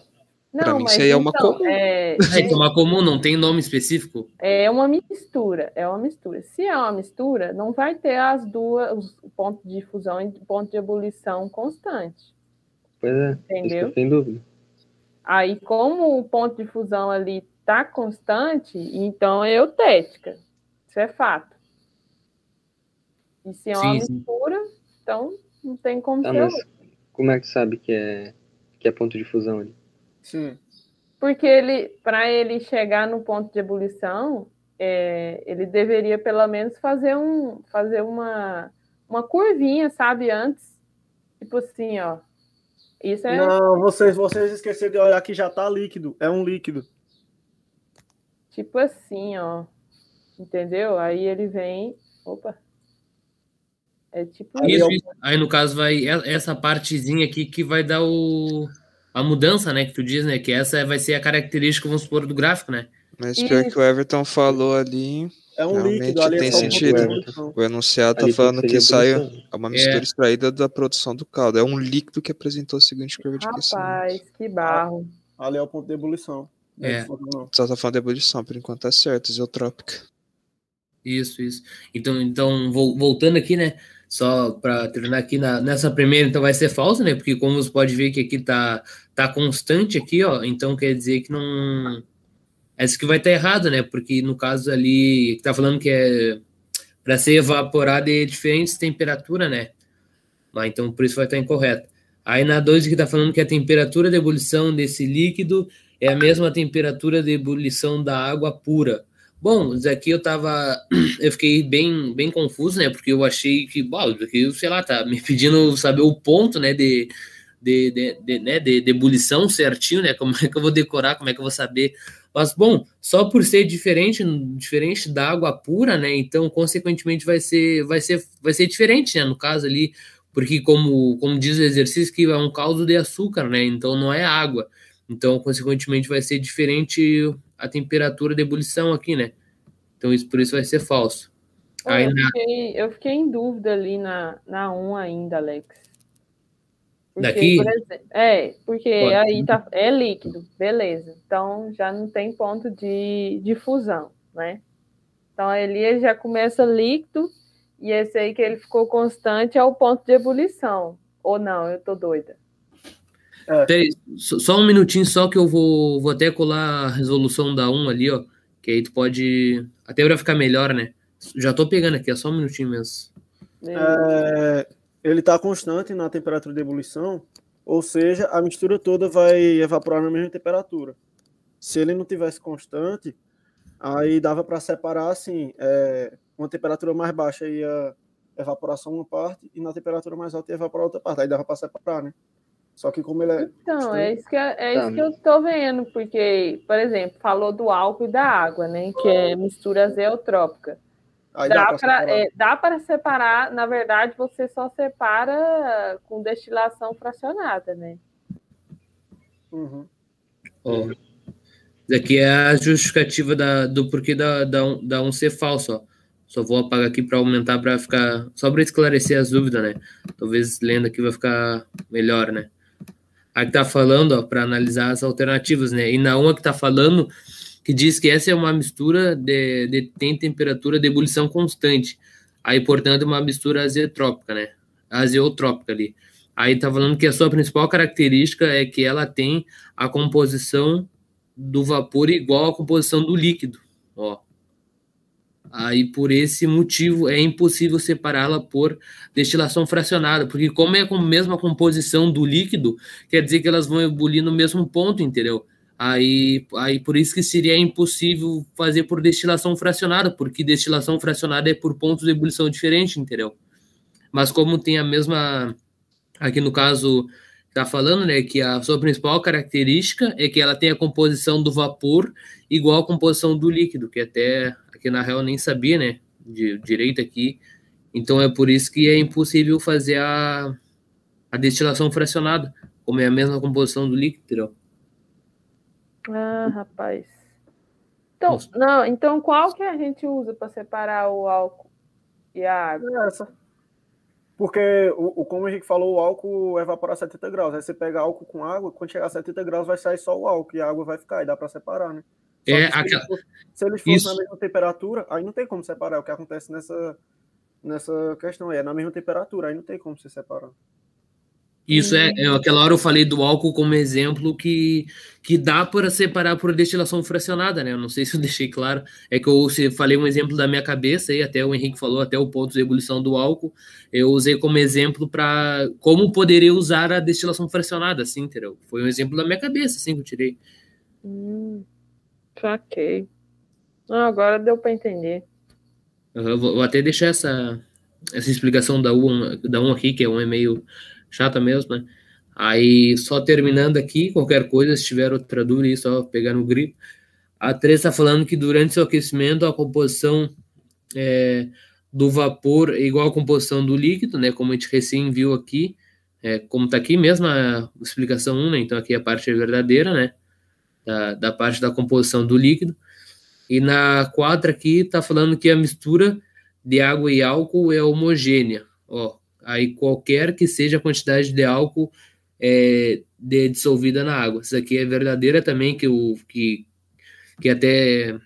para mim isso aí é uma então, comum. É, é uma comum, não tem nome específico? É uma mistura, é uma mistura. Se é uma mistura, não vai ter as duas, o ponto de fusão e o ponto de ebulição constante. Pois é, entendeu? Sem dúvida. Aí, como o ponto de fusão ali está constante, então é eutética. Isso é fato. E se é uma sim, mistura, sim. então não tem como tá, ser. Mas como é que sabe que é, que é ponto de fusão ali? Sim. Porque ele, para ele chegar no ponto de ebulição, é, ele deveria pelo menos fazer um, fazer uma, uma curvinha, sabe, antes, tipo assim, ó, isso é... Não, vocês, vocês esqueceram de olhar que já tá líquido. É um líquido. Tipo assim, ó. Entendeu? Aí ele vem. Opa. É tipo isso. isso. Aí no caso vai essa partezinha aqui que vai dar o a mudança, né, que tu diz, né, que essa vai ser a característica, vamos supor, do gráfico, né? Mas pior que o Everton falou ali, é um Realmente líquido, ali tem é sentido. O enunciado está falando que sai é uma mistura é. extraída da produção do caldo. É um líquido que apresentou a seguinte curva de crescimento. Rapaz, que barro. Ali é o ponto de ebulição. É. Só tá falando de ebulição, por enquanto tá certo, isotrópica. Isso, isso. Então, então voltando aqui, né? Só para terminar aqui na, nessa primeira, então vai ser falso, né? Porque como você pode ver que aqui tá, tá constante aqui, ó. Então quer dizer que não essa que vai estar errado, né? Porque no caso ali, tá falando que é para ser evaporado é diferentes temperatura, né? Mas então por isso vai estar incorreto. Aí na 2 que tá falando que a temperatura de ebulição desse líquido é a mesma temperatura de ebulição da água pura. Bom, isso aqui eu tava. [clears throat] Eu fiquei bem, bem confuso, né? Porque eu achei que, bom, aqui, sei lá, tá me [laughs] pedindo saber o ponto, né? De, de, de, de, né, de, de ebulição certinho, né? Como é que eu vou decorar, como é que eu vou saber mas, bom, só por ser diferente, diferente da água pura, né? Então, consequentemente, vai ser, vai ser, vai ser diferente, né? No caso ali, porque como, como diz o exercício, que é um caldo de açúcar, né? Então, não é água. Então, consequentemente, vai ser diferente a temperatura de ebulição aqui, né? Então, isso por isso vai ser falso. Aí, eu, fiquei, eu fiquei em dúvida ali na, na 1 ainda, Alex. Porque, Daqui? Por exemplo, é, porque Pode. aí tá, é líquido, beleza. Então já não tem ponto de, de fusão, né? Então ele já começa líquido e esse aí que ele ficou constante é o ponto de ebulição. Ou não, eu tô doida. É. Só um minutinho só que eu vou, vou até colar a resolução da 1 ali, ó. Que aí tu pode. Até para ficar melhor, né? Já tô pegando aqui, é só um minutinho mesmo. É, ele está constante na temperatura de ebulição, ou seja, a mistura toda vai evaporar na mesma temperatura. Se ele não tivesse constante, aí dava para separar assim, é, uma temperatura mais baixa ia evaporação uma parte e na temperatura mais alta ia evaporar outra parte. Aí dava para separar, né? Só que como ele é. Então, é isso que, é, é isso que eu estou vendo, porque, por exemplo, falou do álcool e da água, né? Que é mistura azeotrópica. Aí dá para é, separar, na verdade, você só separa com destilação fracionada, né? Uhum. Oh. Isso aqui é a justificativa da, do porquê da, da, da um ser falso, ó. Só vou apagar aqui para aumentar, para ficar. Só para esclarecer as dúvidas, né? Talvez lendo aqui vai ficar melhor, né? Aqui tá falando, ó, para analisar as alternativas, né? E na uma que tá falando que diz que essa é uma mistura de, de tem temperatura de ebulição constante. Aí, portanto, é uma mistura azeotrópica, né? Azeotrópica ali. Aí tá falando que a sua principal característica é que ela tem a composição do vapor igual à composição do líquido, ó. Aí, por esse motivo, é impossível separá-la por destilação fracionada, porque como é com a mesma composição do líquido, quer dizer que elas vão ebulir no mesmo ponto, entendeu? Aí, aí por isso que seria impossível fazer por destilação fracionada, porque destilação fracionada é por pontos de ebulição diferentes, entendeu? Mas como tem a mesma, aqui no caso está falando, né, que a sua principal característica é que ela tem a composição do vapor igual à composição do líquido, que até aqui na real nem sabia, né, de direito aqui Então é por isso que é impossível fazer a, a destilação fracionada, como é a mesma composição do líquido. Ah, rapaz. Então, não, então qual que a gente usa para separar o álcool e a água? Essa. Porque, o, o, como a gente falou, o álcool evapora a 70 graus. Aí você pega álcool com água, quando chegar a 70 graus vai sair só o álcool e a água vai ficar, e dá para separar, né? É, se, aquela... eles fossem, se eles fossem na mesma temperatura, aí não tem como separar. É o que acontece nessa, nessa questão aí. É na mesma temperatura, aí não tem como se separar. Isso é, é, aquela hora eu falei do álcool como exemplo que, que dá para separar por destilação fracionada, né? Eu não sei se eu [laughs] deixei claro. É que eu falei um exemplo da minha cabeça aí, até o Henrique falou, até o ponto de ebulição do álcool. Eu usei como exemplo para como poderia usar a destilação fracionada, assim, entendeu? Foi um exemplo da minha cabeça, assim, que eu tirei. Hum, saquei. Ah, agora deu para entender. Eu vou, vou, até deixar essa, essa explicação da 1 da um aqui, que é um e meio chata mesmo, né? Aí, só terminando aqui, qualquer coisa, se tiver outra dúvida, aí só pegar no grito. A 3 está falando que durante seu aquecimento, a composição é, do vapor é igual à composição do líquido, né? Como a gente recém viu aqui, é, como está aqui mesmo a explicação 1, né? Então, aqui a parte é verdadeira, né? Da, da parte da composição do líquido. E na 4 aqui está falando que a mistura de água e álcool é homogênea. Ó, aí qualquer que seja a quantidade de álcool é, de, dissolvida na água. Isso aqui é verdadeira também, que, o, que, que até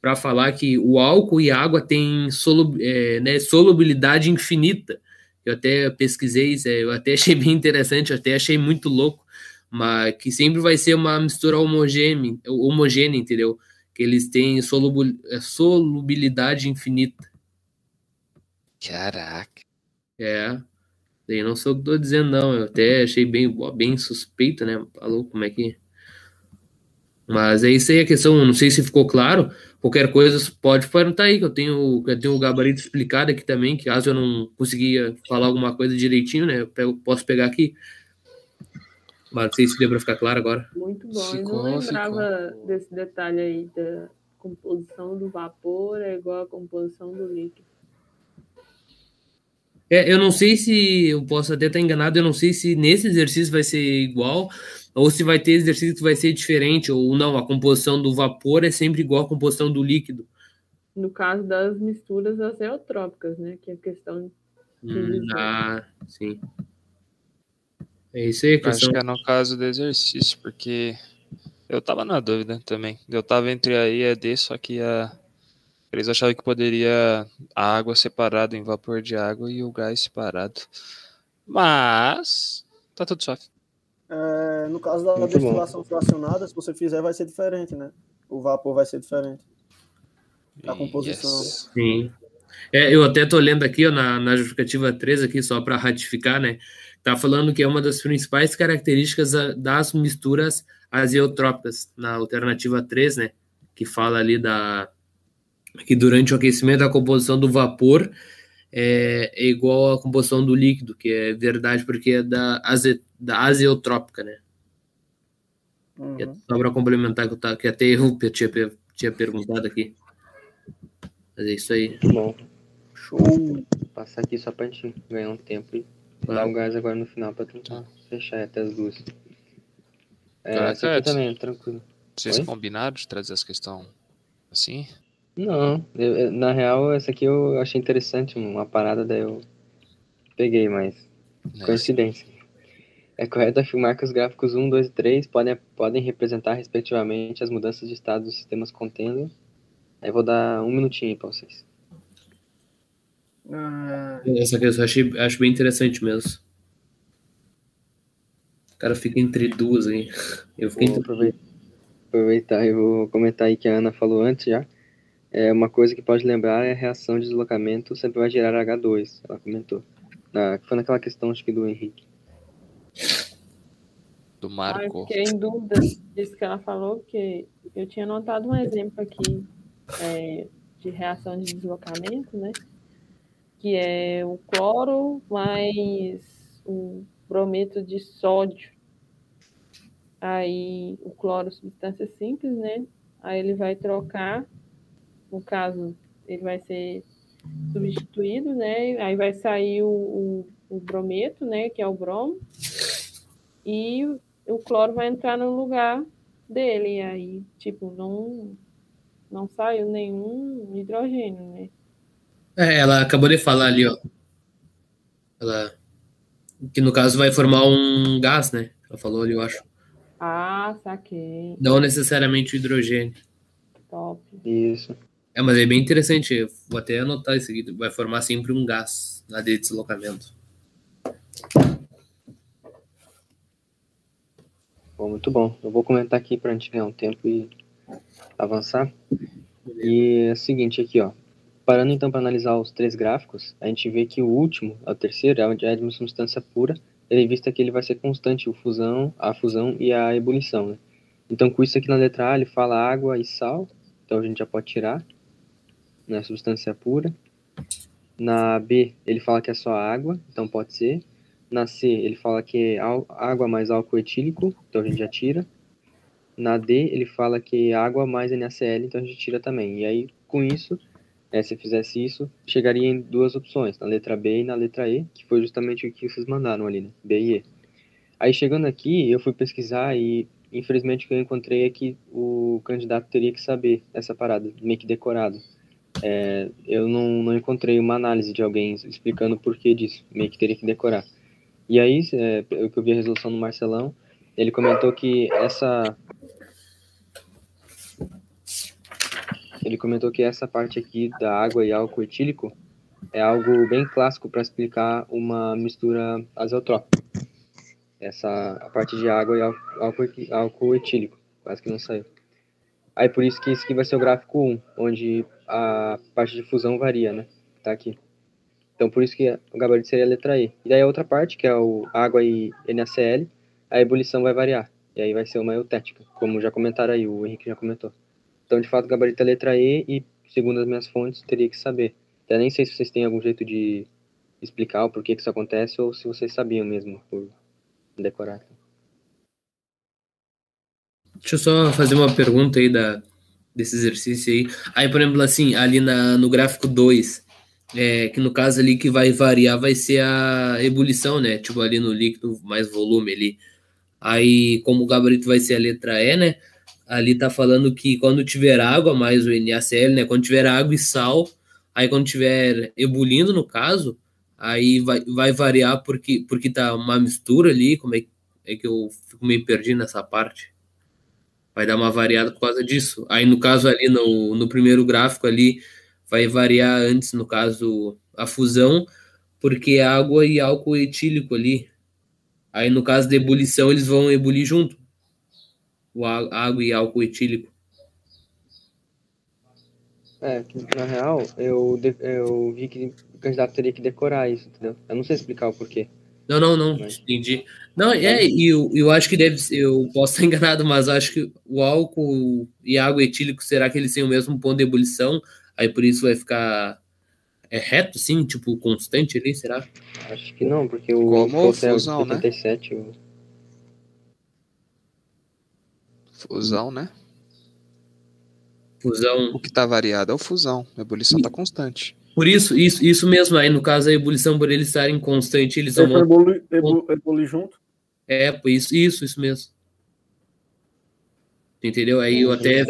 para falar que o álcool e água têm é, né, solubilidade infinita. Eu até pesquisei, é, eu até achei bem interessante, eu até achei muito louco, mas que sempre vai ser uma mistura homogênea, homogênea entendeu? Que eles têm é, solubilidade infinita. Caraca. É. Daí não sou o que tô dizendo, não. Eu até achei bem, bem suspeito, né? Falou como é que. Mas é isso aí a questão. Não sei se ficou claro. Qualquer coisa pode perguntar aí, que eu tenho, eu tenho o gabarito explicado aqui também, que caso eu não conseguia falar alguma coisa direitinho, né? Eu pego, posso pegar aqui. Mas se deu para ficar claro agora. Muito bom. Eu não lembrava ficou. desse detalhe aí da composição do vapor é igual à composição do líquido. É, eu não sei se, eu posso até estar enganado, eu não sei se nesse exercício vai ser igual, ou se vai ter exercício que vai ser diferente, ou não, a composição do vapor é sempre igual à composição do líquido. No caso das misturas azeotrópicas, né, que é a questão... Hum, ah, sim. É isso aí questão. Acho que é no caso do exercício, porque eu tava na dúvida também. Eu tava entre a I e a D, só que a eles achavam que poderia a água separada em vapor de água e o gás separado. Mas tá tudo suave. É, no caso da Muito destilação bom. fracionada, se você fizer, vai ser diferente, né? O vapor vai ser diferente. A composição. Yes. Sim. É, eu até tô lendo aqui ó, na, na justificativa 3 aqui, só para ratificar, né? Tá falando que é uma das principais características das misturas azeotrópicas, na alternativa 3, né? Que fala ali da, que durante o aquecimento a composição do vapor é, é, igual à composição do líquido, que é verdade porque é da, aze, da azeotrópica, né? Uhum. É só para complementar que, eu tá, que até eu tinha, tinha perguntado aqui. Mas é isso aí. Muito bom. Show. Vou passar aqui só para a gente ganhar um tempo e dar o gás agora no final para tentar fechar até as duas. É, tá, também, tranquilo. Vocês Oi? combinaram de trazer as questões assim? Não, eu- na real, essa aqui eu achei interessante, uma parada, daí eu peguei, mas Né? coincidência. É correto afirmar que os gráficos 1, 2 e 3 podem, podem representar, respectivamente, as mudanças de estado dos sistemas contendo. Aí vou dar um minutinho aí pra vocês. Ah, Essa aqui eu achei, acho bem interessante mesmo. O cara fica entre duas aí. Eu fiquei Vou entre... aproveitar, aproveitar e vou comentar aí que a Ana falou antes já. É, uma coisa que pode lembrar é a reação de deslocamento sempre vai gerar H2, ela comentou. Na, foi naquela questão, acho que do Henrique. Do Ah, eu Marco. fiquei em dúvida disso que ela falou, porque eu tinha notado um exemplo aqui é, de reação de deslocamento, né? Que é o cloro mais o brometo de sódio. Aí o cloro, substância simples, né? Aí ele vai trocar, no caso, ele vai ser substituído, né? Aí vai sair o, o, o brometo, né? Que é o bromo. E o cloro vai entrar no lugar dele. Aí, tipo, não, não saiu nenhum hidrogênio, né? É, ela acabou de falar ali, ó. Ela, que no caso vai formar um gás, né? Ela falou ali, eu acho. Ah, saquei. Não necessariamente o hidrogênio. Top. Isso. É, mas é bem interessante. Vou até anotar isso aqui. Vai formar sempre um gás na de deslocamento. Bom, muito bom. Eu vou comentar aqui para a gente ganhar um tempo e avançar. E é o seguinte aqui, ó. Parando então para analisar os três gráficos, a gente vê que o último, o terceiro, é é de uma substância pura, ele vista que ele vai ser constante, o fusão, a fusão e a ebulição, né? Então, com isso aqui na letra A, ele fala água e sal, então a gente já pode tirar, né, substância pura. Na B, ele fala que é só água, então pode ser. Na C, ele fala que é água mais álcool etílico, então a gente já tira. Na D, ele fala que é água mais NaCl, então a gente tira também. E aí, com isso, é, se fizesse isso, chegaria em duas opções, na letra B e na letra E, que foi justamente o que vocês mandaram ali, né? B e E. Aí, chegando aqui, eu fui pesquisar e, infelizmente, o que eu encontrei é que o candidato teria que saber essa parada, meio que decorado. É, eu não, não encontrei uma análise de alguém explicando o porquê disso, meio que teria que decorar. E aí, é, eu que eu vi a resolução do Marcelão, ele comentou que essa ele comentou que essa parte aqui da água e álcool etílico é algo bem clássico para explicar uma mistura azeotrópica. Essa a parte de água e álcool, álcool etílico, quase que não saiu. Aí por isso que esse aqui vai ser o gráfico 1, onde a parte de fusão varia, né? Tá aqui. Então por isso que o gabarito seria a letra E. E daí a outra parte, que é o água e NaCl, a ebulição vai variar. E aí vai ser uma eutética, como já comentaram aí, o Henrique já comentou. Então, de fato, gabarito é letra E e, segundo as minhas fontes, teria que saber. Eu nem sei se vocês têm algum jeito de explicar o porquê que isso acontece ou se vocês sabiam mesmo por decorar. Deixa eu só fazer uma pergunta aí da, desse exercício aí. Aí, por exemplo, assim, ali na, no gráfico 2, é, que no caso ali que vai variar vai ser a ebulição, né? Tipo ali no líquido mais volume ali. Aí, como o gabarito vai ser a letra E, né? Ali tá falando que quando tiver água, mais o NaCl, né? Quando tiver água e sal, aí quando tiver ebulindo, no caso, aí vai, vai variar porque, porque tá uma mistura ali, como é, é que eu fico meio perdido nessa parte? Vai dar uma variada por causa disso. Aí no caso ali, no, no primeiro gráfico ali, vai variar antes, no caso, a fusão, porque é água e álcool etílico ali. Aí no caso da ebulição, eles vão ebulir junto água e álcool etílico? É, na real, eu, eu vi que o candidato teria que decorar isso, entendeu? Eu não sei explicar o porquê. Não, não, não, mas... entendi. Não, é, e eu, eu acho que deve ser, eu posso estar [laughs] enganado, mas acho que o álcool e água etílico, será que eles têm o mesmo ponto de ebulição? Aí por isso vai ficar é reto, sim, tipo, constante ali, será? Acho que não, porque o Como fusão, 77, né? O... Fusão, né? Fusão. O que está variado é o fusão. A ebulição está constante. Por isso, isso, isso mesmo. Aí, no caso, a ebulição, por eles estarem constante, eles vão. Ebulir, ebulir junto? É, por isso, isso, isso mesmo. Entendeu? Aí eu até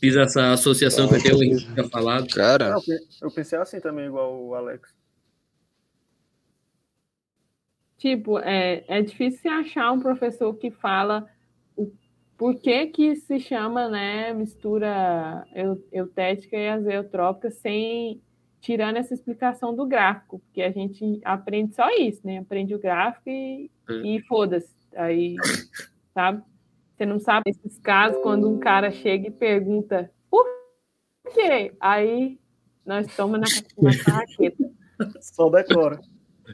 fiz essa associação que até o Henrique tinha falado. Cara. Eu pensei assim também, igual o Alex. Tipo, é, é difícil achar um professor que fala por que, que se chama né, mistura eutética e azeotrópica sem tirando essa explicação do gráfico, porque a gente aprende só isso, né? Aprende o gráfico e, e foda-se. Aí, sabe? Você não sabe esses casos quando um cara chega e pergunta por quê? Aí nós estamos na, [laughs] na carraqueta. Só decora.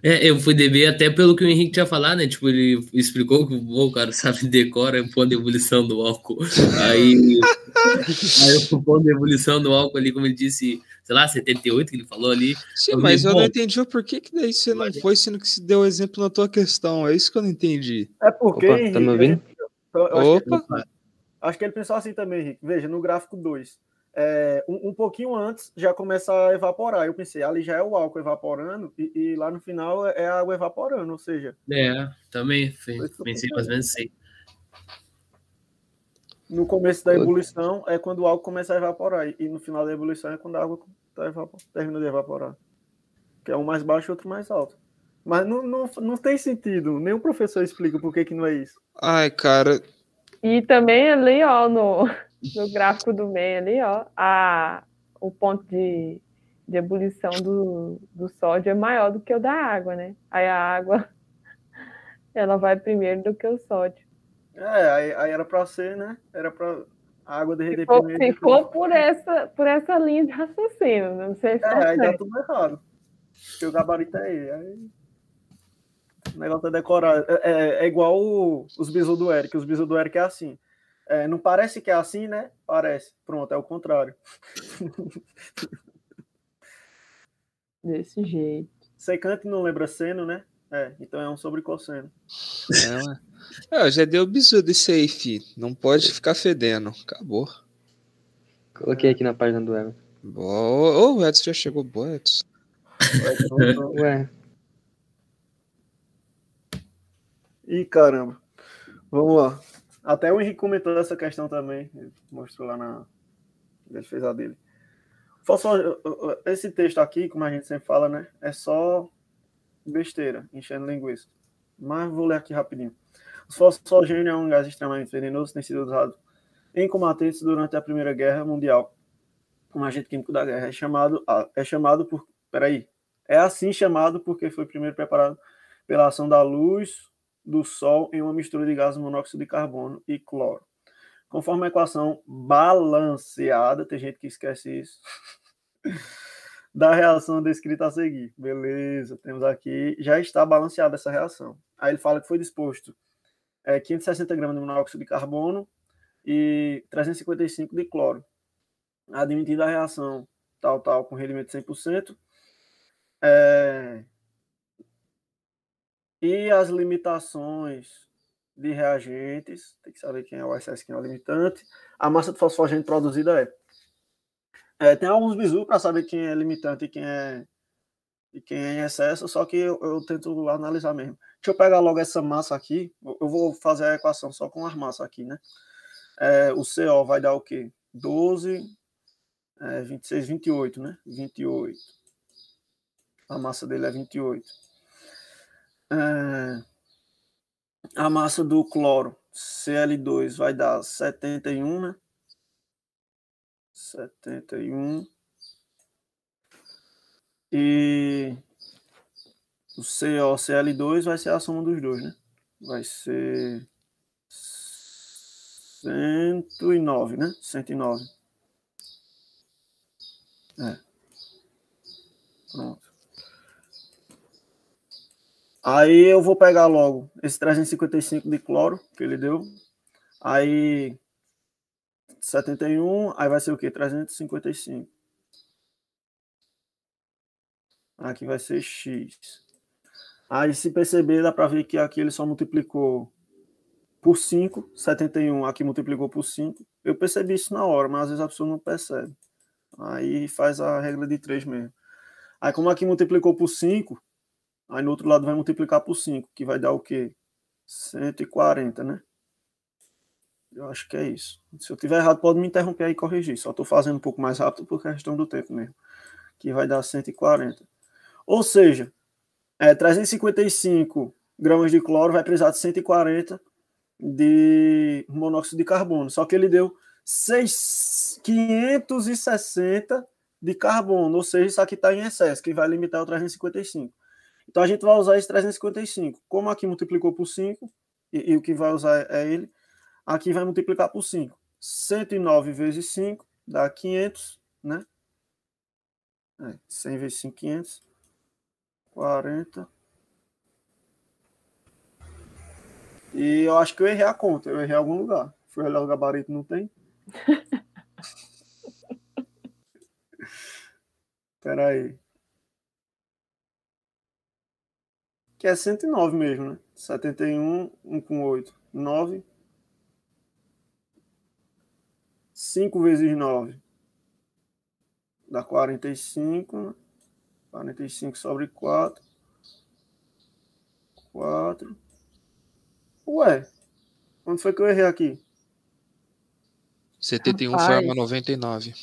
É, eu fui DB até pelo que o Henrique tinha falado, né? Tipo, ele explicou que o cara sabe decora o ponto de ebulição do álcool. Aí, aí o ponto de ebulição do álcool ali, como ele disse, sei lá, 78 que ele falou ali. Sim, eu mas vi, eu não entendi o porquê que daí você não foi, sendo que se deu exemplo na tua questão. É isso que eu não entendi. É porque. Opa, Henrique, tá me ouvindo? Opa! Acho que, ele, acho que ele pensou assim também, Henrique. Veja, no gráfico 2. É, um, um, pouquinho antes já começa a evaporar. Eu pensei, ali já é o álcool evaporando e, e lá no final é a água evaporando, ou seja. É, também pensei mais ou menos assim. No começo da ebulição é quando o álcool começa a evaporar e no final da ebulição é quando a água tá evapor... termina de evaporar. Que é um mais baixo e outro mais alto. Mas não, não, não tem sentido. Nenhum professor explica por que, que não é isso. Ai, cara. E também ali, ó, no, no gráfico do meio ali, ó, a, o ponto de, de ebulição do, do sódio é maior do que o da água, né? Aí a água [laughs] ela vai primeiro do que o sódio. É, aí, aí era para ser, né? Era para a água derreter se for, primeiro. Se for por essa, por essa linha de raciocínio, não sei se é. É, aí dá tudo errado. Porque o gabarito é ele. Aí... O negócio é decorar. É, é, é igual o, os bisos do Eric. Os bisos do Eric é assim. É, não parece que é assim, né? Parece. Pronto, é o contrário. [laughs] Desse jeito. Secante não lembra seno, né? É, então é um sobrecosseno. É, é, já deu bisu de safe. Não pode ficar fedendo. Acabou. Coloquei aqui na página do Everton. Boa. Oh, o Edson já chegou. Boa, Edson. Ué. Ih, caramba. Vamos lá. Até o Henrique comentou essa questão também. Mostrou lá na defesa dele. Esse texto aqui, como a gente sempre fala, né? É só besteira, enchendo linguiça. Mas vou ler aqui rapidinho. O fosfogênio é um gás extremamente venenoso, tem sido usado em combatentes durante a Primeira Guerra Mundial como agente químico da guerra. É chamado, é chamado por. Peraí. É assim chamado porque foi primeiro preparado pela ação da luz do Sol em uma mistura de gás monóxido de carbono e cloro. Conforme a equação balanceada, tem gente que esquece isso, [laughs] da reação descrita a seguir. Beleza, temos aqui, já está balanceada essa reação. Aí ele fala que foi disposto é, 560 gramas de monóxido de carbono e 355 de cloro. Admitida a reação tal, tal, com rendimento 100%. É, e as limitações de reagentes, tem que saber quem é o excesso, quem é o limitante. A massa de fosfogênio produzida é. é tem alguns bisus para saber quem é limitante e quem é, e quem é em excesso, só que eu, eu, tento analisar mesmo. Deixa eu pegar logo essa massa aqui. Eu vou fazer a equação só com as massas aqui, né? É, o CO vai dar o quê? 12, é, 26, 28, né? 28. A massa dele é 28. É, a massa do cloro Cl2 vai dar 71, né? 71. E o COCl2 vai ser a soma dos dois, né? Vai ser 109, né? 109. É. Pronto. Aí eu vou pegar logo esse 355 de cloro que ele deu. Aí 71, aí vai ser o quê? 355. Aqui vai ser X. Aí se perceber, dá para ver que aqui ele só multiplicou por 5, 71 aqui multiplicou por 5. Eu percebi isso na hora, mas às vezes a pessoa não percebe. Aí faz a regra de 3 mesmo. Aí como aqui multiplicou por 5, Aí no outro lado vai multiplicar por 5, que vai dar o quê? 140, né? Eu acho que é isso. Se eu tiver errado, pode me interromper aí e corrigir. Só estou fazendo um pouco mais rápido por questão do tempo mesmo. Que vai dar 140. Ou seja, é, 355 gramas de cloro vai precisar de 140 de monóxido de carbono. Só que ele deu 6, 560 de carbono. Ou seja, isso aqui está em excesso, que vai limitar o 355. Então a gente vai usar esse 355. Como aqui multiplicou por 5, e, e o que vai usar é ele, aqui vai multiplicar por 5. 109 vezes 5 dá 500, né? É, 100 vezes 5, 500. 40. E eu acho que eu errei a conta. Eu errei em algum lugar. Fui olhar o gabarito, não tem? [laughs] Espera aí. Que é 109 mesmo, né? 71, 1 com 8, 9. 5 vezes 9 dá 45. 45 sobre 4. 4. Ué, onde foi que eu errei aqui? 71 Rapaz. forma 99.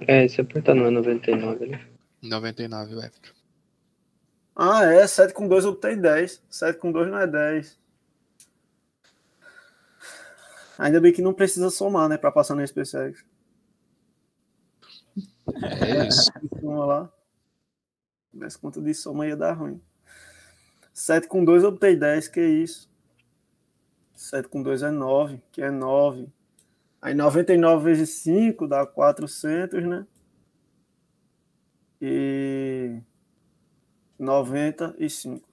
É, se apertar não é 99, né? 99, o Everton. Ah, é. 7 com 2 eu botei 10. 7 com 2 não é 10. Ainda bem que não precisa somar, né? Pra passar no SpaceX. É isso. [laughs] Vamos lá. Nesse conta de soma ia dar ruim. 7 com 2 eu botei 10, que isso? 7 com 2 é 9, que é 9. Aí 99 vezes 5 dá 400, né? E 95.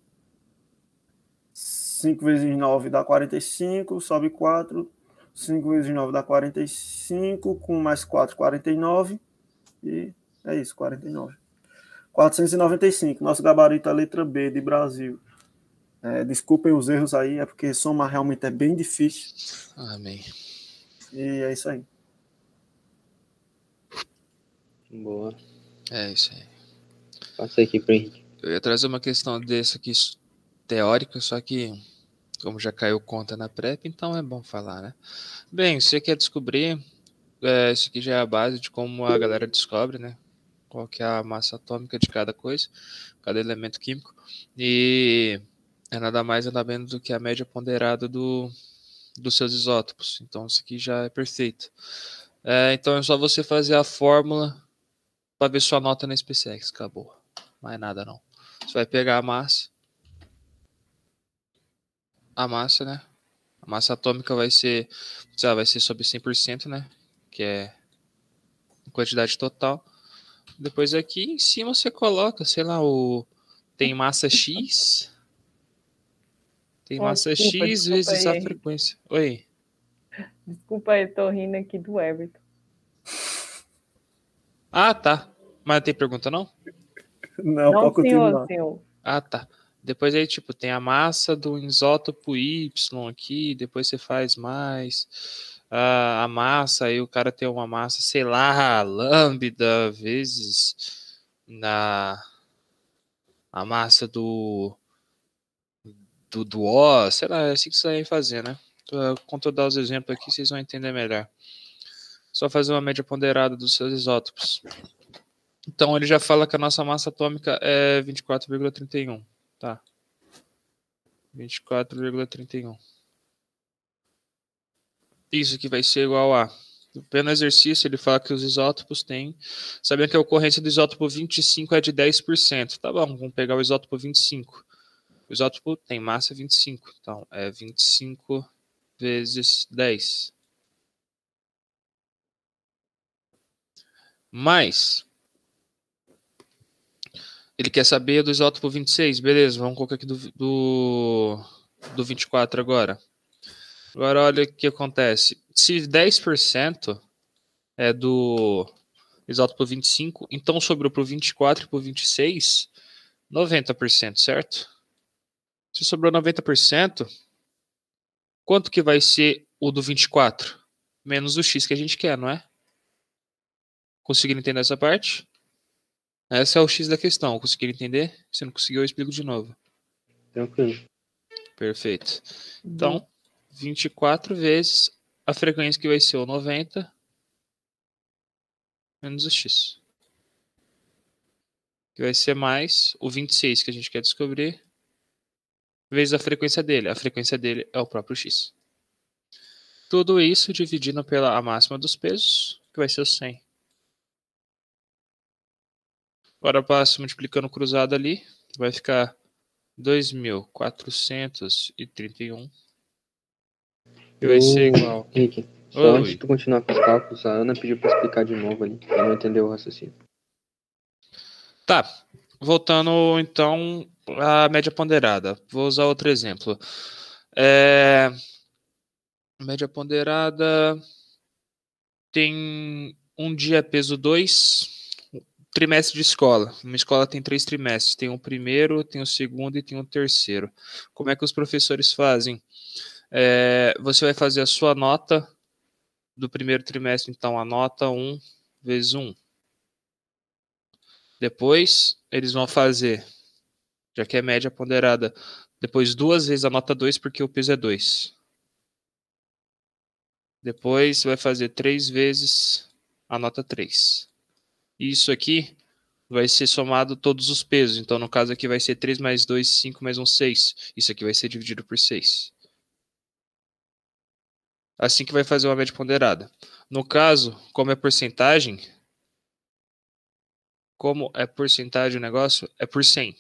5 vezes 9 dá 45, sobe 4. 5 vezes 9 dá 45, com mais 4, 49. E é isso, 49. 495. Nosso gabarito é a letra B de Brasil. É, desculpem os erros aí, é porque somar realmente é bem difícil. Amém. E é isso aí. Boa. É isso aí. Passa aqui para Henrique. Eu ia trazer uma questão dessa aqui teórica, só que como já caiu conta na PrEP, então é bom falar, né? Bem, você quer descobrir, é, isso aqui já é a base de como a galera descobre, né? Qual que é a massa atômica de cada coisa, cada elemento químico, e é nada mais nada menos do que a média ponderada do, dos seus isótopos. Então isso aqui já é perfeito. É, então é só você fazer a fórmula para ver sua nota na SpaceX, acabou. Mais nada não. Você vai pegar a massa, a massa, né? A massa atômica vai ser, lá, vai ser sobre 100%, né? Que é quantidade total. Depois aqui em cima você coloca, sei lá, o tem massa X. Tem massa desculpa, X desculpa vezes aí. a frequência. Oi. Desculpa aí, tô rindo aqui do Everton. Ah, tá. Mas tem pergunta não? Não, não pode senhor, continuar. senhor. Ah, tá. Depois aí, tipo, tem a massa do isótopo Y aqui, depois você faz mais uh, a massa, aí o cara tem uma massa, sei lá, lambda vezes na a massa do do, do O, sei lá, é assim que você vai fazer, né? Quando eu dar os exemplos aqui, vocês vão entender melhor. Só fazer uma média ponderada dos seus isótopos. Então ele já fala que a nossa massa atômica é 24,31. Tá. 24,31. Isso aqui vai ser igual a. Pelo exercício, ele fala que os isótopos têm. Sabendo que a ocorrência do isótopo 25 é de 10%. Tá bom, vamos pegar o isótopo 25. O isótopo tem massa 25. Então, é 25 vezes 10. Mais ele quer saber do isótopo 26. Beleza, vamos colocar aqui do, do, do 24 agora. Agora, olha o que acontece. Se 10% é do isótopo 25, então sobrou para o 24 e para o 26, 90%, certo? Se sobrou 90%, quanto que vai ser o do 24? Menos o x que a gente quer, não é? Conseguiram entender essa parte? Essa é o X da questão. Conseguiram entender? Se não conseguiu, eu explico de novo. Tranquilo. Perfeito. Então, 24 vezes a frequência que vai ser o 90 menos o X. Que vai ser mais o 26 que a gente quer descobrir vezes a frequência dele. A frequência dele é o próprio X. Tudo isso dividindo pela a máxima dos pesos, que vai ser o 100. Agora passo multiplicando cruzado ali, vai ficar 2.431. E vai ser igual. Henrique, só Oi. antes de tu continuar com os cálculos, a Ana pediu para explicar de novo ali, para não entender o raciocínio. Tá, voltando então à média ponderada. Vou usar outro exemplo. É... Média ponderada tem um dia peso 2, trimestre de escola. Uma escola tem três trimestres, tem o primeiro, tem o segundo e tem o terceiro. Como é que os professores fazem? É, você vai fazer a sua nota do primeiro trimestre, então a nota 1 vezes 1. Depois, eles vão fazer, já que é média ponderada, depois duas vezes a nota 2, porque o peso é 2. Depois vai fazer três vezes a nota 3. Isso aqui vai ser somado todos os pesos. Então, no caso aqui vai ser 3 mais 2, 5 mais 1, 6. Isso aqui vai ser dividido por 6. Assim que vai fazer uma média ponderada. No caso, como é porcentagem, como é porcentagem o negócio, é por 100.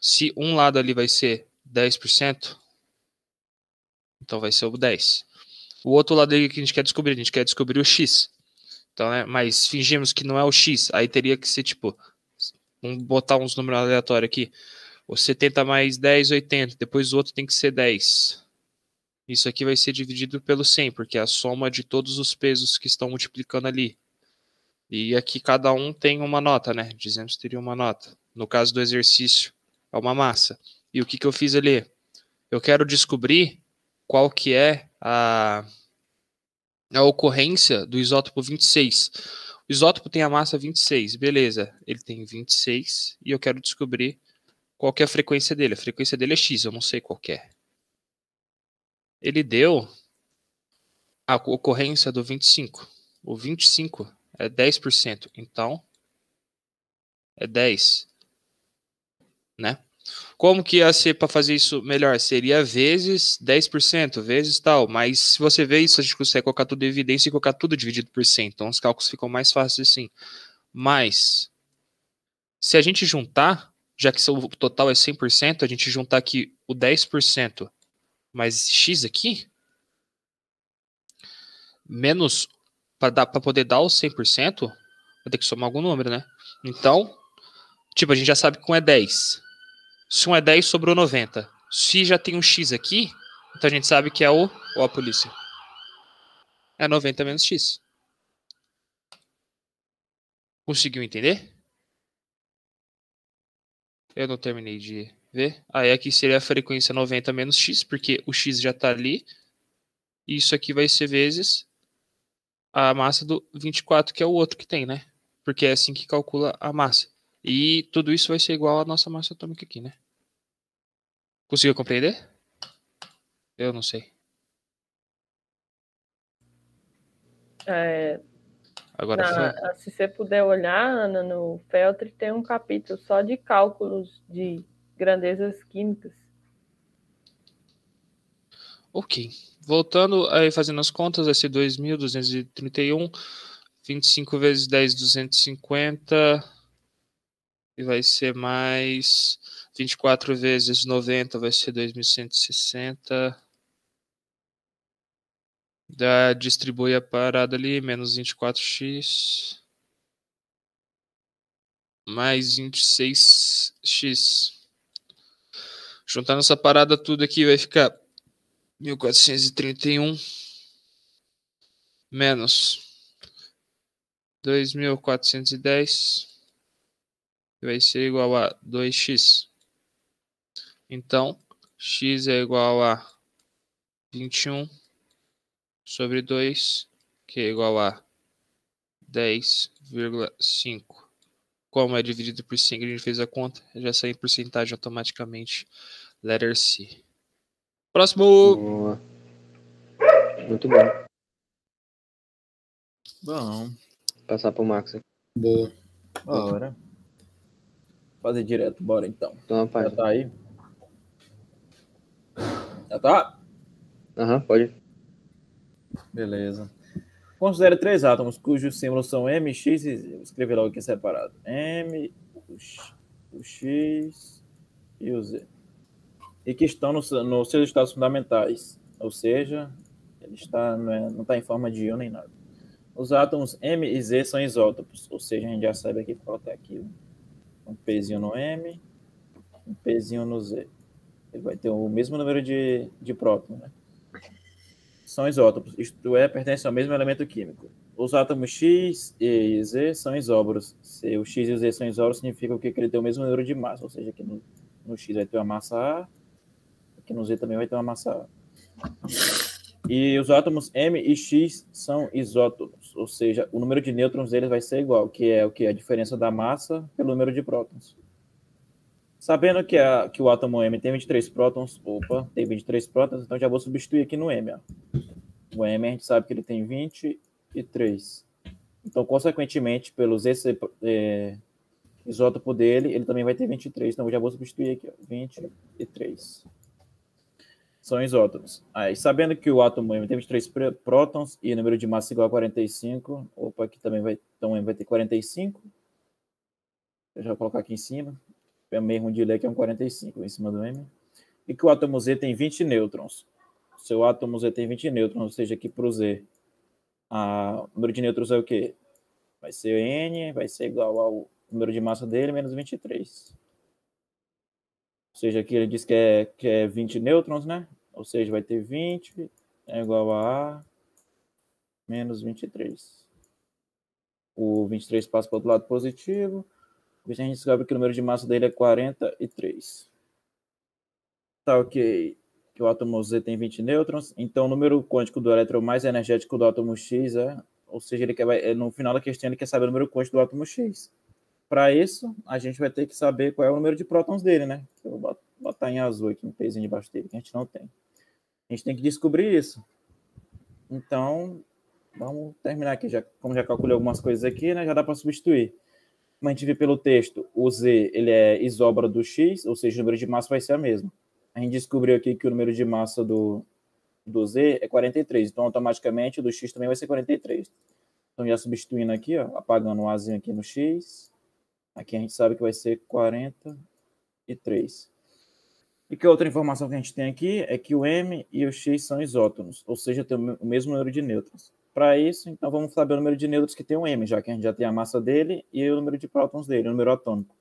Se um lado ali vai ser 10%, então vai ser o 10. O outro lado ali que a gente quer descobrir, a gente quer descobrir o X. Então, né, mas fingimos que não é o X, aí teria que ser tipo, vamos botar uns números aleatórios aqui. O 70 mais 10, 80. Depois o outro tem que ser 10. Isso aqui vai ser dividido pelo 100, porque é a soma de todos os pesos que estão multiplicando ali. E aqui cada um tem uma nota, né? Dizemos que teria uma nota. No caso do exercício, é uma massa. E o que, que eu fiz ali? Eu quero descobrir qual que é a, a ocorrência do isótopo 26. O isótopo tem a massa 26, beleza. Ele tem 26 e eu quero descobrir qual que é a frequência dele. A frequência dele é X, eu não sei qual é. Ele deu a ocorrência do 25. O 25 é 10%. Então, é 10. Né? Como que ia ser para fazer isso melhor? Seria vezes 10%, vezes tal. Mas se você vê isso, a gente consegue colocar tudo em evidência e colocar tudo dividido por 100. Então os cálculos ficam mais fáceis assim. Mas, se a gente juntar, já que o total é 100%, a gente juntar aqui o 10% mais x aqui, menos para poder dar o 100%, vai ter que somar algum número, né? Então, tipo, a gente já sabe que um é 10. Se um é 10, sobrou 90. Se já tem um x aqui, então a gente sabe que é o... Ó a polícia. É 90 menos x. Conseguiu entender? Eu não terminei de ver. Aí aqui seria a frequência 90 menos x, porque o x já está ali. E isso aqui vai ser vezes a massa do 24, que é o outro que tem, né? Porque é assim que calcula a massa. E tudo isso vai ser igual à nossa massa atômica aqui, né? Conseguiu compreender? Eu não sei. É, Agora na, se você puder olhar, Ana, no Feltri tem um capítulo só de cálculos de grandezas químicas. Ok. Voltando aí, fazendo as contas, vai ser 2.231, 25 vezes 10, 250 e vai ser mais 24 vezes 90 vai ser 2160. Da, distribui a parada ali, menos 24x. Mais 26x. Juntando essa parada tudo aqui vai ficar 1431 menos 2410 vai ser igual a 2x. Então, x é igual a 21 sobre 2, que é igual a 10,5. Como é dividido por 100, a gente fez a conta, já sai em porcentagem automaticamente. Letter C. Próximo! Boa. Muito bom. Bom. Passar pro Max aqui. Boa. Bora. Fazer direto, bora então. Então, Já página. tá aí? Já tá? Aham, pode. Beleza. Considere três átomos cujos símbolos são M, X e Z. Vou escrever logo aqui separado. M, o X, o X e o Z. E que estão nos nos seus estados fundamentais. Ou seja, ele está, não, é- não está em forma de íon nem nada. Os átomos M e Z são isótopos. Ou seja, a gente já sabe aqui falta aqui um Pzinho no M, um Pzinho no Z. Ele vai ter o mesmo número de, de prótons, né? São isótopos, isto é, pertencem ao mesmo elemento químico. Os átomos X e Z são isóbaros. Se o X e o Z são isóbaros, significa que ele tem o mesmo número de massa, ou seja, que no, no X vai ter uma massa A, aqui no Z também vai ter uma massa A. E os átomos M e X são isótopos, ou seja, o número de nêutrons deles vai ser igual, que é o que a diferença da massa pelo número de prótons. Sabendo que, a, que o átomo M tem 23 prótons, opa, tem 23 prótons, então já vou substituir aqui no M. Ó. O M a gente sabe que ele tem 23. Então, consequentemente, pelos esse é, isótopo dele, ele também vai ter 23. Então, eu já vou substituir aqui, ó, 23. São isótopos. Aí, sabendo que o átomo M tem 23 prótons e o número de massa igual a 45, opa, aqui também vai, então M vai ter 45. Eu já vou colocar aqui em cima. É meio ruim de ler que é um 45 em cima do M. E que o átomo Z tem 20 nêutrons. Seu átomo Z tem 20 nêutrons, ou seja, aqui para o Z, a, o número de nêutrons é o quê? Vai ser N, vai ser igual ao número de massa dele menos 23. Ou seja, aqui ele diz que é, que é 20 nêutrons, né? Ou seja, vai ter 20 é igual a A menos 23. O 23 passa para o outro lado positivo. A gente descobre que o número de massa dele é 43. Tá ok. Que o átomo Z tem 20 nêutrons. Então, o número quântico do elétron mais energético do átomo X é... Ou seja, ele quer, no final da questão, ele quer saber o número quântico do átomo X. Para isso, a gente vai ter que saber qual é o número de prótons dele, né? Eu vou botar em azul aqui, um pezinho debaixo dele, que a gente não tem. A gente tem que descobrir isso. Então, vamos terminar aqui. Já, como já calculei algumas coisas aqui, né? Já dá para substituir. Como a gente vê pelo texto, o Z ele é isóbaro do X, ou seja, o número de massa vai ser a mesma. A gente descobriu aqui que o número de massa do, do Z é 43, então automaticamente o do X também vai ser 43. Então já substituindo aqui, ó, apagando o Azinho aqui no X, aqui a gente sabe que vai ser 43. E que outra informação que a gente tem aqui é que o M e o X são isótonos, ou seja, tem o mesmo número de nêutrons. Para isso, então vamos saber o número de nêutrons que tem o M, já que a gente já tem a massa dele e o número de prótons dele, o número atômico.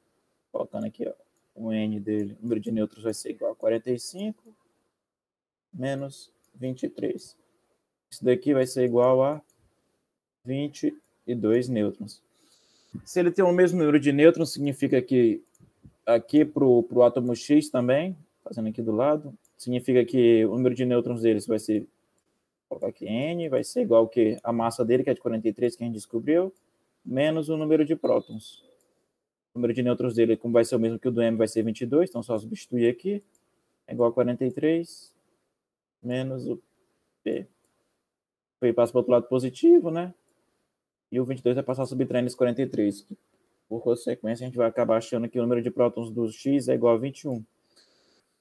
Colocando aqui, ó, o N dele, o número de nêutrons vai ser igual a 45 menos 23. Isso daqui vai ser igual a 22 nêutrons. Se ele tem o mesmo número de nêutrons, significa que aqui para o átomo X também, fazendo aqui do lado, significa que o número de nêutrons deles vai ser colocar aqui N, vai ser igual que a massa dele, que é de 43, que a gente descobriu, menos o número de prótons. O número de nêutrons dele, como vai ser o mesmo que o do M, vai ser 22, então só substituir aqui, é igual a 43, menos o P. P passa para o outro lado positivo, né? E o 22 vai passar a subtrair nesse 43. Por consequência, a gente vai acabar achando que o número de prótons do X é igual a 21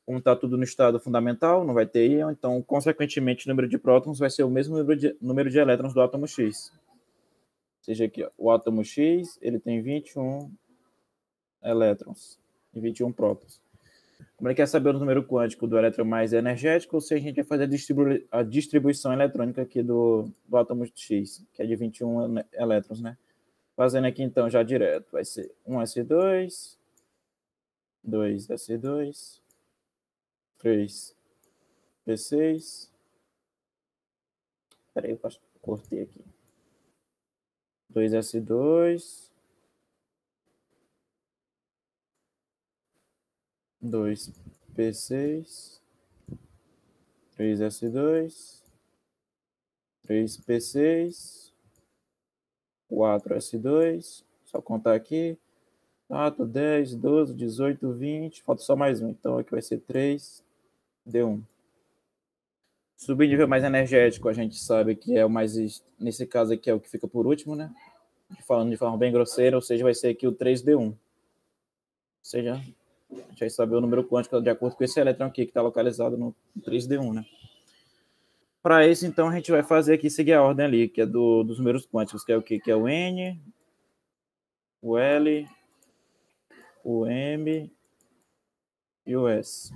como está tudo no estado fundamental, não vai ter íon, então, consequentemente, o número de prótons vai ser o mesmo número de, número de elétrons do átomo X. Ou seja, aqui, ó, o átomo X ele tem 21 elétrons e 21 prótons. Como ele quer saber o número quântico do elétron mais energético, ou seja, a gente vai fazer a, distribu a distribuição eletrônica aqui do, do átomo X, que é de 21 elétrons, né? Fazendo aqui, então, já direto. Vai ser 1s2, 2s2, 3 P6. Peraí, eu cortei aqui. 2S2. 2 P6. 3S2. 3 P6. 4S2. Só contar aqui. 4, 10, 12, 18, 20. Falta só mais um. Então aqui vai ser 3 D1. Subnível mais energético, a gente sabe que é o mais. Nesse caso aqui é o que fica por último, né? Falando de forma bem grosseira, ou seja, vai ser aqui o 3D1. Ou seja, a gente vai saber o número quântico de acordo com esse elétron aqui que está localizado no 3D1, né? Para isso, então, a gente vai fazer aqui, seguir a ordem ali, que é do, dos números quânticos, que é o que? Que é o N, o L, o M e o S.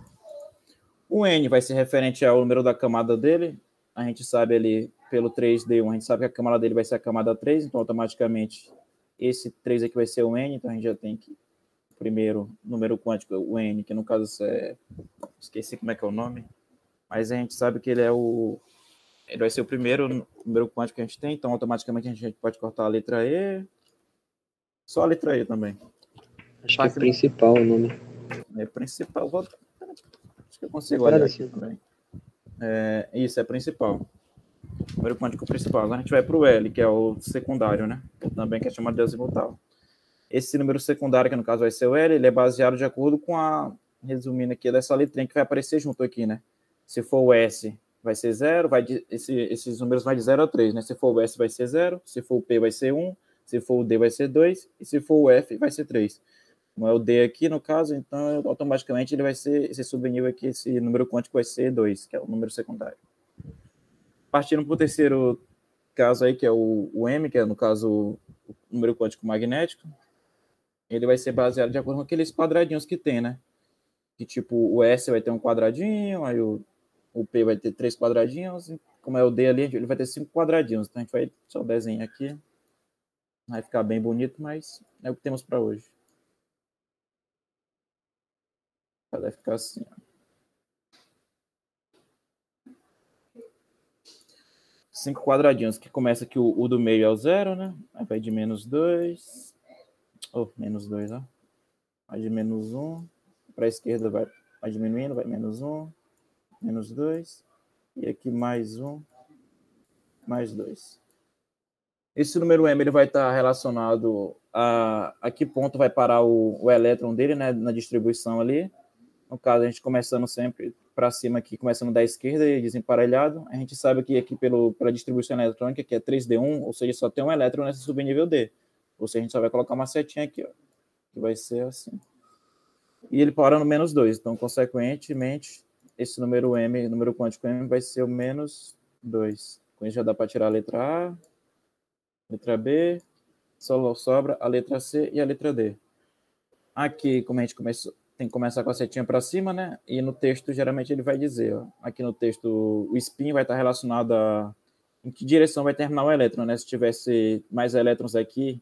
O N vai ser referente ao número da camada dele. A gente sabe ali, pelo 3D1, a gente sabe que a camada dele vai ser a camada 3, então automaticamente esse 3 aqui vai ser o N, então a gente já tem que primeiro número quântico, o N, que no caso é. Esqueci como é que é o nome, mas a gente sabe que ele é o. Ele vai ser o primeiro número quântico que a gente tem, então automaticamente a gente pode cortar a letra E. Só a letra E também. Acho que é principal o nome. É principal. Vou que eu consigo olhar aqui também. É, isso, é principal. número quântico principal. Agora a gente vai para o L, que é o secundário, né? Ou também que é chamado de azimutal. Esse número secundário, que no caso vai ser o L, ele é baseado de acordo com a, resumindo aqui, dessa letrinha que vai aparecer junto aqui, né? Se for o S, vai ser 0, vai de, esse, esses números vai de 0 a 3, né? Se for o S, vai ser 0, se for o P, vai ser 1, se for o D, vai ser 2, e se for o F, vai ser 3. Não é o D aqui, no caso, então automaticamente ele vai ser, esse subnível aqui, esse número quântico vai ser 2, que é o número secundário. Partindo para o terceiro caso aí, que é o, o M, que é no caso o número quântico magnético, ele vai ser baseado de acordo com aqueles quadradinhos que tem, né? Que tipo, o S vai ter um quadradinho, aí o, o P vai ter três quadradinhos, como é o D ali, ele vai ter cinco quadradinhos. Então a gente vai só desenhar aqui. Vai ficar bem bonito, mas é o que temos para hoje. Vai ficar assim, ó. Cinco quadradinhos, que começa aqui, o, o do meio é o zero, né? Aí vai de menos dois. Oh, menos dois, ó. Vai de menos um. Para a esquerda vai, vai diminuindo, vai menos um. Menos dois. E aqui mais um. Mais dois. Esse número M ele vai estar relacionado a, a que ponto vai parar o, o elétron dele, né? Na distribuição ali. No caso, a gente começando sempre para cima aqui, começando da esquerda e desemparelhado. A gente sabe que aqui pelo, pela distribuição eletrônica, que é 3D1, ou seja, só tem um elétron nesse subnível D. Ou seja, a gente só vai colocar uma setinha aqui, ó, que vai ser assim. E ele para no menos 2. Então, consequentemente, esse número M, número quântico M, vai ser o menos 2. Com isso já dá para tirar a letra A, letra B, só sobra a letra C e a letra D. Aqui, como a gente começou, tem que começar com a setinha para cima, né? E no texto, geralmente, ele vai dizer, ó, aqui no texto, o spin vai estar relacionado a em que direção vai terminar o elétron, né? Se tivesse mais elétrons aqui,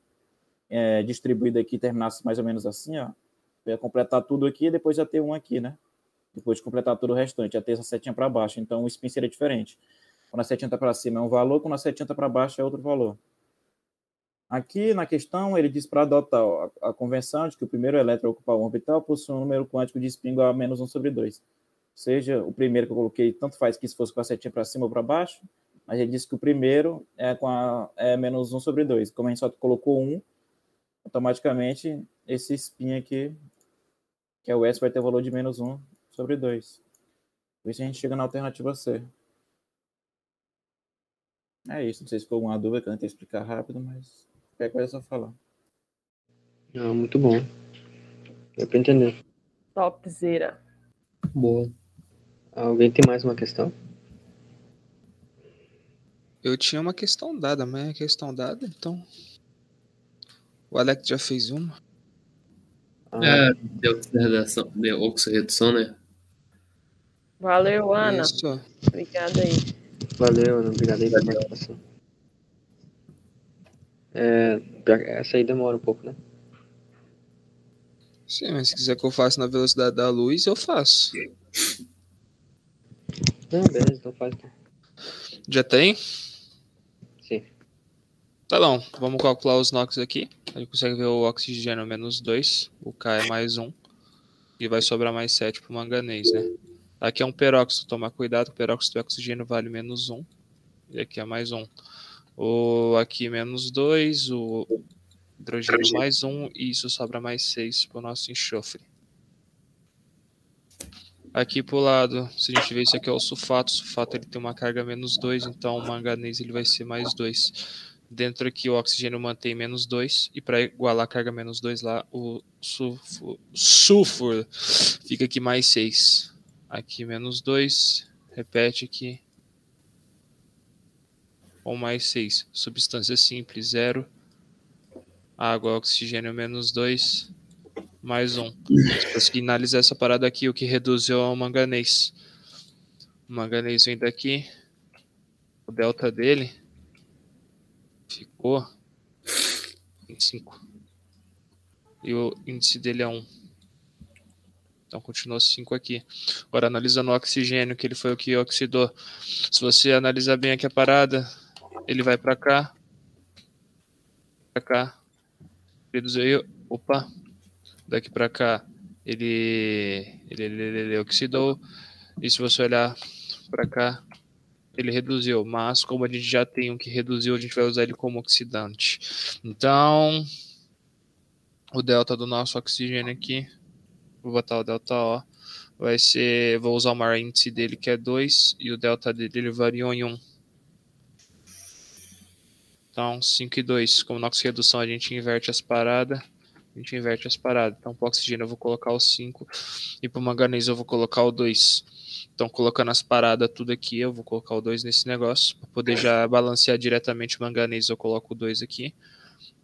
é, distribuído aqui, terminasse mais ou menos assim, ó, ia completar tudo aqui e depois já ter um aqui, né? Depois de completar todo o restante, já ter essa setinha para baixo. Então, o spin seria diferente. Quando a setinha está para cima é um valor, quando a setinha está para baixo é outro valor. Aqui na questão, ele diz para adotar a, a, convenção de que o primeiro elétron a ocupar um orbital possui um número quântico de spin igual a menos 1 sobre 2. Ou seja, o primeiro que eu coloquei, tanto faz que se fosse com a setinha para cima ou para baixo, mas ele disse que o primeiro é com a é menos 1 sobre 2. Como a gente só colocou 1, automaticamente esse spin aqui, que é o S, vai ter valor de menos 1 sobre 2. Por isso a gente chega na alternativa C. É isso, não sei se ficou alguma dúvida que eu tentei explicar rápido, mas Qualquer coisa é só falar. Ah, muito bom. Deu pra entender. Topzera. Boa. Alguém tem mais uma questão? Eu tinha uma questão dada, mas é questão dada, então. O Alex já fez uma. Ah. É, deu redação, deu oxirredução, né? Valeu, Ana. Isso. Obrigada aí. Valeu, Ana. Obrigado aí pela participação. É, essa aí demora um pouco, né? Sim, mas se quiser que eu faça na velocidade da luz, eu faço. Não, beleza, então faz. Já tem? Sim. Tá bom, vamos calcular os NOx aqui. A gente consegue ver o oxigênio menos 2, o K é mais 1. E vai sobrar mais 7 pro manganês, né? Aqui é um peróxido, tomar cuidado, o peróxido de oxigênio vale menos 1. E aqui é mais 1. O aqui menos 2, o hidrogênio mais 1, um, e isso sobra mais 6 para o nosso enxofre. Aqui para o lado, se a gente ver isso aqui é o sulfato, o sulfato ele tem uma carga menos 2, então o manganês ele vai ser mais 2. Dentro aqui o oxigênio mantém menos 2, e para igualar a carga menos 2 lá, o sulfur, fica aqui mais 6. Aqui menos 2, repete aqui, ou mais 6. Substância simples, 0. Água, oxigênio, menos 2. Mais 1. Consegui analisar essa parada aqui, o que reduziu ao manganês. O manganês vem daqui. O delta dele ficou 25. E o índice dele é 1. Então continuou 5 aqui. Agora analisando o oxigênio, que ele foi o que oxidou. Se você analisar bem aqui a parada, ele vai para cá, para cá, reduziu opa, daqui para cá ele, ele, ele, ele, oxidou, e se você olhar para cá, ele reduziu, mas como a gente já tem um que reduziu, a gente vai usar ele como oxidante. Então, o delta do nosso oxigênio aqui, vou botar o delta O, vai ser, vou usar o maior índice dele que é 2 e o delta dele ele variou em 1. Um. Então, 5 e 2, como na redução a gente inverte as paradas, a gente inverte as paradas. Então, para o oxigênio eu vou colocar o 5 e para o manganês eu vou colocar o 2. Então, colocando as paradas tudo aqui, eu vou colocar o 2 nesse negócio. Para poder já balancear diretamente o manganês, eu coloco o 2 aqui.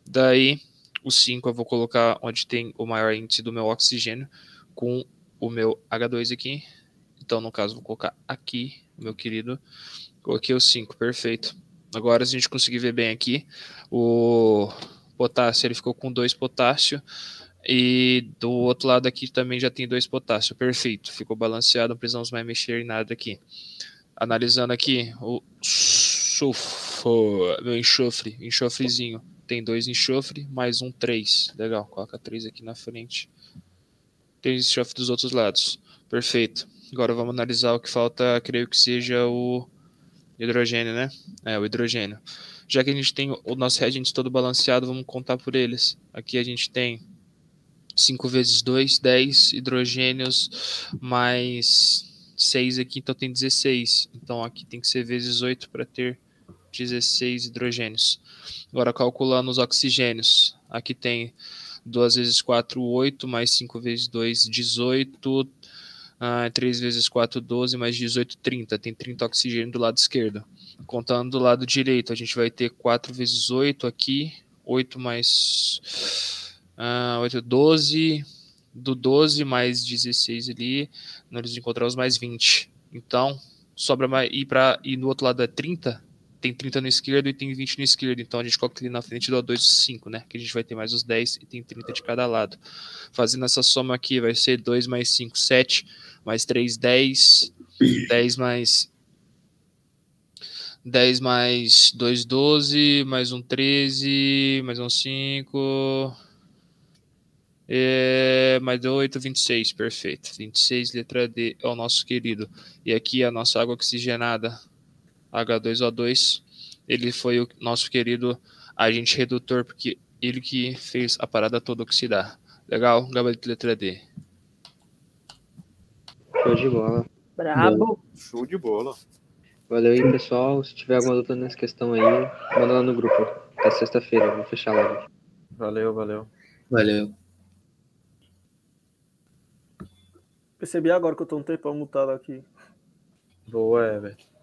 Daí, o 5 eu vou colocar onde tem o maior índice do meu oxigênio, com o meu H2 aqui. Então, no caso, vou colocar aqui, meu querido. Coloquei o 5, perfeito. Agora, se a gente conseguir ver bem aqui, o potássio ele ficou com 2 potássio. E do outro lado aqui também já tem dois potássio. Perfeito. Ficou balanceado, não precisamos mais mexer em nada aqui. Analisando aqui, o sulfo, meu enxofre, enxofrezinho. Tem dois enxofre, mais um três. Legal, coloca três aqui na frente. Tem enxofre dos outros lados. Perfeito. Agora vamos analisar o que falta, creio que seja o hidrogênio, né? É, o hidrogênio. Já que a gente tem o nosso reagente todo balanceado, vamos contar por eles. Aqui a gente tem 5 vezes 2, 10 hidrogênios, mais 6 aqui, então tem 16. Então aqui tem que ser vezes 8 para ter 16 hidrogênios. Agora calculando os oxigênios, aqui tem 2 vezes 4, 8, mais 5 vezes 2, 18, ah, 3 vezes 4, 12, mais 18, 30. Tem 30 oxigênio do lado esquerdo. Contando do lado direito, a gente vai ter 4 vezes 8 aqui, 8 mais Uh, 8, 12. Do 12 mais 16 ali, nós encontramos mais 20. Então, sobra mais. E, pra, e no outro lado é 30. Tem 30 no esquerdo e tem 20 no esquerdo. Então a gente coloca ali na frente do O2 5, né? Que a gente vai ter mais os 10 e tem 30 de cada lado. Fazendo essa soma aqui, vai ser 2 mais 5, 7. Mais 3, 10. 10 mais 10 mais 2, 12, mais um 13, mais um 5, é, mais 8, 26, perfeito. 26, letra D, é o nosso querido. E aqui a nossa água oxigenada, H2O2, ele foi o nosso querido agente redutor, porque ele que fez a parada toda oxidar. Legal? Gabarito letra D. Show de bola. Brabo. Show de bola. Valeu aí, pessoal. Se tiver alguma dúvida nessa questão aí, manda lá no grupo. Até sexta-feira. Vou fechar live. Valeu, valeu. Valeu. Percebi agora que eu tô um tempão mutado aqui. Boa, Everton.